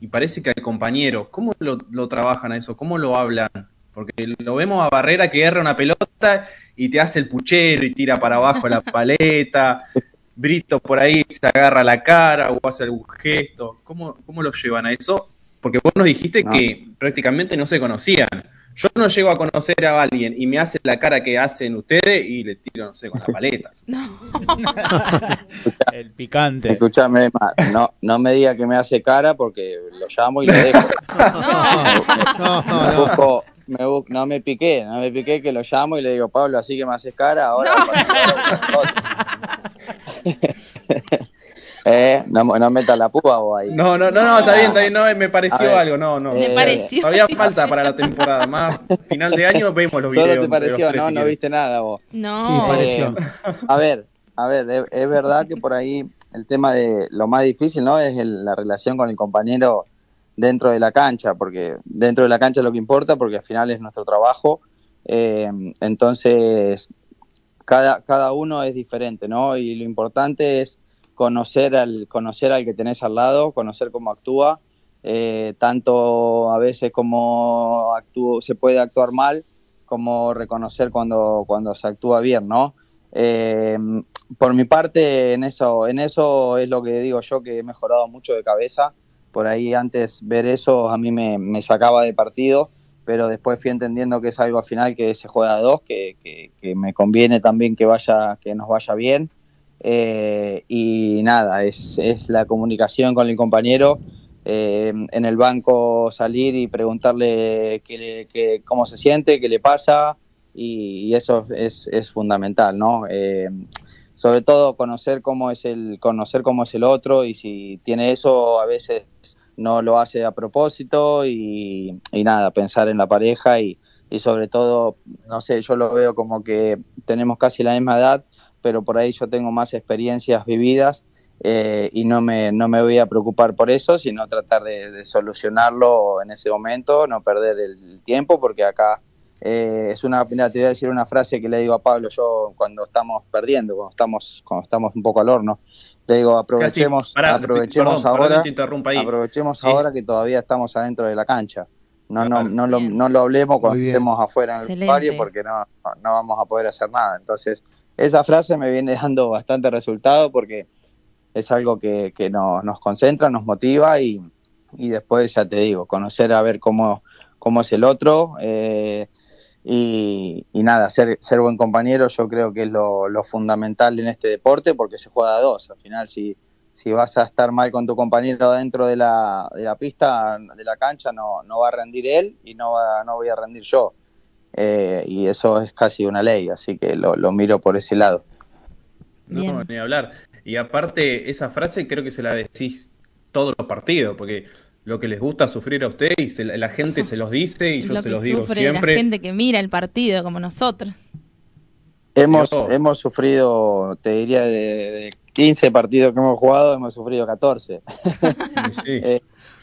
y parece que al compañero. ¿Cómo lo, lo trabajan a eso? ¿Cómo lo hablan? Porque lo vemos a Barrera que erra una pelota y te hace el puchero y tira para abajo la paleta. Brito por ahí se agarra la cara o hace algún gesto. ¿Cómo, cómo lo llevan a eso? Porque vos nos dijiste No. que prácticamente no se conocían. Yo no llego a conocer a alguien y me hace la cara que hacen ustedes y le tiro, no sé, con la paleta. El picante. Escúchame, no, no me diga que me hace cara porque lo llamo y lo dejo. No, Me no, no. busco- me bu- no me piqué, no me piqué que lo llamo y le digo, Pablo, así que me haces cara, ahora eh, no, no metas la púa vos ahí. No, no, no, no, está bien, está bien, no, me pareció algo, no, no. Me Eh, pareció. Todavía falta para la temporada, más final de año vemos los videos. Solo te pareció, no, no viste nada vos. No. Sí, pareció. Eh, a ver, a ver, es, es verdad que por ahí el tema de lo más difícil, ¿no? Es el- la relación con el compañero dentro de la cancha, porque dentro de la cancha es lo que importa, porque al final es nuestro trabajo. Eh, entonces, cada, cada uno es diferente, ¿no? Y lo importante es conocer al, conocer al que tenés al lado, conocer cómo actúa, eh, tanto a veces como actúa, se puede actuar mal, cómo reconocer cuando, cuando se actúa bien, ¿no? Eh, por mi parte, en eso, en eso es lo que digo yo, que he mejorado mucho de cabeza. Por ahí antes ver eso a mí me, sacaba de partido, pero después fui entendiendo que es algo al final que se juega a dos, que, que, me conviene también que vaya, que nos vaya bien. Eh, y nada, es, es la comunicación con el compañero. Eh, en el banco salir y preguntarle qué le- cómo se siente, qué le pasa, y, y eso es, es fundamental, ¿no? Eh, sobre todo conocer cómo es el conocer cómo es el otro y si tiene eso a veces no lo hace a propósito y, y nada pensar en la pareja y, y sobre todo no sé yo lo veo como que tenemos casi la misma edad pero por ahí yo tengo más experiencias vividas eh, y no me, no me voy a preocupar por eso, sino tratar de, de solucionarlo en ese momento, no perder el tiempo, porque acá eh, es una, mira, te voy a decir una frase que le digo a Pablo yo cuando estamos perdiendo, cuando estamos, cuando estamos un poco al horno. Le digo, aprovechemos, Casi, pará, aprovechemos perdón, ahora, ahí. aprovechemos Es- ahora que todavía estamos adentro de la cancha. No, no, no, lo, no lo hablemos cuando estemos afuera en el barrio porque no, no, no vamos a poder hacer nada. Entonces, esa frase me viene dando bastante resultado porque es algo que, que nos, nos concentra, nos motiva y, y después, ya te digo, conocer a ver cómo, cómo es el otro eh, y, y nada, ser, ser buen compañero yo creo que es lo, lo fundamental en este deporte porque se juega a dos. Al final, si, si vas a estar mal con tu compañero dentro de la, de la pista, de la cancha, no, no va a rendir él y no, va, no voy a rendir yo. Eh, y eso es casi una ley, así que lo, lo miro por ese lado. No, Bien. ni hablar. Y aparte, esa frase creo que se la decís todos los partidos, porque lo que les gusta sufrir a ustedes y se la, gente se los dice y yo lo se que los digo sufre siempre. la gente que mira el partido como nosotros. Hemos, hemos sufrido, te diría, de, de 15 partidos que hemos jugado, hemos sufrido 14. Sí. Eh,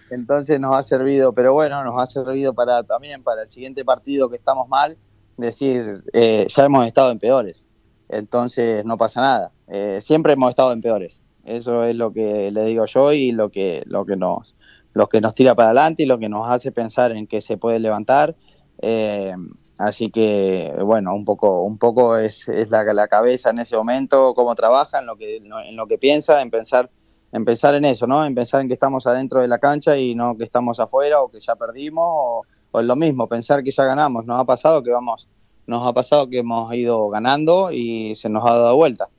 entonces nos ha servido, pero bueno, nos ha servido para también para el siguiente partido que estamos mal, decir, eh, ya hemos estado en peores. Entonces no pasa nada. Eh, siempre hemos estado en peores. Eso es lo que le digo yo y lo que, lo que nos, lo que nos tira para adelante y lo que nos hace pensar en que se puede levantar. Eh, así que, bueno, un poco, un poco es, es la, la cabeza en ese momento, cómo trabaja, en lo que, en lo que piensa, en pensar, en pensar en eso, ¿no? En pensar en que estamos adentro de la cancha y no que estamos afuera o que ya perdimos o, o lo mismo, pensar que ya ganamos. Nos ha pasado que vamos, nos ha pasado que hemos ido ganando y se nos ha dado vuelta.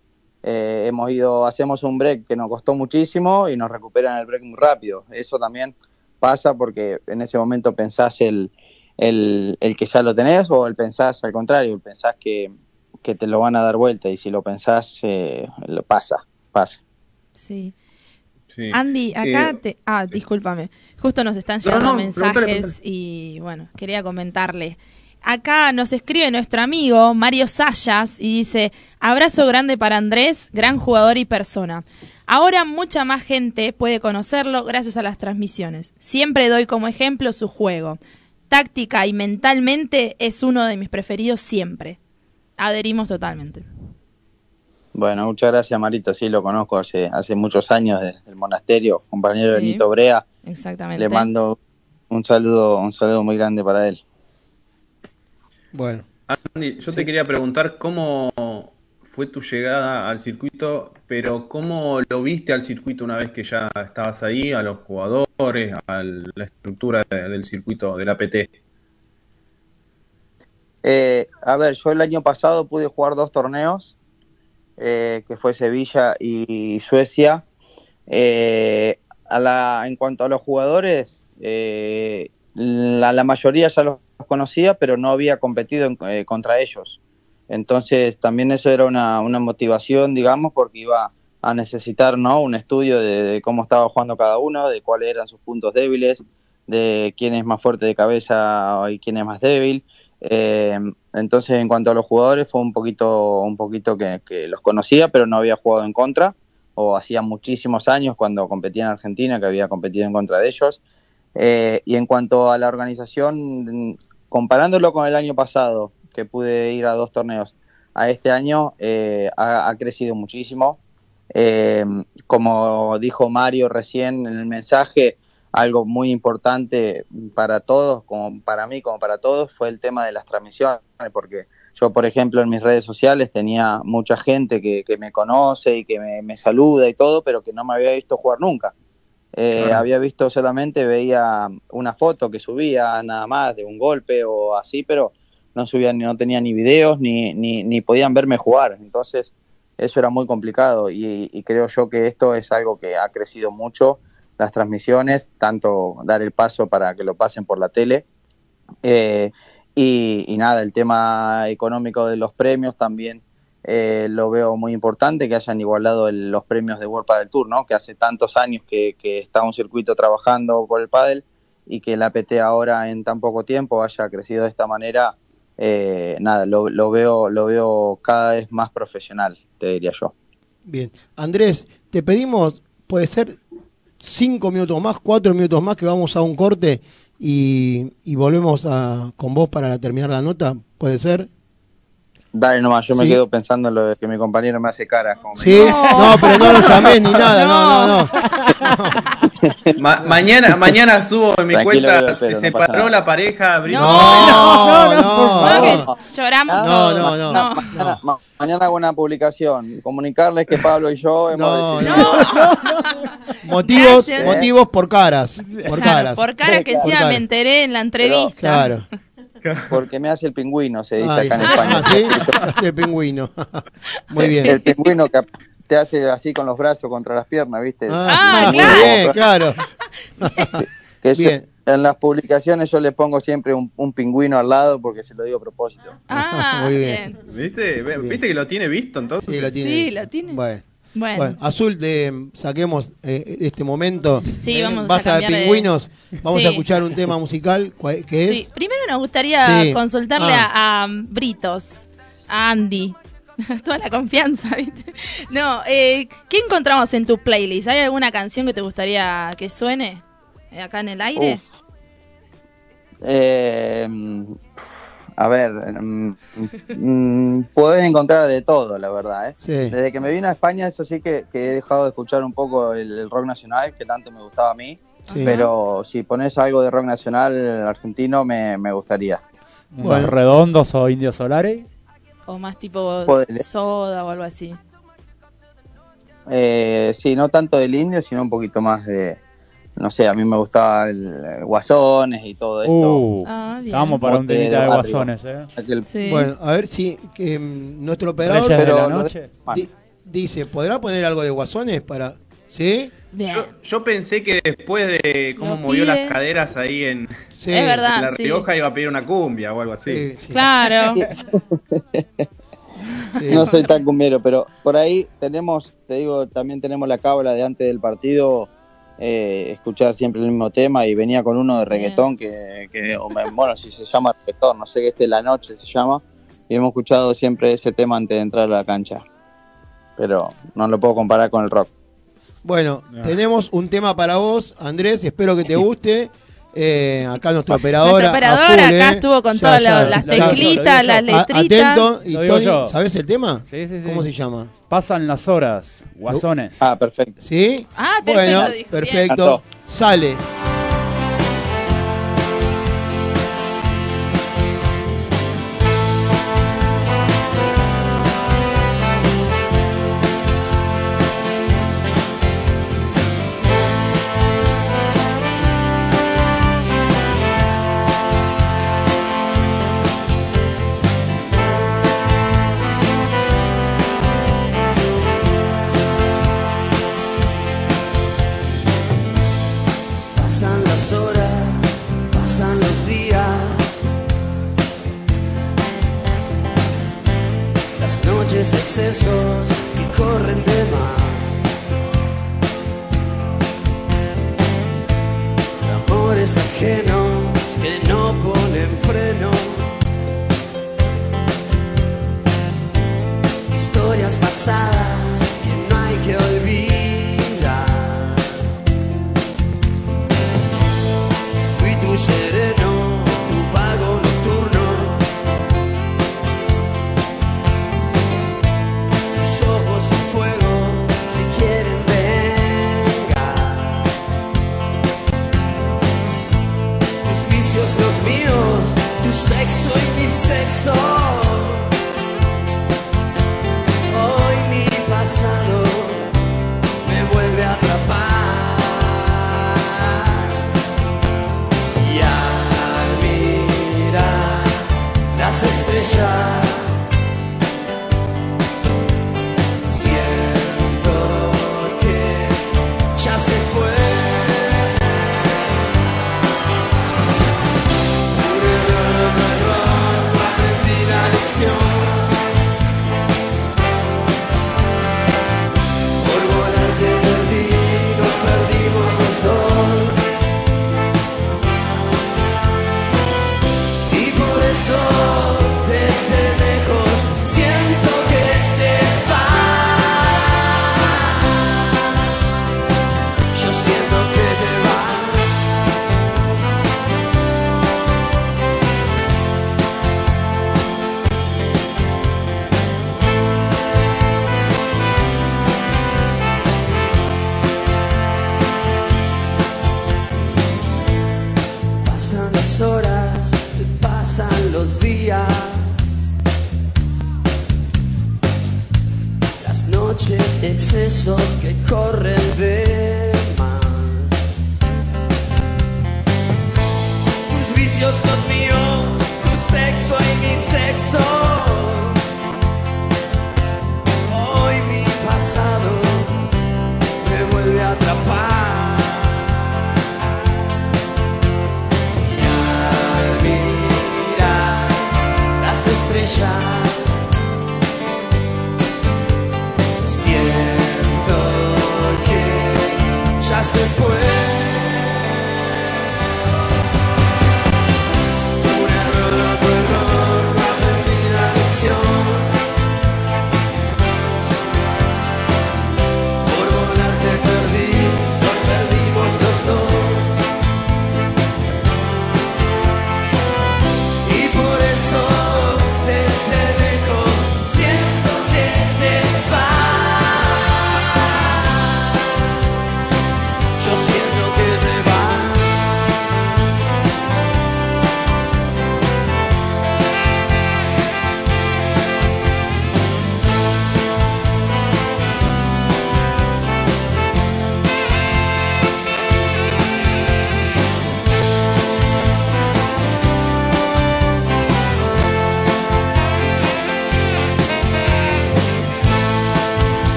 Eh, hemos ido, hacemos un break que nos costó muchísimo y nos recuperan el break muy rápido. Eso también pasa porque en ese momento pensás el, el, el que ya lo tenés o el pensás al contrario, el pensás que, que te lo van a dar vuelta y si lo pensás, eh, lo pasa, pasa. Sí. Sí. Andy, acá Eh, te... Ah, discúlpame. Justo nos están No, llegando no, mensajes pregúntale, pregúntale. y bueno, quería comentarle. Acá nos escribe nuestro amigo Mario Sayas y dice, abrazo grande para Andrés, gran jugador y persona. Ahora mucha más gente puede conocerlo gracias a las transmisiones. Siempre doy como ejemplo su juego. Táctica y mentalmente es uno de mis preferidos siempre. Adherimos totalmente. Bueno, muchas gracias Marito, sí lo conozco hace, hace muchos años desde el monasterio, compañero de Sí. Nito Brea, Exactamente. le mando un saludo, un saludo muy grande para él. Bueno, Andy, yo te quería preguntar cómo fue tu llegada al circuito, pero cómo lo viste al circuito una vez que ya estabas ahí, a los jugadores, a la estructura de- del circuito del APT. Eh, a ver, yo el año pasado pude jugar dos torneos, eh, que fue Sevilla y Suecia. Eh, a la, en cuanto a los jugadores, eh, la, mayoría ya los conocía, pero no había competido eh, contra ellos. Entonces también eso era una, motivación, digamos, porque iba a necesitar ¿no? un estudio de, cómo estaba jugando cada uno, de cuáles eran sus puntos débiles, de quién es más fuerte de cabeza y quién es más débil. Eh, entonces, en cuanto a los jugadores, fue un poquito, un poquito que los conocía, pero no había jugado en contra, o hacía muchísimos años cuando competía en Argentina que había competido en contra de ellos. Eh, y en cuanto a la organización, comparándolo con el año pasado, que pude ir a dos torneos, a este año eh, ha, crecido muchísimo. Eh, como dijo Mario recién en el mensaje, algo muy importante para todos, como para mí, como para todos, fue el tema de las transmisiones, porque yo, por ejemplo, en mis redes sociales tenía mucha gente que, que me conoce y que me saluda y todo, pero que no me había visto jugar nunca. Eh, Claro. Había visto solamente, veía una foto que subía nada más de un golpe o así, pero no subía ni no tenía ni videos ni, ni, ni podían verme jugar. Entonces, eso era muy complicado y, y creo yo que esto es algo que ha crecido mucho, las transmisiones, tanto dar el paso para que lo pasen por la tele. Eh, y, y nada, el tema económico de los premios también eh, lo veo muy importante, que hayan igualado el- los premios de World Padel Tour, ¿no? que hace tantos años que, está un circuito trabajando por el pádel y que el APT ahora en tan poco tiempo haya crecido de esta manera, eh, nada, lo, lo, veo, lo veo cada vez más profesional, te diría yo. Bien. Andrés, te pedimos, puede ser cinco minutos más, cuatro minutos más, que vamos a un corte y, y volvemos a, con vos para terminar la nota. ¿Puede ser? Dale nomás, yo me Sí. quedo pensando en lo de que mi compañero me hace caras. como me- Sí, no, pero no lo llamé ni nada, no, no, no. Ma- mañana, mañana subo en mi Tranquilo, cuenta, se no separó la pareja. No, no, No, no. que lloramos No, no, no. No. Mañana, ma- mañana hago una publicación, comunicarles que Pablo y yo hemos No, decidido... no. Motivos, Gracias. motivos por caras, por caras. por cara que encima me enteré en la entrevista. Claro. Porque me hace el pingüino, se dice Ay, acá en España. ah, ¿sí? El pingüino. Muy El bien. pingüino que te hace así con los brazos contra las piernas, ¿viste? Ah, muy claro. bien, claro. Que yo- Bien. en las publicaciones yo le pongo siempre un, un pingüino al lado porque se lo digo a propósito. Ah, Muy bien. bien. ¿Viste? ¿Viste que lo tiene visto entonces? Sí, lo tiene. Sí, lo tiene. Bueno. Bueno. Bueno, Azul, de, saquemos eh, este momento. Sí, Eh, vamos a Basta de cambiar de- pingüinos. Vamos Sí. a escuchar un tema musical ¿cuál- que es. Sí, primero nos gustaría Sí. consultarle Ah. a, a Britos, a Andy. Toda la confianza, ¿viste? No, eh, ¿qué encontramos en tu playlist? ¿Hay alguna canción que te gustaría que suene eh, acá en el aire? Eh, a ver, mm, mm, podés encontrar de todo, la verdad. ¿eh? Sí. Desde que me vine a España, eso sí que, que he dejado de escuchar un poco el, el rock nacional, que tanto me gustaba a mí. Sí. Pero si pones algo de rock nacional argentino, me, me gustaría. ¿Unos Bueno. redondos o indios solares? ¿O más tipo Podele. soda o algo así? Eh, sí, no tanto del indio, sino un poquito más de, no sé, a mí me gustaba el, el Guasones y todo esto. Uh, Ah, bien. vamos para un de temita de guasones, ¿eh? Aquel- Sí. Bueno, a ver si que, mm, nuestro operador de pero la noche. Di- dice, ¿podrá poner algo de guasones para...? ¿Sí? Bien. Yo, yo pensé que después de cómo Lo movió pide. las caderas ahí en, Sí. Es verdad. en La sí. Rioja iba a pedir una cumbia o algo así. Sí, sí, Claro. sí. no soy tan cumbiero, pero por ahí tenemos, te digo, también tenemos la cábala de antes del partido, eh, escuchar siempre el mismo tema y venía con uno de reggaetón que, que o me- bueno, si se llama reggaetón, no sé qué este la noche se llama, y hemos escuchado siempre ese tema antes de entrar a la cancha, pero no lo puedo comparar con el rock. Bueno, tenemos un tema para vos, Andrés, espero que te guste. Eh, acá nuestro operador. Nuestro operador acá estuvo con todas la- las yo, teclitas, las letritas. Atento, y Tony, yo. ¿sabes el tema? Sí, sí, sí. ¿Cómo se llama? Pasan las horas, guasones. Ah, perfecto. ¿Sí? Ah, perfecto, Bueno, dijo, perfecto. Cantó. Sale.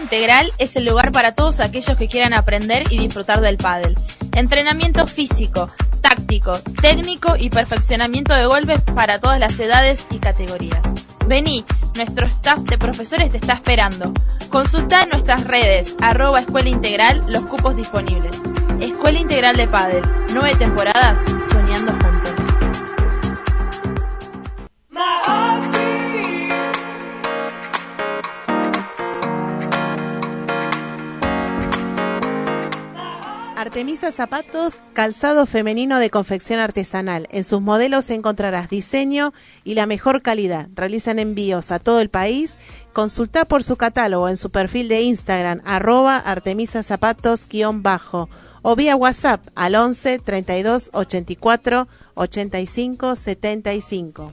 Integral es el lugar para todos aquellos que quieran aprender y disfrutar del pádel. Entrenamiento físico, táctico, técnico y perfeccionamiento de golpes para todas las edades y categorías. Vení, nuestro staff de profesores te está esperando. Consulta en nuestras redes, arroba Escuela Integral, los cupos disponibles. Escuela Integral de Pádel, nueve temporadas, soñando juntos. Artemisa Zapatos, calzado femenino de confección artesanal. En sus modelos encontrarás diseño y la mejor calidad. Realizan envíos a todo el país. Consulta por su catálogo en su perfil de Instagram, arroba Artemisa Zapatos bajo o vía WhatsApp al 11 32 84 85 75.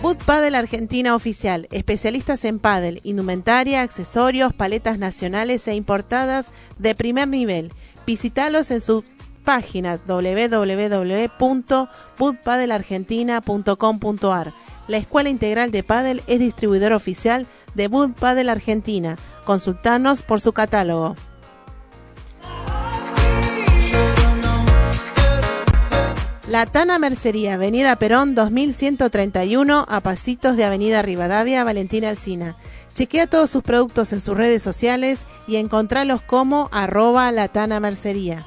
Boot Paddle Argentina Oficial, especialistas en paddle, indumentaria, accesorios, paletas nacionales e importadas de primer nivel. Visítalos en su página www.bootpaddleargentina.com.ar. La Escuela Integral de Paddle es distribuidor oficial de Boot Paddle Argentina. Consultanos por su catálogo. La Tana Mercería, Avenida Perón 2131, a pasitos de Avenida Rivadavia, Valentina Alcina. Chequea todos sus productos en sus redes sociales y encontralos como arroba Latana Mercería.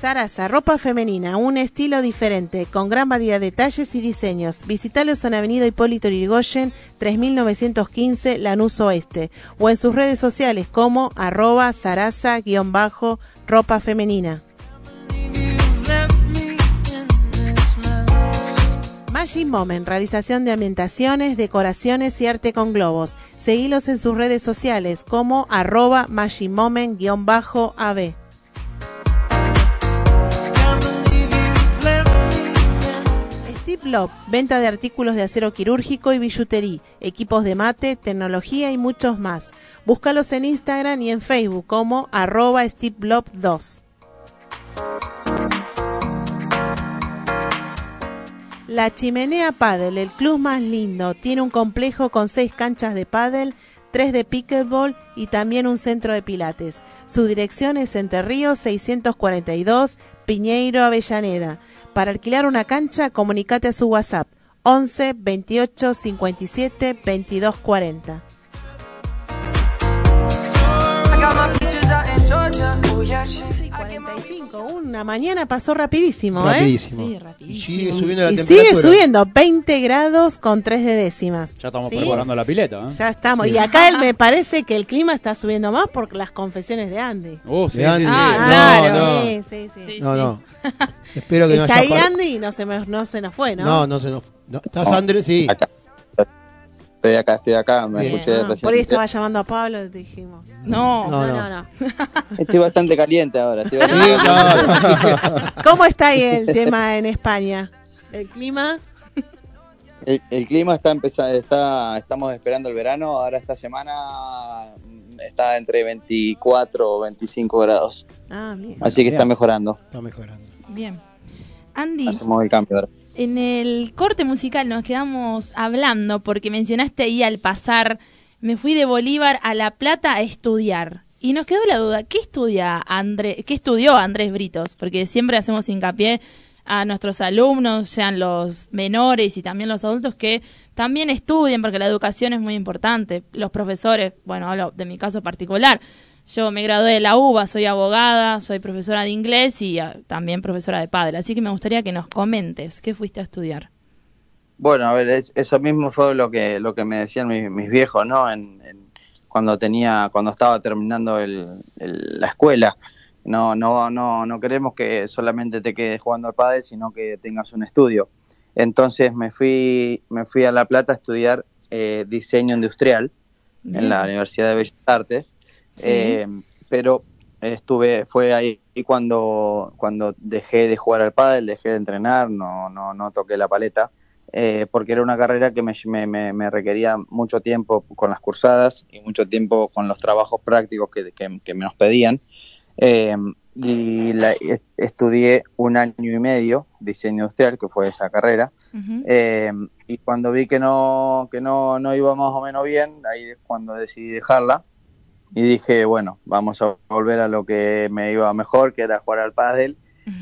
Sarasa, ropa femenina, un estilo diferente, con gran variedad de talles y diseños. Visitalos en Avenida Hipólito Yrigoyen, 3915, Lanús Oeste, o en sus redes sociales como arroba sarasa-ropa femenina. Magic Moment, realización de ambientaciones, decoraciones y arte con globos. Seguilos en sus redes sociales como arroba Magic Love, venta de artículos de acero quirúrgico y billutería, equipos de mate, tecnología y muchos más. Búscalos en Instagram y en Facebook como arroba Steve Love 2. La Chimenea Paddle, el club más lindo, tiene un complejo con seis canchas de paddle, tres de pickleball y también un centro de pilates. Su dirección es Entre Ríos 642, Piñeiro, Avellaneda. Para alquilar una cancha, comunicate a su WhatsApp 11 28 57 22 40. y 45, una mañana pasó rapidísimo, Rapidísimo. Sí, Y rapidísimo. sigue subiendo la ¿eh? Y temperatura. sigue subiendo, 20 grados con 3 de décimas. Ya estamos ¿Sí? preparando la pileta. ¿eh? Ya estamos. Y acá él me parece que el clima está subiendo más por las confesiones de Andy. Uh, sí, De sí, Andy. sí. Ah, No, claro. no. Sí, sí, sí. Sí, No, sí. no. Espero que no Está haya ahí Andy y no se, me- no se nos fue, ¿no? No, no se nos. no. ¿Estás Andrés? Sí. Acá. Estoy acá, estoy acá, me Bien. escuché Ah, recién. por ahí estaba llamando a Pablo y te dijimos. No, No, No, no. no. Estoy bastante caliente ahora. Estoy Sí, bastante no, no. ¿Cómo está ahí el tema en España? ¿El clima? El, el clima está empezando, está, estamos esperando el verano. Ahora esta semana mm, está entre 24 o 25 grados. Ah, bien. Así que está mejorando. Está mejorando. bien. Andy, Hacemos el cambio ahora. En el corte musical nos quedamos hablando porque mencionaste ahí al pasar, me fui de Bolívar a La Plata a estudiar. Y nos quedó la duda, ¿qué estudia Andrés, qué estudió Andrés Britos? Porque siempre hacemos hincapié a nuestros alumnos, sean los menores y también los adultos, que también estudien, porque la educación es muy importante. Los profesores, bueno, hablo de mi caso particular. Yo me gradué de la UBA, soy abogada, soy profesora de inglés y ah, también profesora de padre. Así que me gustaría que nos comentes, ¿qué fuiste a estudiar? Bueno, a ver, es- eso mismo fue lo que lo que me decían mis, mis viejos, ¿no? En, en- cuando tenía, cuando estaba terminando el- el- la escuela. No, no, no, no queremos que solamente te quedes jugando al pádel, sino que tengas un estudio. Entonces me fui, me fui a La Plata a estudiar eh, diseño industrial en la Universidad de Bellas Artes. Sí. Eh, pero estuve, fue ahí cuando, cuando dejé de jugar al pádel, dejé de entrenar, no, no, no toqué la paleta, eh, porque era una carrera que me, me- me- requería mucho tiempo con las cursadas y mucho tiempo con los trabajos prácticos que, que, que me nos pedían. Eh, y la- est- estudié un año y medio diseño industrial, que fue esa carrera. Eh, y cuando vi que no, que no, no iba más o menos bien, ahí es cuando decidí dejarla. Y dije, bueno, vamos a volver a lo que me iba mejor, que era jugar al pádel.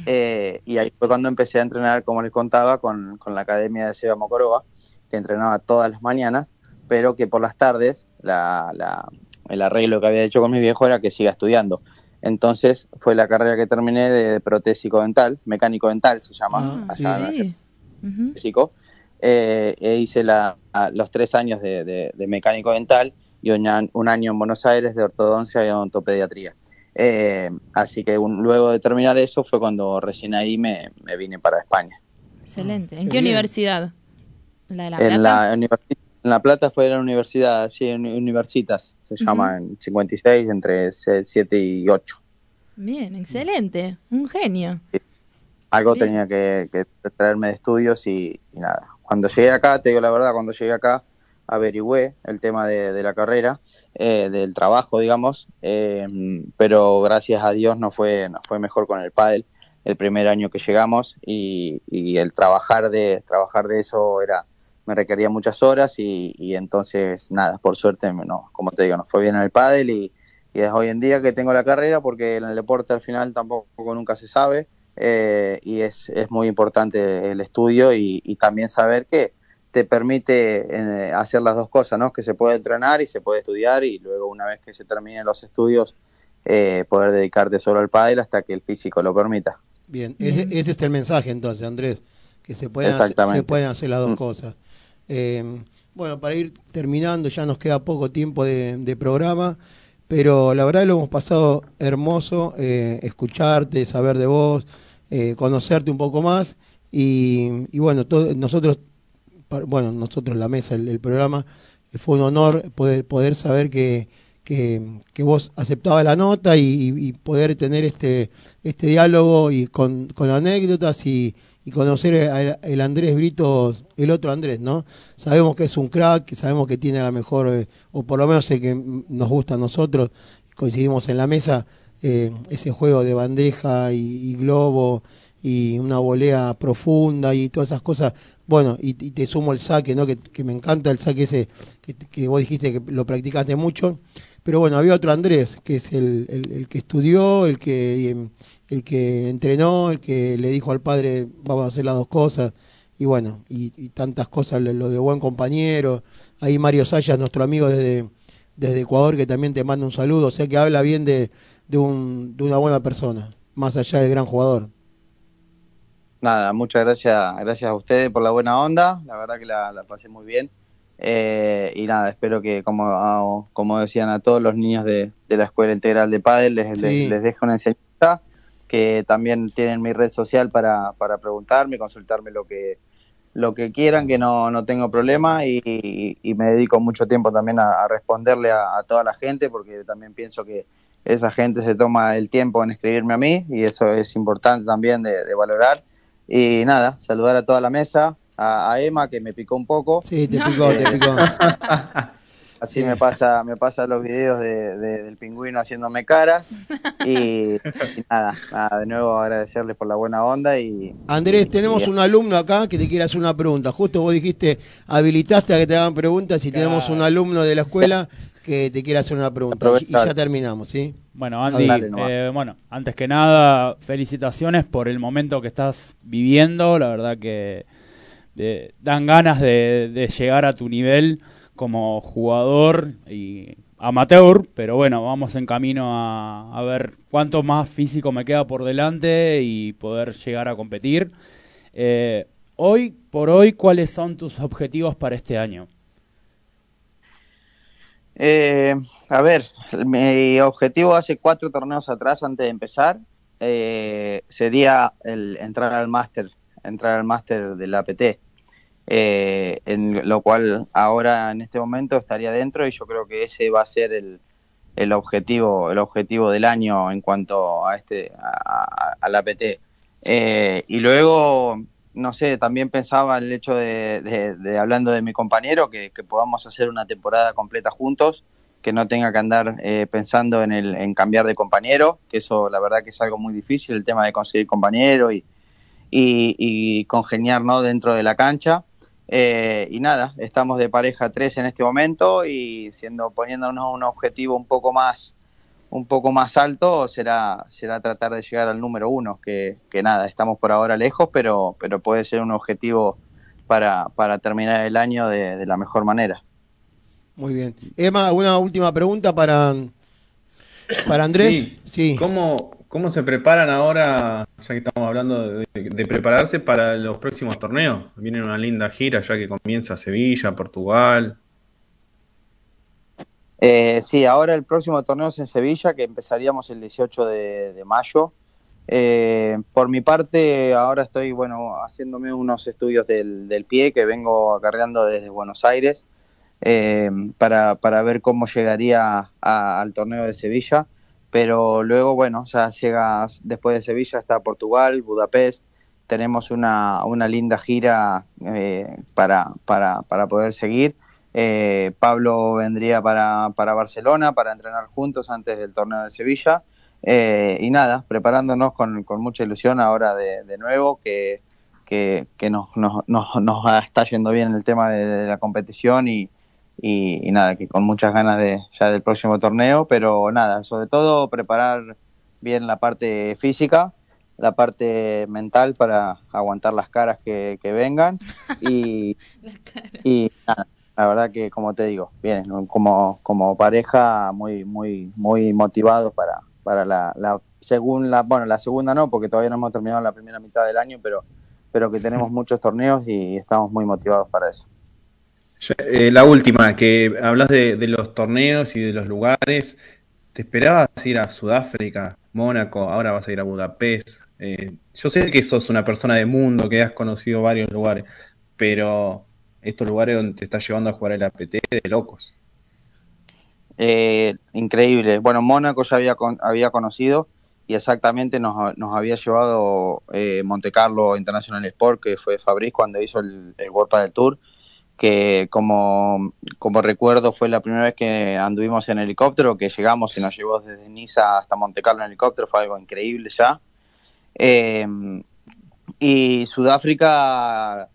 Eh, y ahí fue cuando empecé a entrenar, como les contaba, con, con la academia de Seba Mocoroa, que entrenaba todas las mañanas, pero que por las tardes la, la- el arreglo que había hecho con mi viejo era que siga estudiando. Entonces fue la carrera que terminé de protésico dental, mecánico dental se llama. Ah, allá en Sí. Ujú. físico. Eh, e hice la, a- los tres años de, de- de mecánico dental y un, año en Buenos Aires de ortodoncia y odontopediatría. Eh, así que un- luego de terminar eso fue cuando recién ahí me, me vine para España. Excelente. ¿En Qué qué bien. universidad? ¿La de La en, Plata? la en La Plata fue la universidad, sí, uni- Universitas, se Ujú. llama en 56, entre 7 y 8. Bien, excelente. Un genio. Algo Bien. tenía que, que traerme de estudios y, y nada. Cuando llegué acá, te digo la verdad, cuando llegué acá averigüé el tema de, la carrera, eh, del trabajo, digamos, eh, pero gracias a Dios no fue, no fue mejor con el pádel el primer año que llegamos y, el trabajar de, trabajar de eso era me requería muchas horas y, entonces nada, por suerte, no, como te digo, nos fue bien en el pádel y, es hoy en día que tengo la carrera porque en el deporte al final tampoco nunca se sabe eh, y es, es muy importante el estudio y también saber que te permite eh, hacer las dos cosas, ¿no? Que se puede entrenar y se puede estudiar y luego una vez que se terminen los estudios eh, poder dedicarte solo al pádel hasta que el físico lo permita. Bien, ese, ese es el mensaje entonces, Andrés, que se pueden, hacer, se pueden hacer las dos Mm. cosas. Eh, bueno, para ir terminando, ya nos queda poco tiempo de, de programa, pero la verdad lo hemos pasado hermoso, eh, escucharte, saber de vos, eh, conocerte un poco más y, y bueno, todo- nosotros bueno, nosotros la mesa, el, programa, fue un honor poder, poder saber que, que, vos aceptabas la nota y, poder tener este, este diálogo y con, con anécdotas y, y conocer al el Andrés Brito, el otro Andrés, ¿no? Sabemos que es un crack, sabemos que tiene la mejor, eh, o por lo menos el que nos gusta a nosotros, coincidimos en la mesa, eh, ese juego de bandeja y, globo y una volea profunda y todas esas cosas. Bueno, y, te sumo el saque, ¿no? Que, me encanta el saque ese que, que, vos dijiste que lo practicaste mucho. Pero bueno, había otro Andrés, que es el, el, que estudió, el que, em, el que entrenó, el que le dijo al padre, vamos a hacer las dos cosas, y bueno, y, tantas cosas, lo de buen compañero. Ahí Mario Sayas, nuestro amigo desde, desde Ecuador, que también te manda un saludo, o sea que habla bien de, de, un, de una buena persona, más allá del gran jugador. Nada, muchas gracias, gracias a ustedes por la buena onda, la verdad que la, la pasé muy bien. Eh, y nada, espero que, como, como decían a todos los niños de, la Escuela Integral de Padel, les, les, dejo una enseñanza, que también tienen mi red social para, para preguntarme, consultarme lo que lo que quieran, que no, no tengo problema y, me dedico mucho tiempo también a, responderle a, toda la gente porque también pienso que esa gente se toma el tiempo en escribirme a mí y eso es importante también de, de valorar. Y nada, saludar a toda la mesa, a, Emma que me picó un poco. Sí, te picó, te picó. Así me pasa me pasa los videos de, del pingüino haciéndome caras y, nada, nada, de nuevo agradecerles por la buena onda y Andrés, tenemos un alumno acá que te quiere hacer una pregunta. Justo vos dijiste, habilitaste a que te hagan preguntas y tenemos un alumno de la escuela que te quiere hacer una pregunta y, ya terminamos, ¿sí? Bueno, Andy, eh, bueno, antes que nada, felicitaciones por el momento que estás viviendo, la verdad que dan ganas de, llegar a tu nivel como jugador y amateur, pero bueno, vamos en camino a, ver cuánto más físico me queda por delante y poder llegar a competir. Eh, hoy por hoy, ¿cuáles son tus objetivos para este año? Eh, a ver, mi objetivo hace cuatro torneos atrás, antes de empezar, eh, sería el entrar al máster, entrar al máster del APT eh, en lo cual ahora en este momento estaría dentro y yo creo que ese va a ser el, el objetivo el objetivo del año en cuanto a este a, la PT eh, y luego no sé también pensaba el hecho de, de, hablando de mi compañero que, podamos hacer una temporada completa juntos que no tenga que andar eh, pensando en el en cambiar de compañero que eso la verdad que es algo muy difícil el tema de conseguir compañero y y, congeniar ¿no? dentro de la cancha eh, y nada, estamos de pareja 3 en este momento y siendo poniéndonos un objetivo un poco más un poco más alto será será tratar de llegar al número uno que, que nada estamos por ahora lejos pero pero puede ser un objetivo para, para terminar el año de, la mejor manera muy bien Emma una última pregunta para para Andrés sí. ¿Cómo, ¿Cómo se preparan ahora, ya que estamos hablando de, prepararse para los próximos torneos? Viene una linda gira ya que comienza Sevilla, Portugal. Eh, sí, ahora el próximo torneo es en Sevilla, que empezaríamos el 18 de, mayo. Eh, por mi parte, ahora estoy bueno haciéndome unos estudios del, pie que vengo acarreando desde Buenos Aires eh, para, para ver cómo llegaría al torneo de Sevilla pero luego, bueno, ya llega después de Sevilla está Portugal, Budapest, tenemos una, una linda gira eh, para, para, para poder seguir. Eh, Pablo vendría para, para Barcelona para entrenar juntos antes del torneo de Sevilla. Eh, y nada, preparándonos con, con mucha ilusión ahora de, de nuevo, que, que, que nos, nos, nos, nos, está yendo bien el tema de la competición y, y, nada, que con muchas ganas de ya del próximo torneo, pero nada, sobre todo preparar bien la parte física, la parte mental para aguantar las caras que, vengan. Y, y nada, la verdad que como te digo, bien, como, como pareja muy, muy, muy motivados para, para la, la segunda, bueno, la segunda no, porque todavía no hemos terminado la primera mitad del año, pero, pero que tenemos muchos torneos y estamos muy motivados para eso. Eh, la última, que hablas de, los torneos y de los lugares. ¿Te esperabas ir a Sudáfrica, Mónaco? Ahora vas a ir a Budapest. Eh, yo sé que sos una persona de mundo, que has conocido varios lugares, pero estos lugares donde te está llevando a jugar el APT de locos. Eh, increíble. Bueno, Mónaco ya había, había conocido y exactamente nos, nos había llevado eh, Monte Carlo International Sport, que fue Fabriz cuando hizo el, el World Padel Tour, que como, como recuerdo fue la primera vez que anduvimos en helicóptero, que llegamos y nos llevó desde Niza hasta Monte Carlo en helicóptero, fue algo increíble ya. Eh, y Sudáfrica,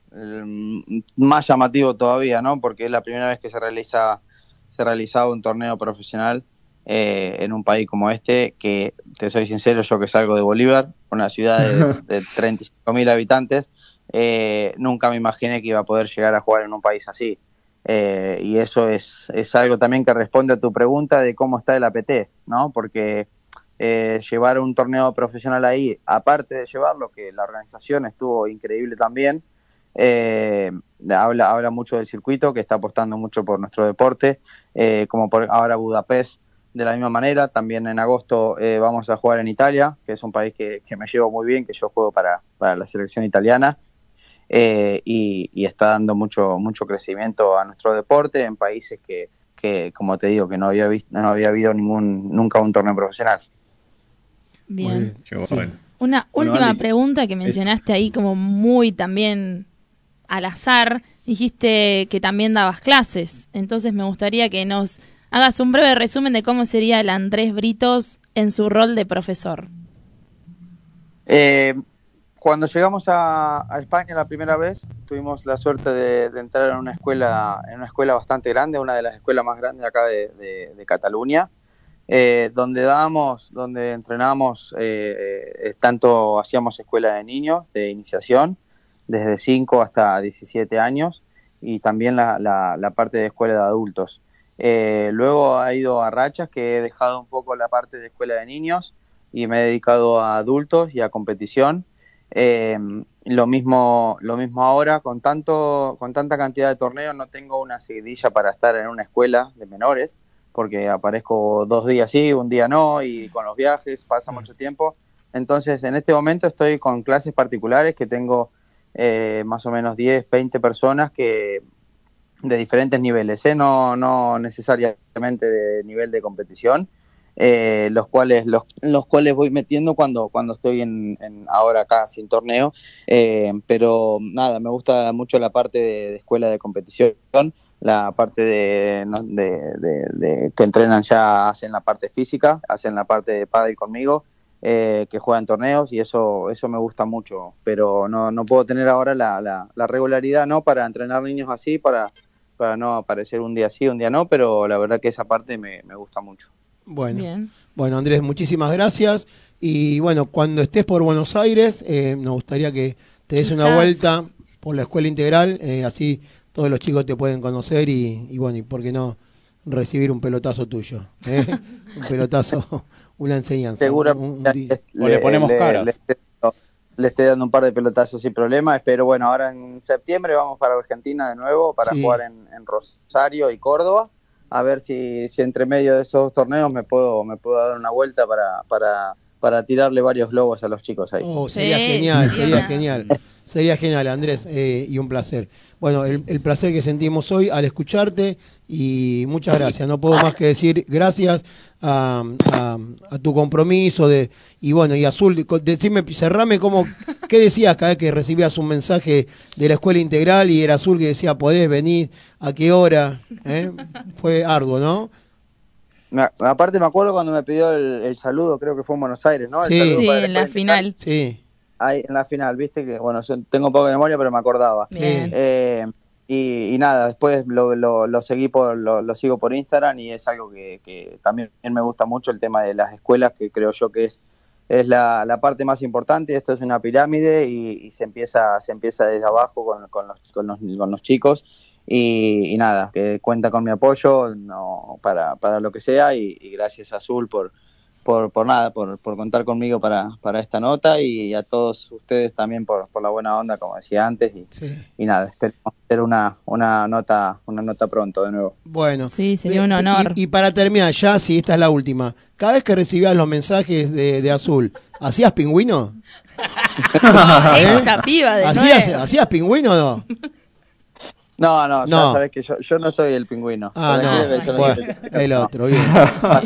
más llamativo todavía, ¿no? Porque es la primera vez que se realiza se realizaba un torneo profesional eh, en un país como este, que te soy sincero, yo que salgo de Bolívar, una ciudad de, de 35.000 habitantes, eh, nunca me imaginé que iba a poder llegar a jugar en un país así. Eh, y eso es, es algo también que responde a tu pregunta de cómo está el APT, ¿no? Porque eh, llevar un torneo profesional ahí, aparte de llevarlo, que la organización estuvo increíble también, eh, habla, habla mucho del circuito, que está apostando mucho por nuestro deporte, eh, como por ahora Budapest de la misma manera. También en agosto eh, vamos a jugar en Italia, que es un país que, que me llevo muy bien, que yo juego para, para la selección italiana. eh, y, y está dando mucho mucho crecimiento a nuestro deporte en países que, que como te digo, que no había visto, no había habido ningún nunca un torneo profesional. Bien. Qué Sí. bueno. Una Bueno, última pregunta que mencionaste ahí como muy también al azar. Dijiste que también dabas clases. Entonces me gustaría que nos hagas un breve resumen de cómo sería el Andrés Britos en su rol de profesor. Eh, cuando llegamos a, España la primera vez, tuvimos la suerte de, entrar en una escuela, en una escuela bastante grande, una de las escuelas más grandes acá de, de- de Cataluña, eh, donde dábamos, donde entrenábamos, eh, eh, tanto hacíamos escuela de niños, de iniciación, desde 5 hasta 17 años, y también la, la- la parte de escuela de adultos. Eh, luego ha ido a rachas que he dejado un poco la parte de escuela de niños y me he dedicado a adultos y a competición. Eh, lo mismo, lo mismo ahora, con tanto, con tanta cantidad de torneos, no tengo una seguidilla para estar en una escuela de menores, porque aparezco dos días sí, un día no, y con los viajes pasa mucho tiempo. Entonces, en este momento estoy con clases particulares que tengo eh, más o menos 10, 20 personas que de diferentes niveles, ¿eh? no, no necesariamente de nivel de competición, eh, los cuales los, los cuales voy metiendo cuando cuando estoy en, ahora acá sin torneo eh, pero nada me gusta mucho la parte de, escuela de competición la parte de, de- de que entrenan ya hacen la parte física hacen la parte de pádel conmigo eh, que juegan torneos y eso eso me gusta mucho pero no, no puedo tener ahora la, la, la regularidad no para entrenar niños así para para no aparecer un día sí un día no pero la verdad que esa parte me, me gusta mucho Bueno, Bien. bueno Andrés, muchísimas gracias. Y bueno, cuando estés por Buenos Aires, eh, nos gustaría que te des una vuelta por la escuela integral, eh, así todos los chicos te pueden conocer y, y bueno, y por qué no recibir un pelotazo tuyo, ¿eh? un pelotazo, una enseñanza. Un- un O le ponemos caras. Le, estoy dando- le estoy dando un par de pelotazos sin problema. Espero, bueno, ahora en septiembre vamos para Argentina de nuevo para Sí. jugar en, en Rosario y Córdoba. A ver si, si entre medio de esos dos torneos me puedo, me puedo dar una vuelta para, para, para tirarle varios globos a los chicos ahí. Oh, Sí, sería genial, sería genial. Sería genial, Andrés, eh, y un placer. Bueno, el, el placer que sentimos hoy al escucharte y muchas gracias. No puedo más que decir gracias a, a- a tu compromiso de y bueno, y Azul, decime, cerrame cómo, ¿qué decías cada vez que recibías un mensaje de la escuela integral y era Azul que decía, podés venir, a qué hora? ¿Eh? Fue arduo, ¿no? Me- aparte me acuerdo cuando me pidió el, el saludo, creo que fue en Buenos Aires, ¿no? El Sí. saludo Sí, en la integral. final. Sí, Ahí en la final, viste que, bueno, yo tengo poca memoria, pero me acordaba. Bien. Eh, y, y nada, después lo, lo, lo seguí por, lo, sigo por Instagram y es algo que, que también me gusta mucho el tema de las escuelas, que creo yo que es, es la, la parte más importante. Esto es una pirámide y, y se empieza se empieza desde abajo con, con, los, con, los, con los chicos. Y, y nada, que cuenta con mi apoyo no, para, para lo que sea y gracias Azul por, por, por nada, por, por contar conmigo para, para esta nota y a todos ustedes también por, por la buena onda, como decía antes. Y, sí. y nada, esperemos hacer una, una nota una nota pronto de nuevo. Bueno. Sí, sería un honor. Y, y para terminar, ya, si esta es la última, cada vez que recibías los mensajes de, de Azul, ¿hacías pingüino? Esta piba de ¿Hacías, nuevo. ¿Hacías pingüino o no? No, no, ya No. sabes que yo, yo no soy el pingüino. Ah, no. Bueno, el- otro, bien.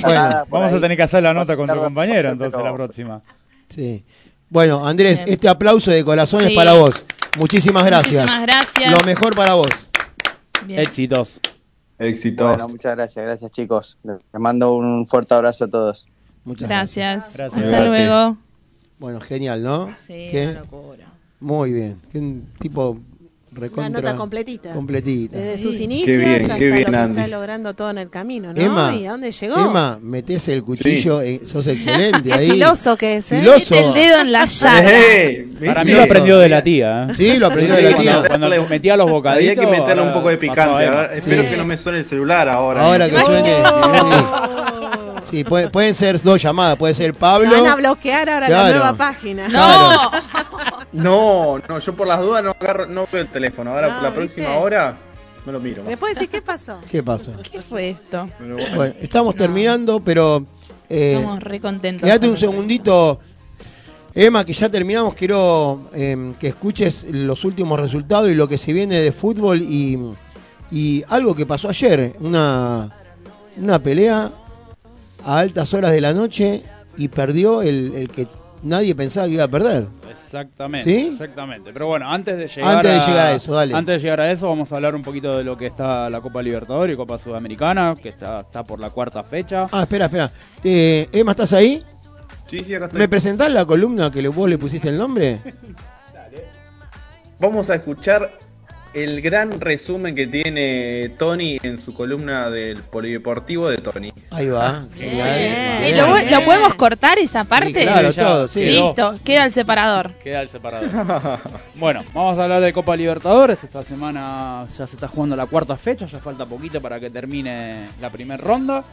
Bueno, Vamos a tener que hacer la nota con tu compañero entonces la próxima. sí. Bueno, Andrés, Bien. este aplauso de corazón es para vos. Muchísimas gracias. Muchísimas gracias. Lo mejor para vos. Bien. Éxitos. Éxitos. Bueno, muchas gracias, gracias chicos. Les mando un fuerte abrazo a todos. Muchas gracias. Gracias. Gracias. Hasta luego. Bueno, genial, ¿no? Sí, ¿Qué? una locura. Muy bien. Que un tipo Una recontra. nota completita. Completita. Desde Sí. sus Qué inicios bien, hasta qué bien, lo que Andy. está logrando todo en el camino, ¿no? Emma, ¿Y a dónde llegó? Emma, metés el cuchillo, eh, sos excelente ahí. filoso que es, ¿eh? Filoso. Mete el dedo en la llaga. ¡Eh! Para mí lo aprendió de la tía. ¿eh? Sí, lo aprendió de la tía. Cuando le metía los bocaditos. Había que meterle un ahora poco de picante. a Emma. a ver, espero Sí. que no me suene el celular ahora. Ahora que suene. Sí, puede- pueden ser dos llamadas. Puede ser Pablo. Van a bloquear ahora Claro. la nueva página. No. No, no, yo por las dudas no agarro, no veo el teléfono. Ahora No, por la ¿viste? próxima hora no lo miro. Después decís, ¿qué pasó? ¿Qué pasa? ¿Qué fue esto? Bueno. Bueno, estamos terminando, pero. eh, Estamos re contentos. Quédate un esto. segundito. Emma, que ya terminamos, quiero eh, que escuches los últimos resultados y lo que se viene de fútbol y, y algo que pasó ayer, una, una pelea a altas horas de la noche y perdió el, el que nadie pensaba que iba a perder. Exactamente, ¿Sí? exactamente. Pero bueno, antes de llegar Antes de a, llegar a eso, dale. Antes de llegar a eso, vamos a hablar un poquito de lo que está la Copa Libertadores y Copa Sudamericana, que está, está por la cuarta fecha. Ah, espera, espera. Eh, Emma, ¿estás ahí? Sí, sí, acá estoy. ¿Me presentás la columna que vos le pusiste el nombre? Vamos a escuchar el gran resumen que tiene Tony en su columna del Polideportivo de Tony. Ahí va. Genial. Eh, ¿Lo, lo podemos cortar esa parte? Sí, claro, todo, sí. Listo, queda el separador. Queda el separador. bueno, vamos a hablar de Copa Libertadores. Esta semana ya se está jugando la cuarta fecha, ya falta poquito para que termine la primera ronda.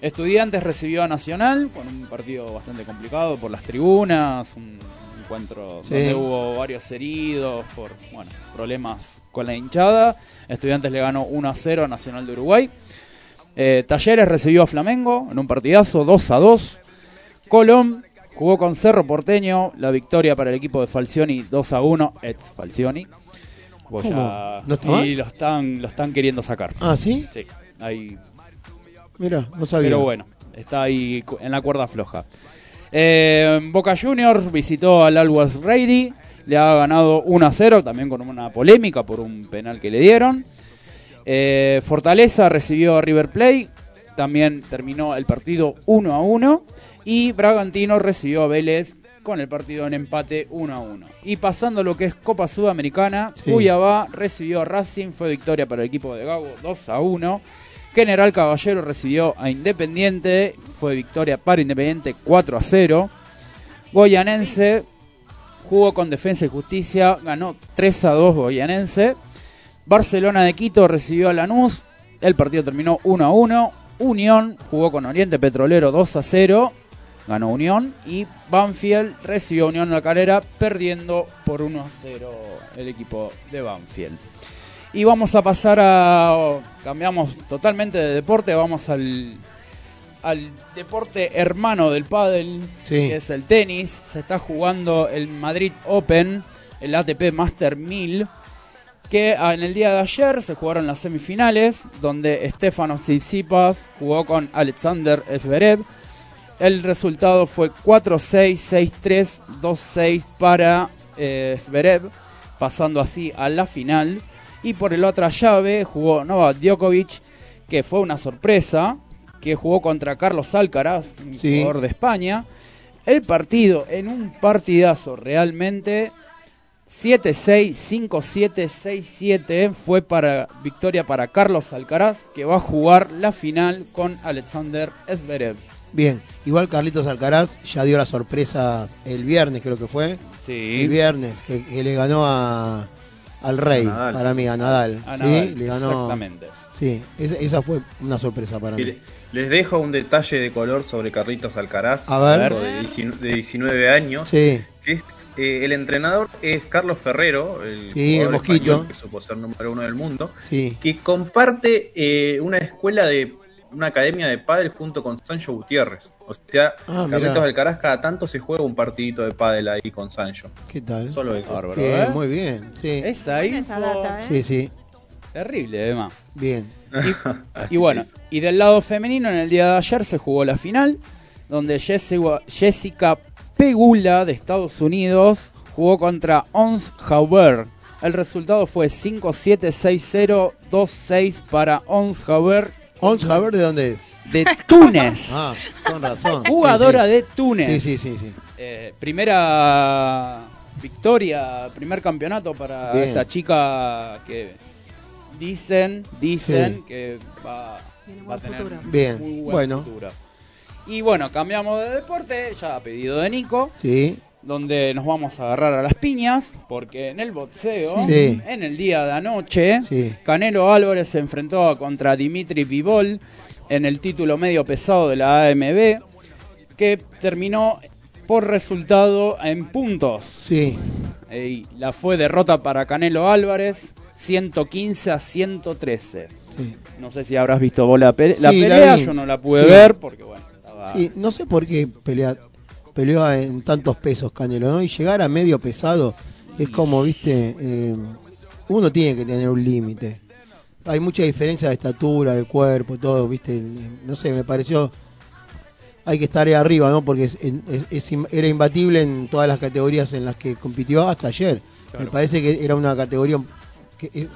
Estudiantes recibió a Nacional con un partido bastante complicado por las tribunas, un encuentro Sí. donde hubo varios heridos por bueno, problemas con la hinchada. Estudiantes le ganó 1 a 0 a Nacional de Uruguay. Eh, Talleres recibió a Flamengo en un partidazo 2 a 2. Colón jugó con Cerro Porteño, la victoria para el equipo de Falcioni 2 a 1, ex Falcioni. Y lo están, lo están queriendo sacar. Ah, ¿sí? Sí, ahí Mira, no sabía. pero bueno, está ahí en la cuerda floja. Eh, Boca Juniors visitó al Always Ready, le ha ganado 1 a 0, también con una polémica por un penal que le dieron. Eh, Fortaleza recibió a River Plate, también terminó el partido 1 a 1. Y Bragantino recibió a Vélez con el partido en empate 1 a 1. Y pasando a lo que es Copa Sudamericana, Sí. Cuyabá recibió a Racing, fue victoria para el equipo de Gago 2 a 1. General Caballero recibió a Independiente, fue victoria para Independiente 4 a 0. Goyanense jugó con Defensa y Justicia, ganó 3 a 2 Goyanense. Barcelona de Quito recibió a Lanús, el partido terminó 1 a 1. Unión jugó con Oriente Petrolero 2 a 0, ganó Unión. Y Banfield recibió a Unión La Calera, perdiendo por 1 a 0 el equipo de Banfield. Y vamos a pasar a. Cambiamos totalmente de deporte, vamos al, al deporte hermano del pádel, Sí. que es el tenis. Se está jugando el Madrid Open, el ATP Master 1000, que ah, en el día de ayer se jugaron las semifinales, donde Stefanos Tsitsipas jugó con Alexander Zverev. El resultado fue 4-6, 6-3, 2-6 para eh, Zverev, pasando así a la final. Y por el otra llave jugó Novak Djokovic, que fue una sorpresa, que jugó contra Carlos Alcaraz, un Sí. jugador de España. El partido, en un partidazo realmente, 7-6, 5-7, 6-7, fue para victoria para Carlos Alcaraz, que va a jugar la final con Alexander Zverev. Bien, igual Carlitos Alcaraz ya dio la sorpresa el viernes, creo que fue. Sí. El viernes, que, que le ganó a, al Rey, Nadal. para mí, a Nadal. A ¿sí? Nadal, le ganó. Exactamente. Sí, esa, esa fue una sorpresa para mí. le- Les dejo un detalle de color sobre Carlitos Alcaraz, A ver. de 19 de 19 años, Sí, que es, eh, el entrenador es Carlos Ferrero, el Sí, el mosquito. español que supo ser número uno del mundo, sí. que comparte eh, una escuela de una academia de pádel junto con Sancho Gutiérrez. O sea, Ah, Carlitos. Alcaraz cada tanto se juega un partidito de pádel ahí con Sancho. ¿Qué tal? Solo eso. Bárbaro, Bien, ¿eh? muy bien. Sí, Esa Buena esa info data, ¿eh? sí, sí. Terrible, Emma. Bien. Y, y bueno, y del lado femenino, en el día de ayer se jugó la final, donde Jessica, Jessica Pegula de Estados Unidos jugó contra Ons Hauber. El resultado fue 5-7, 6-0, 2-6 para Ons Hauber ¿Ons Haber de dónde es? de Túnez. Ah, con razón. Jugadora Sí, de sí. Túnez. Sí, sí, sí, sí. Eh, primera victoria, primer campeonato para Bien. esta chica que dicen, dicen Sí. que va, va a tener futuro. Bien, muy buen bueno. futuro. Y bueno, cambiamos de deporte, ya a pedido de Nico, Sí, donde nos vamos a agarrar a las piñas, porque en el boxeo, Sí. en el día de anoche, sí. Canelo Álvarez se enfrentó contra Dimitri Vivol en el título medio pesado de la AMB, que terminó por resultado en puntos. Sí, Y la fue derrota para Canelo Álvarez, 115 a 113. sí. No sé si habrás visto vos la, pe- la pelea, yo no la pude ver porque bueno, estaba... Sí, no sé por qué pelea, peleó en tantos pesos Canelo, ¿no? Y llegar a medio pesado es como, viste, eh, uno tiene que tener un límite. Hay mucha diferencia de estatura, de cuerpo, todo, viste. No sé, me pareció. Hay que estar ahí arriba, ¿no? Porque es- es- es im- era imbatible en todas las categorías en las que compitió hasta ayer. Claro. Me parece que era una categoría que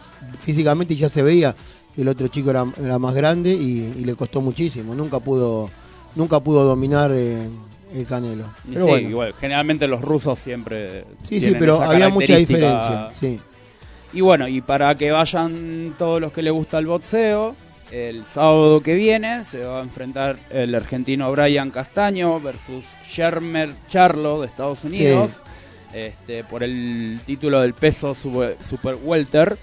físicamente ya se veía que el otro chico era, era más grande y, y le costó muchísimo. Nunca pudo, nunca pudo dominar eh, el Canelo. Y Pero sí, bueno, igual, generalmente los rusos siempre. sí, sí, pero esa había mucha diferencia. Sí, Y bueno, y para que vayan todos los que les gusta el boxeo, el sábado que viene se va a enfrentar el argentino Brian Castaño versus Shermer Charlo de Estados Unidos este, por el título del peso super, super welter.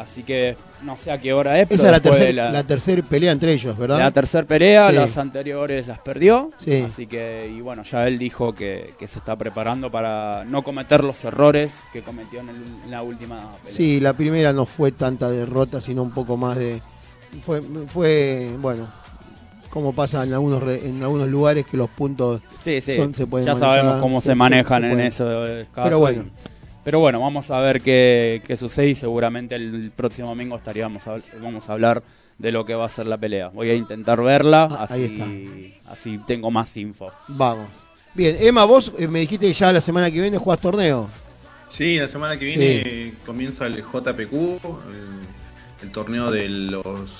Así que no sé a qué hora es, pero esa es la tercera la... tercer pelea entre ellos, ¿verdad? la tercera pelea, Sí. las anteriores las perdió. Sí. Así que, y bueno, ya él dijo que, que se está preparando para no cometer los errores que cometió en, el- en la última pelea. Sí, la primera no fue tanta derrota, sino un poco más de. Fue, fue bueno, como pasa en algunos, re- en algunos lugares que los puntos. Sí, sí. Son- se pueden ya manejar, sabemos cómo se- se, manejan se en esos casos. Pero bueno. Pero bueno, vamos a ver qué, qué sucede y seguramente el próximo domingo estaríamos a- vamos a hablar de lo que va a ser la pelea. Voy a intentar verla, Ah, ahí así, así tengo más info. Vamos. Bien, Emma, vos eh, me dijiste que ya la semana que viene jugás torneo. Sí, la semana que viene comienza el JPQ, el, el torneo de los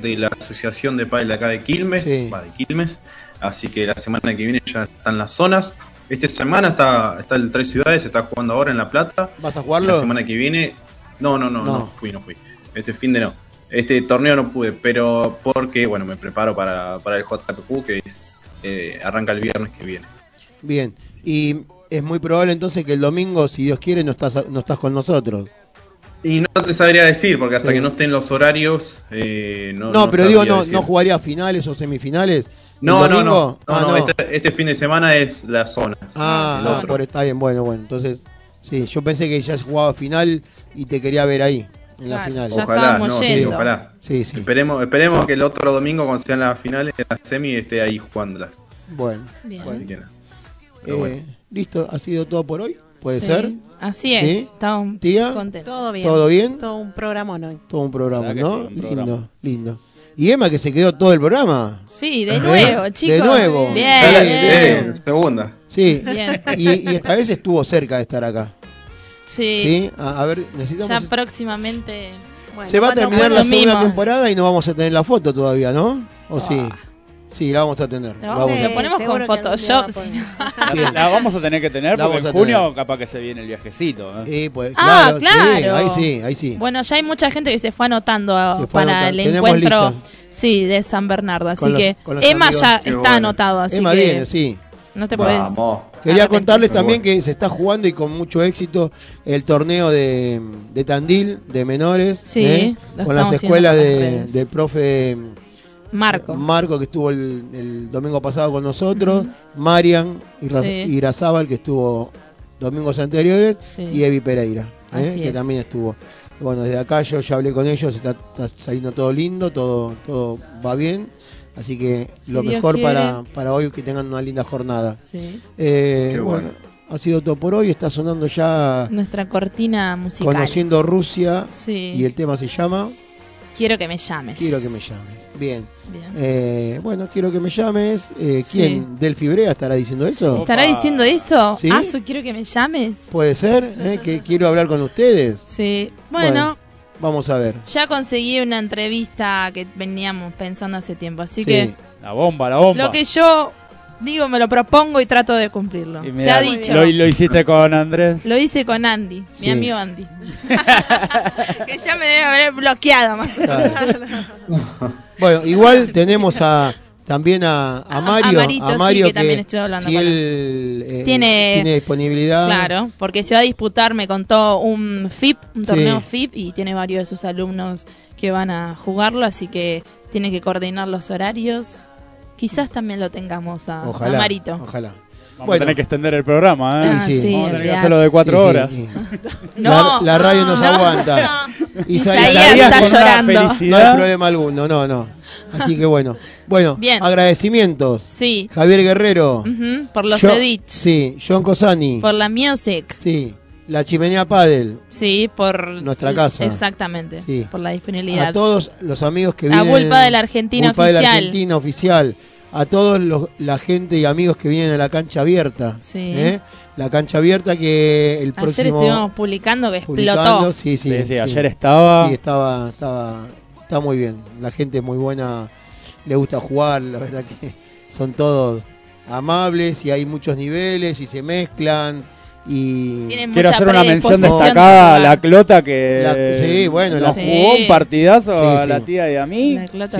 de la Asociación de Padel de acá de Quilmes, Sí. va, de Quilmes. Así que la semana que viene ya están las zonas. Esta semana está, está en tres ciudades, se está jugando ahora en La Plata. ¿Vas a La jugarlo? semana que viene. No, no, no, no, No. fui, no fui. Este fin de no. Este torneo no pude, pero porque, bueno, me preparo para, para el JPQ que es, eh, arranca el viernes que viene. Bien. Y es muy probable entonces que el domingo, si Dios quiere, no estás, no estás con nosotros. Y no te sabría decir, porque hasta Sí. que no estén los horarios, eh, no. No, pero digo, no, decir. no jugaría finales o semifinales. ¿El No, no, domingo? no. no, Ah, no, no. Este, este fin de semana es la zona. Ah, el ah, otro. por- está bien, bueno, bueno. Entonces, sí, yo pensé que ya has jugado final y te quería ver ahí, en la final. ya Ojalá, no, sí, ojalá. Sí, sí. Esperemos, esperemos que el otro domingo, cuando sean las finales, la semi esté ahí jugándolas. Bueno. Bien. Así que nada. Pero Eh, bueno. Listo, ha sido todo por hoy. ¿Puede Sí, ser? Así es, ¿Sí? estamos Tía. contentos. Todo bien. ¿Todo bien? Todo un programa hoy. Todo un programa, ¿Verdad que ¿no? sí? Un programa. lindo, lindo. Y Emma que se quedó todo el programa. Sí, de ¿Eh? nuevo, chicos. De nuevo. Bien. Ya bien. segunda. Sí. Bien. Y, y esta vez estuvo cerca de estar acá. Sí, Sí. A, a ver, ya necesitamos. próximamente. Bueno, se va a terminar la segunda temporada y no vamos a tener la foto todavía, ¿no? ¿O sí? Sí, la vamos a tener. La vamos- vamos a lo ponemos con Photoshop, va a poner. si no. Bien. La vamos a tener que tener La porque en junio tener. capaz que se viene el viajecito. ¿eh? Sí, pues, Ah, claro. ahí sí, ahí sí. Bueno, ya hay mucha gente que se fue anotando a- Se fue para anotando. el Tenemos encuentro lista. sí, de San Bernardo. Así los- que Emma amigos. ya Qué está bueno. anotado, así Emma que viene, sí. no te puedes. Quería contarles también bueno. que se está jugando y con mucho éxito el torneo de, de Tandil de menores Sí, ¿eh? con las escuelas de, del profe Marco. Marco que estuvo el, el domingo pasado con nosotros, Marian y Sí. Irazábal que estuvo domingos anteriores Sí. y Evi Pereira ¿eh? Que es. también estuvo. Bueno, desde acá yo ya hablé con ellos, está, está saliendo todo lindo, todo, todo va bien. Así que Si lo Dios mejor quiere. para, para hoy que tengan una linda jornada. Sí. Eh, Qué bueno, bueno. ha sido todo por hoy. Está sonando ya Nuestra cortina musical. Conociendo Rusia. Sí. Y el tema se llama Quiero que me llames. Quiero que me llames. Bien. Bien. Eh, bueno, quiero que me llames. Eh, Sí. ¿Quién? ¿Delphi Brea estará diciendo eso? ¿Estará diciendo eso? ¿Sí? Ah, su, quiero que me llames. Puede ser, ¿eh? que quiero hablar con ustedes. Sí. Bueno, Vamos a ver. ya conseguí una entrevista que veníamos pensando hace tiempo, así Sí. que La bomba, la bomba. lo que yo digo me lo propongo y trato de cumplirlo. Se ha dicho. Lo, lo hiciste con Andrés. Lo hice con Andy, Sí. mi amigo Andy. que ya me debe haber bloqueado más. Claro. Bueno, igual tenemos a también a, a A- Mario, a Marito, sí, Mario que también estuve hablando si con él eh, Tiene- tiene disponibilidad. Claro, porque se va a disputar, me contó, un FIP, un Sí. torneo FIP, y tiene varios de sus alumnos que van a jugarlo, así que tiene que coordinar los horarios. Quizás también lo tengamos a, a Ojalá. Marito. Ojalá. Vamos Bueno. a tener que extender el programa, ¿eh? Ah, sí, Vamos a tener que hacerlo de cuatro Sí, sí, horas. sí. No, la, la radio nos no, aguanta. Isaías Isaías está llorando. no hay problema alguno, no, no. Así que bueno. Bueno, Bien. agradecimientos. Sí, Javier Guerrero. ujú, por los Jo- edits, Sí, John Cosani. por la music, Sí, la chimenea Padel. sí, por... Nuestra casa. Exactamente, Sí. por la disponibilidad. A todos los amigos que La vienen. Vulpa de la Argentina Vulpa de la oficial. Argentina oficial. A todos los, la gente y amigos que vienen a la cancha abierta. Sí. ¿eh? La cancha abierta que el Ayer próximo. estuvimos publicando que publicando, explotó. Sí, sí, Sí, sí, sí. ayer estaba. Sí, estaba, estaba, está muy bien. La gente es muy buena, le gusta jugar, la verdad que son todos amables y hay muchos niveles y se mezclan y Tienen Quiero hacer una mención destacada a la. Clota que La- sí, bueno, nos la- jugó Sí. un partidazo Sí, a la tía y a mí. La Clota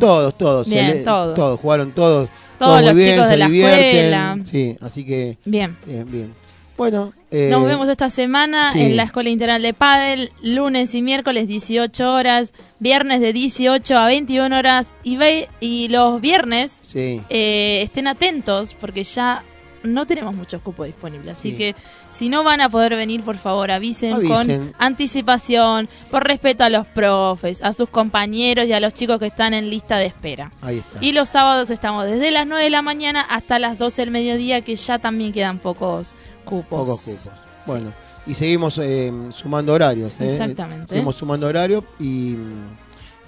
todos, todos, Bien, le- todos. jugaron todos, Todos muy los bien, chicos se de la divierten, escuela. sí, así que Bien. bien, bien. Bueno, eh, Nos vemos esta semana sí. en la Escuela Integral de Padel, lunes y miércoles 18 horas, viernes de 18 a 21 horas y, ve- y los viernes Sí, eh, estén atentos porque ya no tenemos muchos cupos disponibles. Así Sí. que si no van a poder venir, por favor avisen, Avisen. con anticipación, por respeto a los profes, a sus compañeros y a los chicos que están en lista de espera. ahí está. Y los sábados estamos desde las 9 de la mañana hasta las 12 del mediodía, que ya también quedan pocos cupos. Pocos cupos. Bueno, y seguimos eh, sumando horarios. ¿eh? Exactamente. Seguimos sumando horarios y,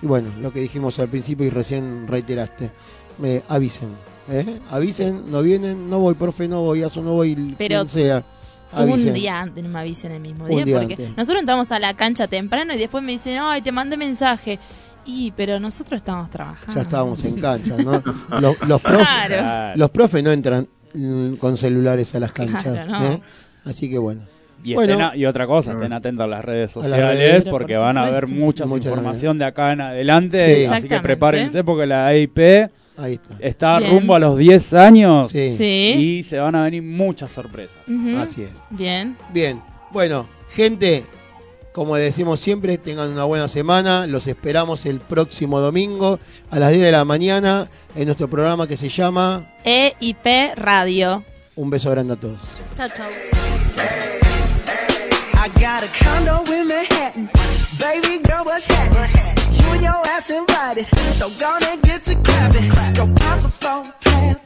y bueno, lo que dijimos al principio y recién reiteraste. Me avisen. ¿Eh? Avisen, no vienen, no voy, profe, no voy, eso no voy, Pero quien sea. Avisen. Un día antes, no me avisen el mismo Un día, día porque antes. nosotros entramos a la cancha temprano y después me dicen, ay, te mandé mensaje. Y, pero nosotros estamos trabajando. Ya estábamos en cancha, ¿no? Los, los, profes, Claro. Los profes no entran mm, con celulares a las canchas. Claro, no. ¿eh? Así que bueno. Y, Bueno. estén a- y otra cosa, estén atentos a las redes las sociales redes. Porque por van a ver supuesto. mucha Muchas información de acá en adelante. Sí. Así que prepárense porque la EIP Ahí está. está Bien. rumbo a los 10 años Sí, Sí. y se van a venir muchas sorpresas. Así es. Bien. Bien, bueno, gente, como decimos siempre, tengan una buena semana. Los esperamos el próximo domingo a las 10 de la mañana en nuestro programa que se llama EIP Radio. Un beso grande a todos. Chao, chao. Baby girl, what's happening? You and your ass invited. So gonna get to clapping. Go pop a plan.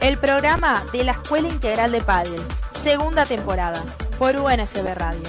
El programa de la Escuela Integral de Padel, segunda temporada, por UNSB Radio.